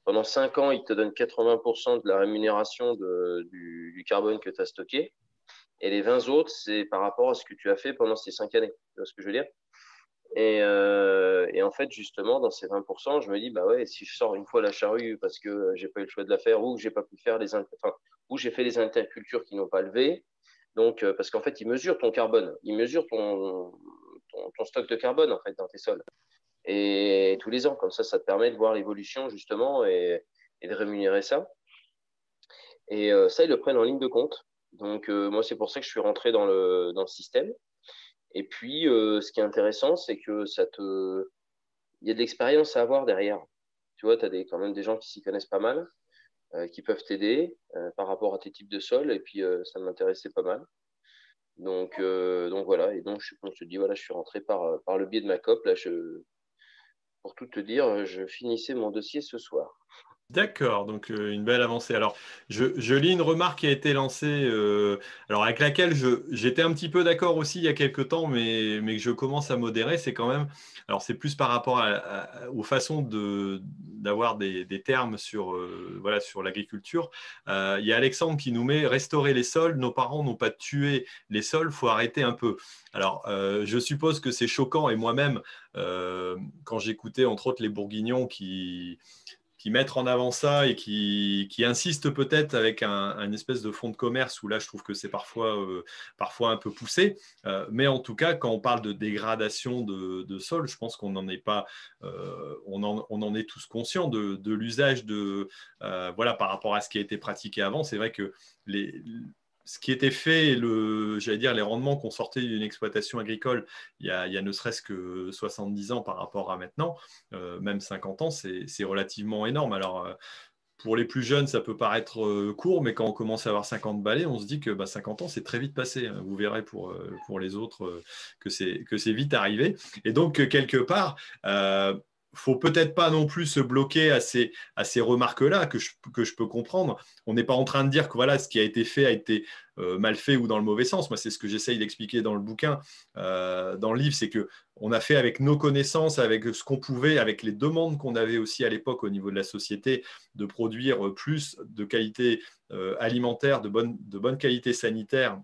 pendant 5 ans, il te donne 80% de la rémunération de, du, carbone que tu as stocké. Et les 20 autres, c'est par rapport à ce que tu as fait pendant ces 5 années. Tu vois ce que je veux dire? Et, et, en fait, justement, dans ces 20%, je me dis, bah ouais, si je sors une fois la charrue parce que j'ai pas eu le choix de la faire ou j'ai pas pu faire les, enfin, ou j'ai fait les intercultures qui n'ont pas levé, donc, euh, parce qu'en fait, il mesure ton carbone, il mesure ton, stock de carbone en fait dans tes sols. Et tous les ans, comme ça, ça te permet de voir l'évolution justement et, de rémunérer ça. Et euh, ça, ils le prennent en ligne de compte. Donc, euh, moi, c'est pour ça que je suis rentré dans le, dans le système. Et puis, ce qui est intéressant, c'est que ça te. Il y a de l'expérience à avoir derrière. Tu vois, tu as des, quand même des gens qui s'y connaissent pas mal. Euh, qui peuvent t'aider euh, par rapport à tes types de sols. Et puis, euh, ça m'intéressait pas mal. Donc, donc voilà. Et donc, je, je te dis, voilà, je suis rentré par, par le biais de ma COP. Là, je, pour tout te dire, je finissais mon dossier ce soir. D'accord, donc euh, une belle avancée. Alors, je, lis une remarque qui a été lancée, euh, alors avec laquelle j'étais un petit peu d'accord aussi il y a quelques temps, mais, que je commence à modérer, c'est quand même, alors c'est plus par rapport aux façons d'avoir des, des, termes sur, euh, voilà, sur l'agriculture. il y a Alexandre qui nous met restaurer les sols, nos parents n'ont pas tué les sols, faut arrêter un peu. Alors, je suppose que c'est choquant, et moi-même, quand j'écoutais entre autres les Bourguignons qui qui mettent en avant ça et qui, qui insistent peut-être avec un, espèce de fonds de commerce où là je trouve que c'est parfois, euh, parfois un peu poussé. Euh, mais en tout cas, quand on parle de dégradation de, sol, je pense qu'on n'en est pas, euh, on, en, on, en, est tous conscients de, de l'usage de, voilà, par rapport à ce qui a été pratiqué avant. C'est vrai que les, ce qui était fait, j'allais dire, les rendements qu'on sortait d'une exploitation agricole il y, a, ne serait-ce que 70 ans par rapport à maintenant, euh, même 50 ans, c'est relativement énorme. Alors, euh, pour les plus jeunes, ça peut paraître euh, court, mais quand on commence à avoir 50 balais, on se dit que 50 bah, ans, c'est très vite passé. Hein. Vous verrez pour les autres que c'est vite arrivé. Et donc, quelque part, faut peut-être pas non plus se bloquer à ces, à ces remarques-là que je, que je peux comprendre. On n'est pas en train de dire que voilà, ce qui a été fait a été euh, mal fait ou dans le mauvais sens. Moi, c'est ce que j'essaye d'expliquer dans le bouquin, euh, dans le livre, c'est que on a fait avec nos connaissances, avec ce qu'on pouvait, avec les demandes qu'on avait aussi à l'époque au niveau de la société, de produire plus de qualité euh, alimentaire, de bonne, de bonne qualité sanitaire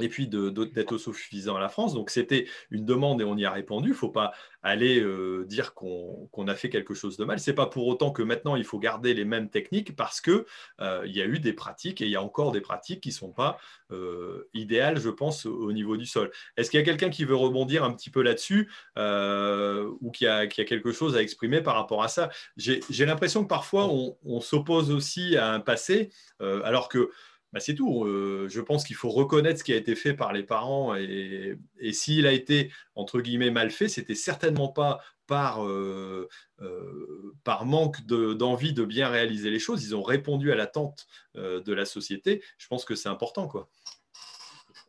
et puis d'être autosuffisant à la France. Donc c'était une demande et on y a répondu. Il ne faut pas aller euh, dire qu'on a fait quelque chose de mal. Ce n'est pas pour autant que maintenant il faut garder les mêmes techniques parce qu'il euh, y a eu des pratiques et il y a encore des pratiques qui ne sont pas euh, idéales, je pense, au, niveau du sol. Est-ce qu'il y a quelqu'un qui veut rebondir un petit peu là-dessus ou qui a, quelque chose à exprimer par rapport à ça? J'ai l'impression que parfois on s'oppose aussi à un passé alors que bah, c'est tout. Euh, je pense qu'il faut reconnaître ce qui a été fait par les parents et, s'il a été entre guillemets mal fait, c'était certainement pas par, euh, euh, par manque d'envie de, bien réaliser les choses. Ils ont répondu à l'attente de la société. Je pense que c'est important, quoi.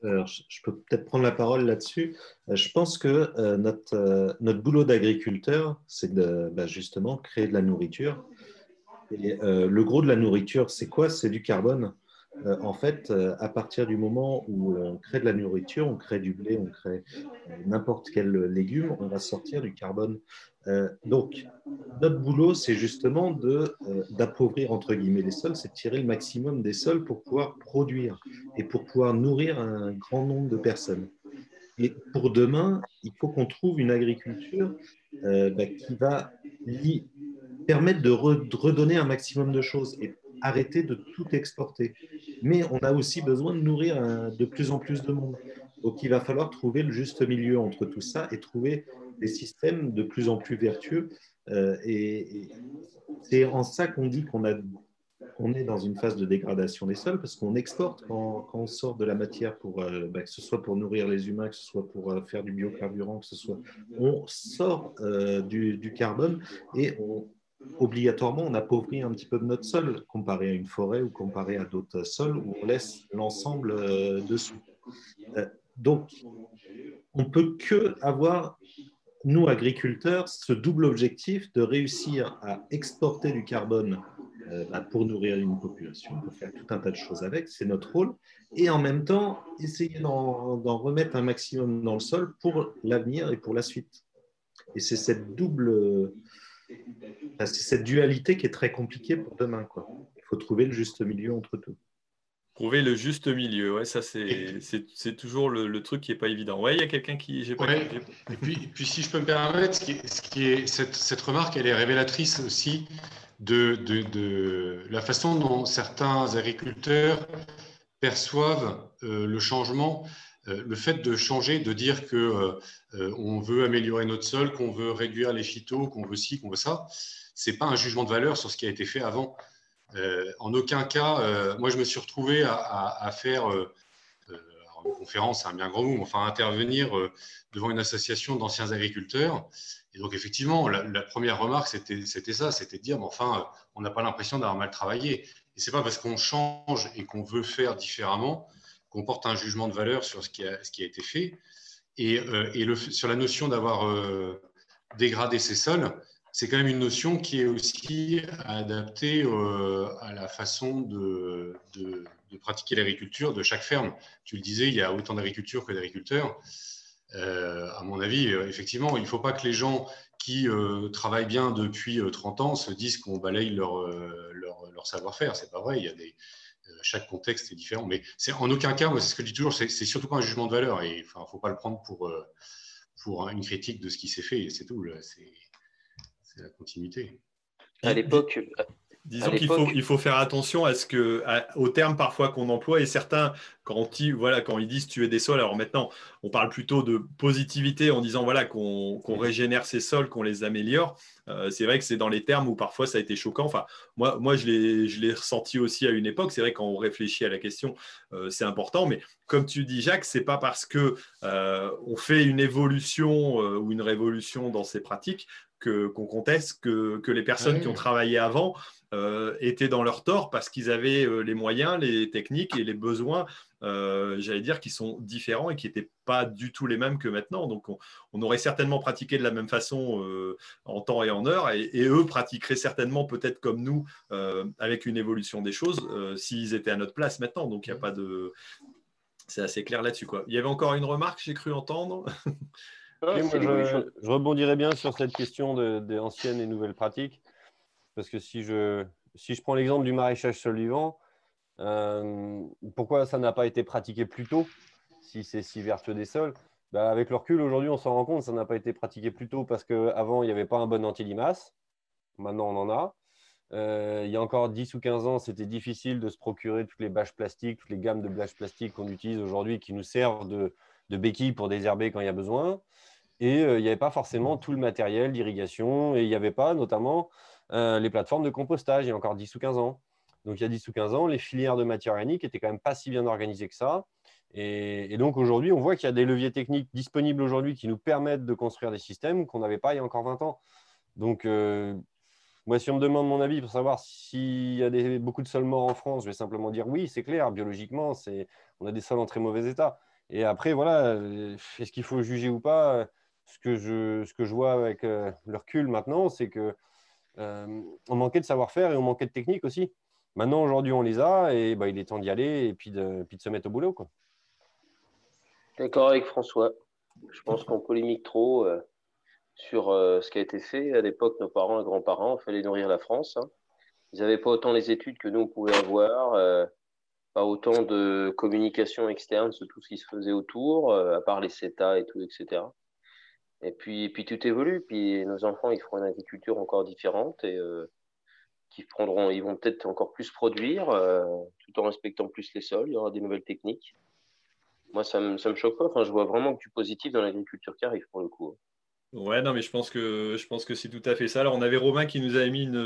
je peux peut-être prendre la parole là-dessus. Je pense que notre, notre boulot d'agriculteur, c'est de bah, justement créer de la nourriture. Et le gros de la nourriture, c'est quoi? C'est du carbone. Euh, en fait, euh, à partir du moment où on crée de la nourriture, on crée du blé, on crée euh, n'importe quel légume, on va sortir du carbone. donc, notre boulot, c'est justement d'appauvrir entre guillemets les sols, c'est de tirer le maximum des sols pour pouvoir produire et pour pouvoir nourrir un grand nombre de personnes. Et pour demain, il faut qu'on trouve une agriculture bah, qui va permettre de, redonner un maximum de choses et arrêter de tout exporter. Mais on a aussi besoin de nourrir de plus en plus de monde. Donc il va falloir trouver le juste milieu entre tout ça et trouver des systèmes de plus en plus vertueux. Euh, et, c'est en ça qu'on dit qu'on a, on est dans une phase de dégradation des sols parce qu'on exporte quand, on sort de la matière, pour, euh, bah, que ce soit pour nourrir les humains, que ce soit pour euh, faire du biocarburant, que ce soit, on sort euh, du, carbone et obligatoirement on appauvrit un petit peu notre sol comparé à une forêt ou comparé à d'autres sols où on laisse l'ensemble dessous. donc, on peut que avoir nous, agriculteurs, ce double objectif de réussir à exporter du carbone euh, bah, pour nourrir une population, pour faire tout un tas de choses avec, c'est notre rôle, et en même temps, essayer d'en remettre un maximum dans le sol pour l'avenir et pour la suite. Et c'est cette double, c'est cette dualité qui est très compliquée pour demain. Quoi. Il faut trouver le juste milieu entre tout. Trouver le juste milieu, ouais, ça c'est toujours le, truc qui n'est pas évident. Ouais, il y a quelqu'un qui. J'ai pas et, puis, puis, si je peux me permettre, ce qui ce qui est cette, cette, remarque, elle est révélatrice aussi de, de, de, la façon dont certains agriculteurs perçoivent euh, le changement, euh, le fait de changer, de dire que euh, on veut améliorer notre sol, qu'on veut réduire les phytos, qu'on veut ci, qu'on veut ça, c'est pas un jugement de valeur sur ce qui a été fait avant. en aucun cas, moi je me suis retrouvé à faire une conférence, c'est un bien grand mot, enfin intervenir devant une association d'anciens agriculteurs et donc, effectivement, la, première remarque, c'était ça, c'était de dire, mais enfin, on n'a pas l'impression d'avoir mal travaillé. Et c'est pas parce qu'on change et qu'on veut faire différemment qu'on un jugement de valeur sur ce qui a, été fait. Et, euh, sur la notion d'avoir euh, dégradé ses sols, c'est quand même une notion qui est aussi adaptée euh, à la façon de, pratiquer l'agriculture de chaque ferme. Tu le disais, il y a autant d'agriculture que d'agriculteurs. À mon avis, effectivement, il ne faut pas que les gens qui travaillent bien depuis 30 ans se disent qu'on balaye leur, leur, savoir-faire. C'est pas vrai. Il y a des, chaque contexte est différent. Mais c'est en aucun cas, c'est ce que je dis toujours, c'est surtout pas un jugement de valeur. Et enfin, faut pas le prendre pour, pour une critique de ce qui s'est fait. C'est tout. C'est la continuité. À l'époque, Disons qu'il faut, il faut faire attention à ce que, aux termes parfois qu'on emploie et certains, quand ils, voilà, quand ils disent tuer des sols, alors maintenant, on parle plutôt de positivité en disant voilà, qu'on régénère ces sols, qu'on les améliore. Euh, c'est vrai que c'est dans les termes où parfois ça a été choquant. Enfin, moi, moi je l'ai ressenti aussi à une époque. C'est vrai quand on réfléchit à la question, euh, c'est important. Mais comme tu dis, Jacques, c'est pas parce que euh, on fait une évolution ou une révolution dans ces pratiques qu'on conteste que, que, les personnes qui ont travaillé avant euh, étaient dans leur tort parce qu'ils avaient euh, les moyens, les techniques et les besoins, euh, j'allais dire, qui sont différents et qui n'étaient pas du tout les mêmes que maintenant. Donc, on, aurait certainement pratiqué de la même façon en temps et en heure, et, eux pratiqueraient certainement peut-être comme nous, avec une évolution des choses, s'ils étaient à notre place maintenant. Donc, il n'y a pas de. C'est assez clair là-dessus. Il y avait encore une remarque, j'ai cru entendre. *laughs* Ah, je, rebondirais bien sur cette question des anciennes et nouvelles pratiques. Parce que si je, si je prends l'exemple du maraîchage solvant, euh, pourquoi ça n'a pas été pratiqué plus tôt si c'est si vertueux des sols? Bah, Avec le recul, aujourd'hui, on s'en rend compte, ça n'a pas été pratiqué plus tôt parce qu'avant, il n'y avait pas un bon anti-limace. Maintenant, on en a. Euh, il y a encore 10 ou 15 ans, c'était difficile de se procurer toutes les bâches plastiques, toutes les gammes de bâches plastiques qu'on utilise aujourd'hui qui nous servent de, de béquilles pour désherber quand il y a besoin. Et euh, il n'y avait pas forcément tout le matériel d'irrigation et il n'y avait pas notamment euh, les plateformes de compostage il y a encore 10 ou 15 ans. Donc il y a 10 ou 15 ans, les filières de matière organique étaient quand même pas si bien organisées que ça. Et, donc aujourd'hui, on voit qu'il y a des leviers techniques disponibles aujourd'hui qui nous permettent de construire des systèmes qu'on n'avait pas il y a encore 20 ans. Donc euh, moi, si on me demande mon avis pour savoir s'il y a beaucoup de sols morts en France, je vais simplement dire oui, c'est clair, biologiquement, on a des sols en très mauvais état. Et après, voilà, est-ce qu'il faut juger ou pas ce que, je, vois avec euh, le recul maintenant, c'est que euh, on manquait de savoir-faire et on manquait de technique aussi. Maintenant, aujourd'hui, on les a et bah, il est temps d'y aller et puis de, se mettre au boulot. D'accord avec François. Je pense qu'on polémique trop euh, sur ce qui a été fait. À l'époque, nos parents et grands-parents, fallait nourrir la France. Hein. Ils n'avaient pas autant les études que nous, on pouvait avoir pas autant de communication externe sur tout ce qui se faisait autour, à part les CETA et tout, etc. Et puis, puis tout évolue. Puis nos enfants, ils feront une agriculture encore différente et euh, qui prendront, ils vont peut-être encore plus produire euh, tout en respectant plus les sols. Il y aura des nouvelles techniques. Moi, ça me, ça me choque pas. Enfin, je vois vraiment que du positif dans l'agriculture qui arrive pour le coup. Ouais, non, mais je pense que je pense que c'est tout à fait ça. Alors, on avait Romain qui nous avait mis une,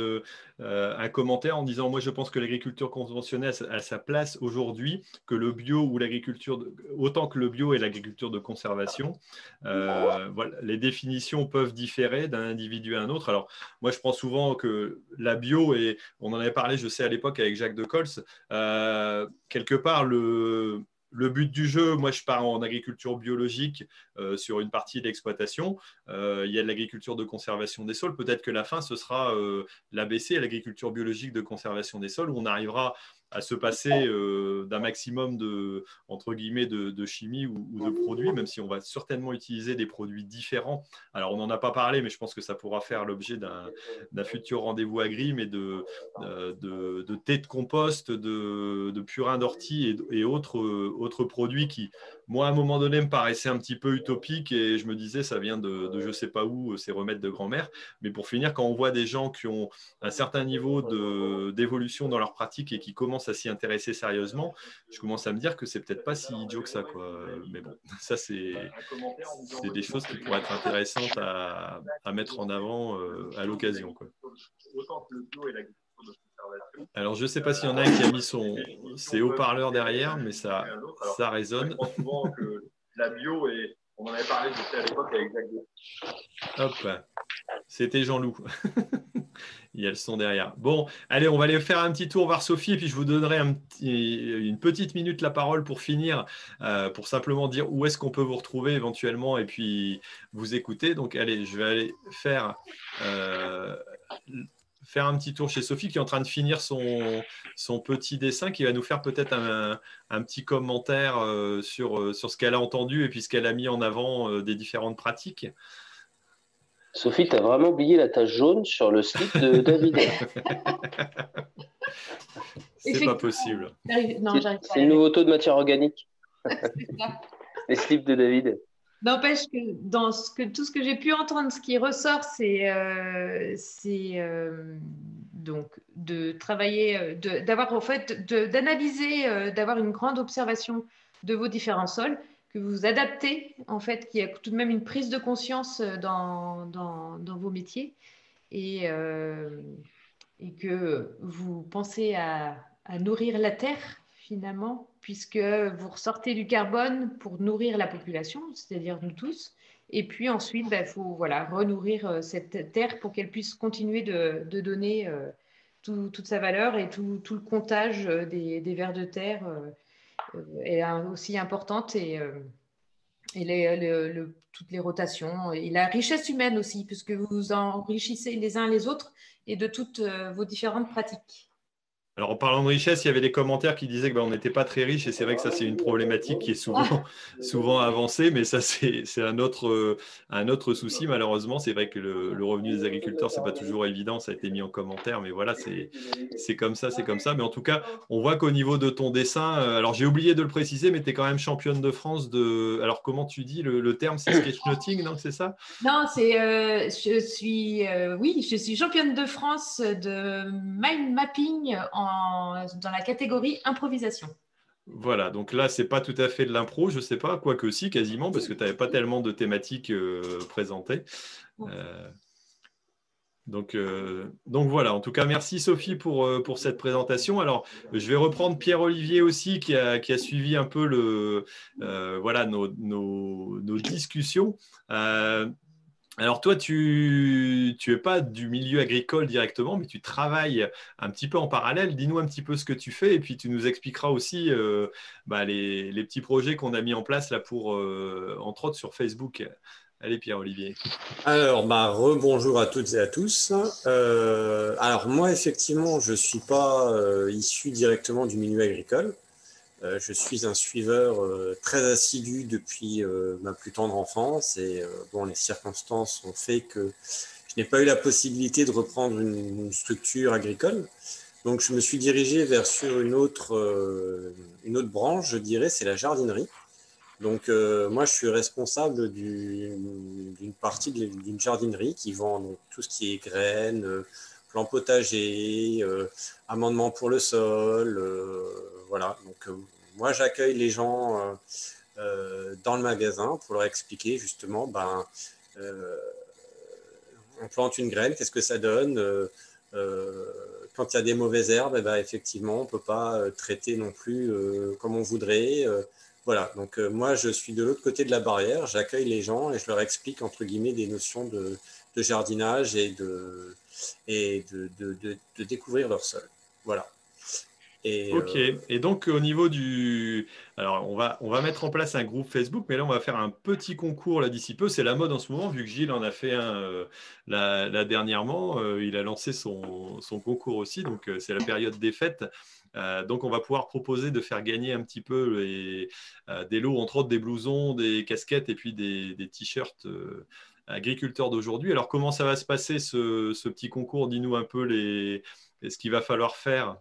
euh, un commentaire en disant Moi, je pense que l'agriculture conventionnelle a sa place aujourd'hui, que le bio ou l'agriculture, autant que le bio et l'agriculture de conservation. Euh, voilà, les définitions peuvent différer d'un individu à un autre. Alors, moi, je prends souvent que la bio, et on en avait parlé, je sais, à l'époque avec Jacques de Cols, euh, quelque part, le le but du jeu, moi je pars en agriculture biologique euh, sur une partie d'exploitation. Euh, il y a de l'agriculture de conservation des sols. Peut-être que la fin, ce sera euh, l'ABC, l'agriculture biologique de conservation des sols, où on arrivera à se passer euh, d'un maximum de, entre guillemets, de, chimie ou, de produits, même si on va certainement utiliser des produits différents. Alors, on n'en a pas parlé, mais je pense que ça pourra faire l'objet d'un futur rendez-vous agri, mais de, euh, de, de, thé de compost, de, purin d'ortie et, autres, autres produits qui, moi, à un moment donné, me paraissaient un petit peu utopiques et je me disais, ça vient de, je sais pas où, ces remèdes de grand-mère. Mais pour finir, quand on voit des gens qui ont un certain niveau d'évolution dans leur pratique et qui commencent à s'y intéresser sérieusement, je commence à me dire que c'est peut-être pas si idiot que ça. Quoi. Mais bon, *laughs* ça, c'est des choses qui pourraient être intéressantes à, à mettre en avant euh, à l'occasion. Alors, je ne sais pas s'il y en a un qui a mis son, ses haut-parleurs derrière, mais ça, ça résonne. la bio, et on en avait parlé à l'époque avec Jacques. Hop, c'était Jean-Loup. *laughs* Il y a le son derrière. Bon, allez, on va aller faire un petit tour vers Sophie, et puis je vous donnerai une petite minute la parole pour finir, euh, pour simplement dire où est-ce qu'on peut vous retrouver éventuellement, et puis vous écouter. Donc, allez, je vais aller faire, euh, faire un petit tour chez Sophie, qui est en train de finir son, son petit dessin, qui va nous faire peut-être un, petit commentaire euh, sur, sur ce qu'elle a entendu et puis ce qu'elle a mis en avant des différentes pratiques. Sophie, tu as vraiment oublié la tache jaune sur le slip de *laughs* David. C'est pas possible. C'est le nouveau taux de matière organique. Les slips de David. N'empêche que dans ce que, tout ce que j'ai pu entendre, ce qui ressort, c'est euh, euh, donc de travailler, euh, d'avoir en fait, d'analyser, d'avoir une grande observation de vos différents sols que vous adaptez, en fait, qu'il y a tout de même une prise de conscience dans, vos métiers et, que vous pensez à, nourrir la terre, finalement, puisque vous ressortez du carbone pour nourrir la population, c'est-à-dire nous tous. Et puis ensuite, il bah, faut voilà, renourrir euh, cette terre pour qu'elle puisse continuer de, donner toute sa valeur et tout, le comptage des, des, vers de terre est aussi importante et, euh, toutes les rotations et la richesse humaine aussi, puisque vous enrichissez les uns les autres et de toutes euh, vos différentes pratiques. Alors, en parlant de richesse, il y avait des commentaires qui disaient qu'on ben, n'était pas très riche, et c'est vrai que ça, c'est une problématique qui est souvent, *laughs* souvent avancée, mais ça, c'est un autre, un autre souci, malheureusement. C'est vrai que le, revenu des agriculteurs, ce n'est pas toujours évident, ça a été mis en commentaire, mais voilà, c'est comme ça, c'est comme ça. Mais en tout cas, on voit qu'au niveau de ton dessin, euh, alors j'ai oublié de le préciser, mais tu es quand même championne de France de. Alors, comment tu dis le, terme C'est sketchnoting, non C'est ça? Non, c'est. Euh, je suis. Euh, oui, je suis championne de France de mind mapping en dans la catégorie improvisation. Voilà, donc là, c'est pas tout à fait de l'impro, je sais pas, quoique si, quasiment, parce que tu n'avais pas tellement de thématiques euh, présentées. Euh, donc, euh, donc voilà, en tout cas, merci Sophie pour, pour cette présentation. Alors, je vais reprendre Pierre-Olivier aussi, qui a, qui a, suivi un peu le, voilà, nos, nos, nos discussions. Alors toi, tu n'es pas du milieu agricole directement, mais tu travailles un petit peu en parallèle. Dis-nous un petit peu ce que tu fais et puis tu nous expliqueras aussi euh, bah, les, petits projets qu'on a mis en place là pour, euh, entre autres, sur Facebook. Allez Pierre-Olivier. Alors, bah, rebonjour à toutes et à tous. Euh, alors moi, effectivement, je ne suis pas issu directement du milieu agricole. Euh, je suis un suiveur euh, très assidu depuis euh, ma plus tendre enfance et bon, les circonstances ont fait que je n'ai pas eu la possibilité de reprendre une, structure agricole. Donc, je me suis dirigé vers sur une autre, une autre branche, je dirais, c'est la jardinerie. Donc, moi, je suis responsable d'une partie d'une jardinerie qui vend tout ce qui est graines, plants potagers, amendements pour le sol. voilà. Donc, moi, j'accueille les gens euh, euh, dans le magasin pour leur expliquer justement ben, on plante une graine, qu'est-ce que ça donne Quand il y a des mauvaises herbes, eh ben, effectivement, on ne peut pas traiter non plus comme on voudrait. voilà, donc moi, je suis de l'autre côté de la barrière, j'accueille les gens et je leur explique, entre guillemets, des notions de, jardinage et de, et de découvrir leur sol. Voilà. Ok. Euh, et donc au niveau du, alors on va on va mettre en place un groupe Facebook, mais là on va faire un petit concours là d'ici peu. C'est la mode en ce moment, vu que Gilles en a fait un euh, là, dernièrement. Euh, il a lancé son, son concours aussi, donc c'est la période des fêtes. donc on va pouvoir proposer de faire gagner un petit peu les, des lots, entre autres des blousons, des casquettes et puis des, des t-shirts agriculteurs d'aujourd'hui. Alors comment ça va se passer ce, ce petit concours? Dis-nous un peu les ce qu'il va falloir faire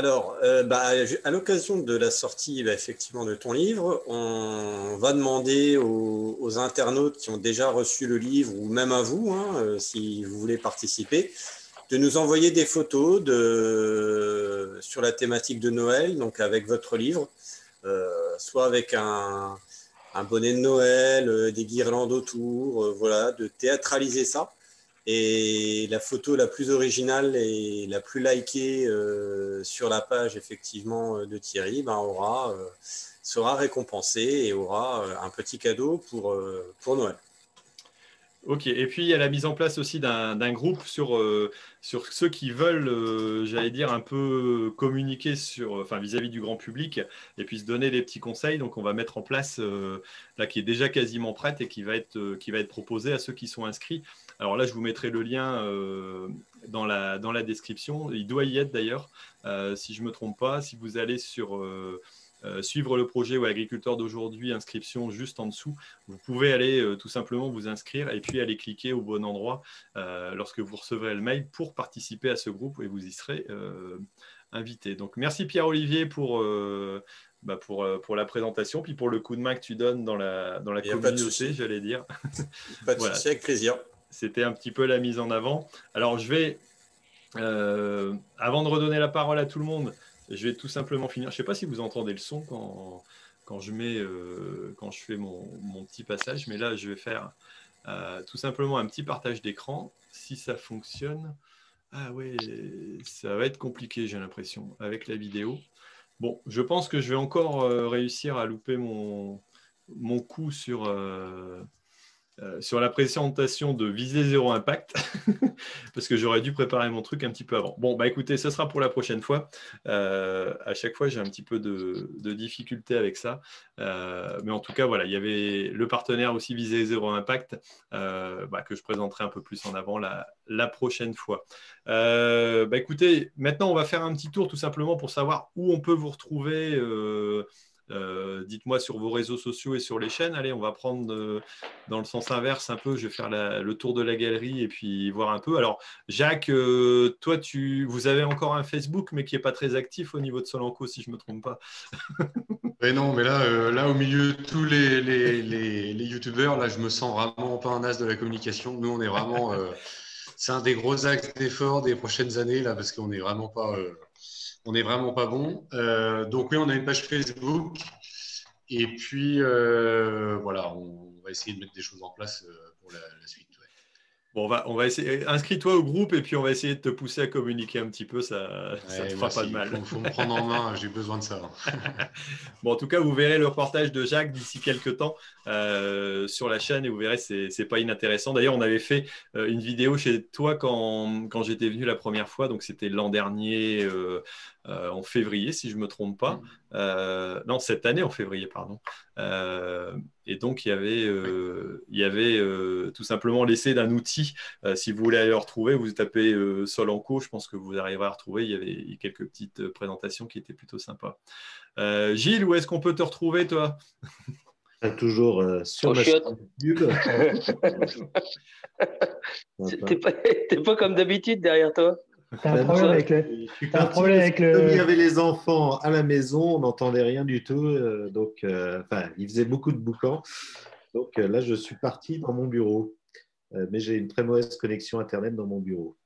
alors, euh, bah, à l'occasion de la sortie bah, effectivement de ton livre, on va demander aux, internautes qui ont déjà reçu le livre, ou même à vous, hein, euh, si vous voulez participer, de nous envoyer des photos sur la thématique de Noël, donc avec votre livre, euh, soit avec un, un, bonnet de Noël, des guirlandes autour, voilà, de théâtraliser ça. Et la photo la plus originale et la plus likée euh, sur la page effectivement euh, de Thierry ben, aura, euh, sera récompensée et aura un petit cadeau pour, pour Noël. Ok, et puis il y a la mise en place aussi d'un groupe sur, sur ceux qui veulent, j'allais dire, un peu communiquer sur, enfin, vis-à-vis du grand public et puis se donner des petits conseils. Donc on va mettre en place, là qui est déjà quasiment prête et qui va être, qui va être proposée à ceux qui sont inscrits. Alors là, je vous mettrai le lien euh, dans, la, dans la description. Il doit y être d'ailleurs, euh, si je ne me trompe pas. Si vous allez sur euh, suivre le projet ou agriculteur d'aujourd'hui, inscription juste en dessous, vous pouvez aller tout simplement vous inscrire et puis aller cliquer au bon endroit lorsque vous recevrez le mail pour participer à ce groupe et vous y serez invité. Donc merci Pierre-Olivier pour... Bah, pour, pour, la présentation, puis pour le coup de main que tu donnes dans la, dans la communauté, j'allais dire. Pas de *laughs* souci, avec plaisir c'était un petit peu la mise en avant. Alors, je vais, euh, avant de redonner la parole à tout le monde, je vais tout simplement finir. Je ne sais pas si vous entendez le son euh, quand je fais mon, mon, petit passage, mais là, je vais faire euh, tout simplement un petit partage d'écran. Si ça fonctionne, ah ouais, ça va être compliqué, j'ai l'impression, avec la vidéo. Bon, je pense que je vais encore réussir à louper mon coup sur euh, sur la présentation de Viser Zéro Impact, *laughs* parce que j'aurais dû préparer mon truc un petit peu avant. Bon, bah écoutez, ce sera pour la prochaine fois. Euh, à chaque fois, j'ai un petit peu de, difficulté avec ça. Euh, mais en tout cas, voilà, il y avait le partenaire aussi Viser Zéro Impact, bah, que je présenterai un peu plus en avant la, la prochaine fois. bah écoutez, maintenant, on va faire un petit tour tout simplement pour savoir où on peut vous retrouver euh, dites-moi sur vos réseaux sociaux et sur les chaînes. Allez, on va prendre euh, dans le sens inverse un peu. Je vais faire le tour de la galerie et puis voir un peu. Alors, Jacques, euh, toi, tu, vous avez encore un Facebook, mais qui n'est pas très actif au niveau de Solanco, si je ne me trompe pas. *laughs* mais non, mais là, là, au milieu de tous les, les, les, youtubeurs, là, je me sens vraiment pas un as de la communication. Nous, on est vraiment. C'est un des gros axes d'effort des prochaines années, là, parce qu'on n'est vraiment pas on n'est vraiment pas bon. Euh, donc oui, on a une page Facebook. Et puis, euh, voilà, on va essayer de mettre des choses en place euh, pour la, suite. Bon, on va, on va essayer. Inscris-toi au groupe et puis on va essayer de te pousser à communiquer un petit peu. Ça ne fera pas de mal. Il faut, me prendre en main. J'ai besoin de ça. *laughs* bon, en tout cas, vous verrez le reportage de Jacques d'ici quelques temps sur la chaîne et vous verrez, c'est pas inintéressant. D'ailleurs, on avait fait une vidéo chez toi quand, quand j'étais venu la première fois. Donc, c'était l'an dernier. Euh, en février, si je ne me trompe pas. Mm. Euh, non, cette année en février, pardon. Euh, et donc, il y avait, il y avait tout simplement l'essai d'un outil. si vous voulez aller le retrouver, vous tapez Solanco, je pense que vous arriverez à retrouver. Il y avait quelques petites présentations qui étaient plutôt sympas. Gilles, où est-ce qu'on peut te retrouver, toi? Toujours sur ma chaîne YouTube. *laughs* T'es pas, pas comme d'habitude derrière toi T'as un problème avec le. un problème avec le... Comme il y avait les enfants à la maison, on n'entendait rien du tout. Euh, donc, euh, enfin, il faisait beaucoup de boucans. Donc euh, là, je suis parti dans mon bureau. mais j'ai une très mauvaise connexion Internet dans mon bureau.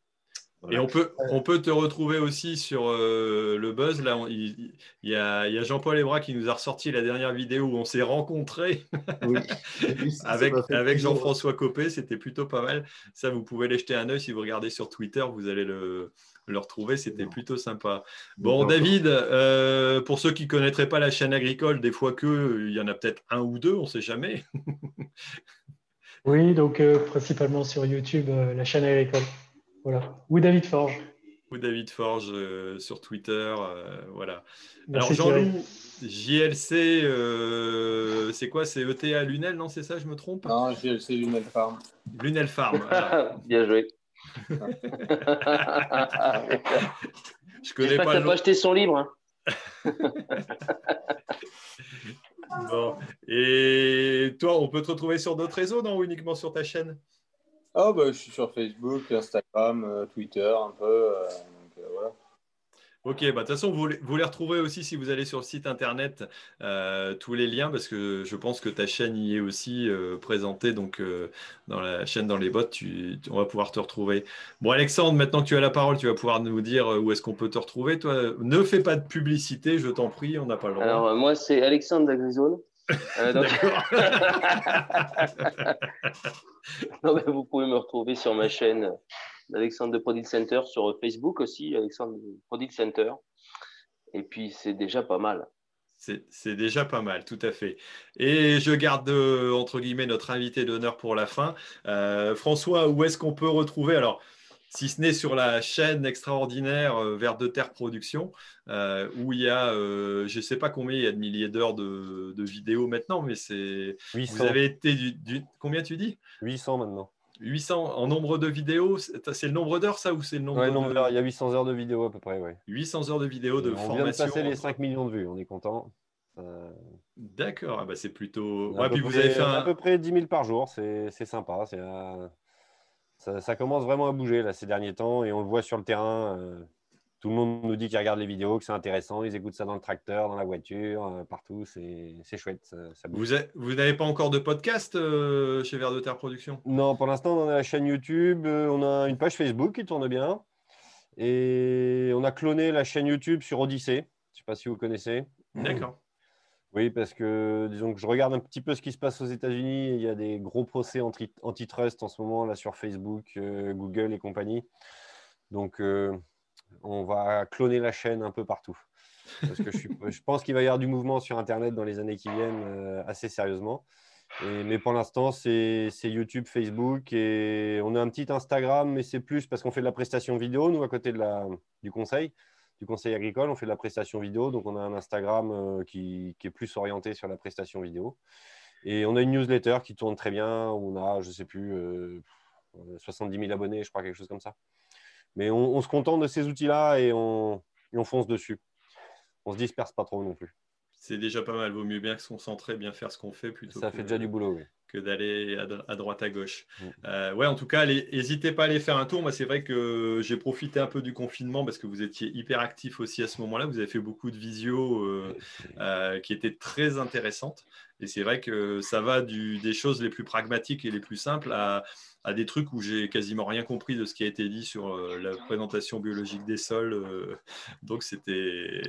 Et on peut, on peut te retrouver aussi sur euh, le buzz. Là, on- il, il y a, il y a Jean-Paul Ebra qui nous a ressorti la dernière vidéo où on s'est rencontrés Oui. *laughs* Avec, avec. Jean-François Copé. C'était plutôt pas mal. Ça, vous pouvez les jeter un œil si vous regardez sur Twitter. Vous allez le, le retrouver. C'était plutôt sympa. Bon. David, euh, pour ceux qui ne connaîtraient pas la chaîne agricole, des fois que, il y en a peut-être un ou deux, on ne sait jamais. *laughs* Oui, donc euh, principalement sur YouTube, euh, la chaîne agricole. Voilà. Ou David Forge. Ou David Forge euh, sur Twitter. euh, voilà. Merci, Alors. Jean-Loup, JLC, euh, c'est quoi C'est ETA Lunel, non C'est ça, je me trompe? Non, c'est Lunel Farm. Lunel Farm. *laughs* Bien joué. *laughs* Je connais que pas t'as le pas acheté son livre. hein. *laughs* Bon. Et toi, on peut te retrouver sur d'autres réseaux, non Ou uniquement sur ta chaîne? Oh, bah, je suis sur Facebook, Instagram, euh, Twitter, un peu. euh, donc, euh, voilà. Ok, bah, de toute façon, vous les, vous les retrouvez aussi si vous allez sur le site internet, euh, tous les liens, parce que je pense que ta chaîne y est aussi euh, présentée. Donc, euh, dans la chaîne Dans les bottes, tu- tu- on va pouvoir te retrouver. Bon, Alexandre, maintenant que tu as la parole, tu vas pouvoir nous dire où est-ce qu'on peut te retrouver. Toi, ne fais pas de publicité, je t'en prie, on n'a pas le droit. Alors, moi, c'est Alexandre Dagrizone. Euh, donc- *laughs* non, mais vous pouvez me retrouver sur ma chaîne d'Alexandre de Product Center, sur Facebook aussi, Alexandre de Product Center. Et puis, c'est déjà pas mal. C'est c'est déjà pas mal, tout à fait. Et je garde, euh, entre guillemets, notre invité d'honneur pour la fin. Euh, François, où est-ce qu'on peut retrouver? Alors, si ce n'est sur la chaîne extraordinaire euh, Vers de Terre Production, euh, où il y a, euh, je ne sais pas combien il y a de milliers d'heures de, de vidéos maintenant, mais c'est. 800. Vous avez été du, du- Combien tu dis? 800 maintenant. 800 en nombre de vidéos C'est le nombre d'heures, ça, ou c'est le nombre Ouais, de. nombre il y a 800 heures de vidéos à peu près. Ouais. 800 heures de vidéos de on vient de formation. passer les 5 millions de vues, on est content. Euh, D'accord, ah bah c'est plutôt. on à Ouais, vous avez fait on un. à peu près 10 000 par jour, c'est sympa. c'est, euh, ça, ça commence vraiment à bouger là, ces derniers temps et on le voit sur le terrain. euh, tout le monde nous dit qu'ils regardent les vidéos, que c'est intéressant, ils écoutent ça dans le tracteur, dans la voiture, euh, partout, c'est chouette. Ça, ça bouge. Vous, avez- vous n'avez pas encore de podcast euh, chez Vers de Terre Production Non, pour l'instant, on a la chaîne YouTube, on a une page Facebook qui tourne bien. Et on a cloné la chaîne YouTube sur Odyssey. Je ne sais pas si vous connaissez. D'accord. Oui, parce que disons que je regarde un petit peu ce qui se passe aux États-Unis. Il y a des gros procès anti- antitrust en ce moment là sur Facebook, euh, Google et compagnie. Donc, euh, on va cloner la chaîne un peu partout. Parce que je, pense qu'il va y avoir du mouvement sur Internet dans les années qui viennent euh, assez sérieusement. Mais pour l'instant, c'est YouTube, Facebook et on a un petit Instagram, mais c'est plus parce qu'on fait de la prestation vidéo, nous, à côté du conseil, du conseil agricole, on fait de la prestation vidéo. Donc, on a un Instagram euh, qui, qui est plus orienté sur la prestation vidéo. Et on a une newsletter qui tourne très bien. où On a, je ne sais plus, euh, 70 000 abonnés, je crois, quelque chose comme ça. Mais on, on se contente de ces outils-là et on, et on fonce dessus. On se disperse pas trop non plus. C'est déjà pas mal. Vaut mieux bien se concentrer, bien faire ce qu'on fait plutôt Ça que, fait déjà du boulot, oui. Que d'aller à, dro- à droite, à gauche. Mm. Euh, ouais, en tout cas, n'hésitez pas à aller faire un tour. Moi, c'est vrai que j'ai profité un peu du confinement parce que vous étiez hyper actif aussi à ce moment-là. Vous avez fait beaucoup de visio euh, euh, qui étaient très intéressantes. Et c'est vrai que ça va du, des choses les plus pragmatiques et les plus simples à, à des trucs où j'ai quasiment rien compris de ce qui a été dit sur euh, la présentation biologique des sols. euh. *laughs* donc, c'était.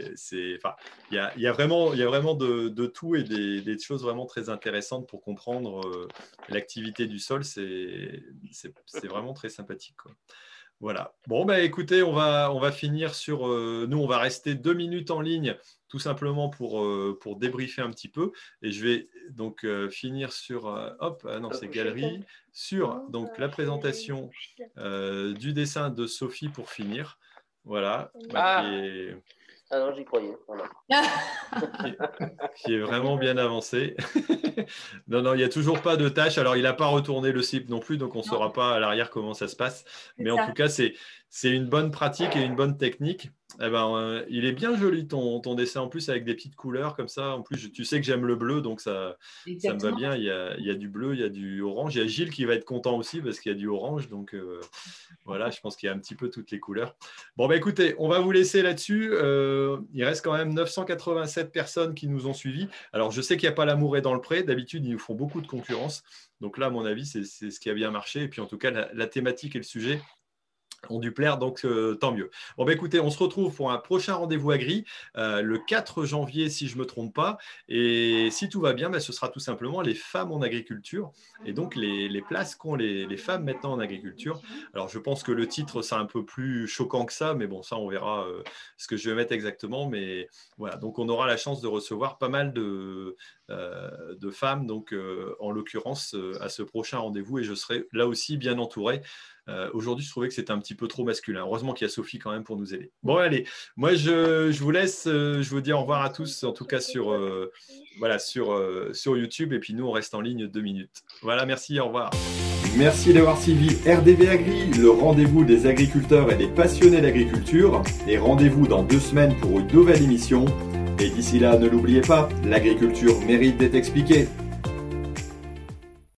Enfin, il y a, y a vraiment, y a vraiment de, tout et des, choses vraiment très intéressantes pour comprendre euh, l'activité du sol. C'est vraiment très sympathique. Voilà. Bon, bah, écoutez, on va, on va finir sur. nous, on va rester deux minutes en ligne, tout simplement pour, euh, pour débriefer un petit peu. Et je vais donc euh, finir sur. euh, hop, ah non, c'est galerie. Sur donc, la présentation euh, du dessin de Sophie pour finir. Voilà. Bah, Ah. qui est- Ah non, j'y croyais. Voilà. qui est vraiment bien avancé. *laughs* non, non, il n'y a toujours pas de tâche. Alors, il n'a pas retourné le slip non plus, donc on ne saura pas à l'arrière comment ça se passe. Mais en tout cas, c'est c'est une bonne pratique et une bonne technique. Eh ben, euh, il est bien joli ton, ton dessin en plus avec des petites couleurs comme ça. En plus, je- tu sais que j'aime le bleu, donc ça, ça me va bien. Il y, a, il y a du bleu, il y a du orange. Il y a Gilles qui va être content aussi parce qu'il y a du orange. Donc euh, voilà, je pense qu'il y a un petit peu toutes les couleurs. Bon, bah écoutez, on va vous laisser là-dessus. Euh, il reste quand même 987 personnes qui nous ont suivis. Alors, je sais qu'il n'y a pas l'amour est dans le pré. D'habitude, ils nous font beaucoup de concurrence. Donc là, à mon avis, c'est c'est ce qui a bien marché. Et puis, en tout cas, la, la thématique et le sujet ont dû plaire, donc euh, tant mieux. Bon, bah, écoutez, on se retrouve pour un prochain rendez-vous agri euh, le 4 janvier, si je ne me trompe pas. Et si tout va bien, bah, ce sera tout simplement les femmes en agriculture et donc les, places qu'ont les, les, femmes maintenant en agriculture. Alors, je pense que le titre, c'est un peu plus choquant que ça, mais bon, ça, on verra euh, ce que je vais mettre exactement. Mais voilà, donc on aura la chance de recevoir pas mal de, de femmes, donc en l'occurrence, à ce prochain rendez-vous et je serai là aussi bien entouré. Euh, aujourd'hui, je trouvais que c'était un petit peu trop masculin. Heureusement qu'il y a Sophie quand même pour nous aider. Bon, allez, moi je, vous laisse. Euh, je vous dis au revoir à tous, en tout cas sur, euh, voilà, sur, sur YouTube. Et puis nous, on reste en ligne deux minutes. Voilà, merci, au revoir. Merci d'avoir suivi RDV Agri, le rendez-vous des agriculteurs et des passionnés d'agriculture. Et rendez-vous dans deux semaines pour une nouvelle émission. Et d'ici là, ne l'oubliez pas, l'agriculture mérite d'être expliquée.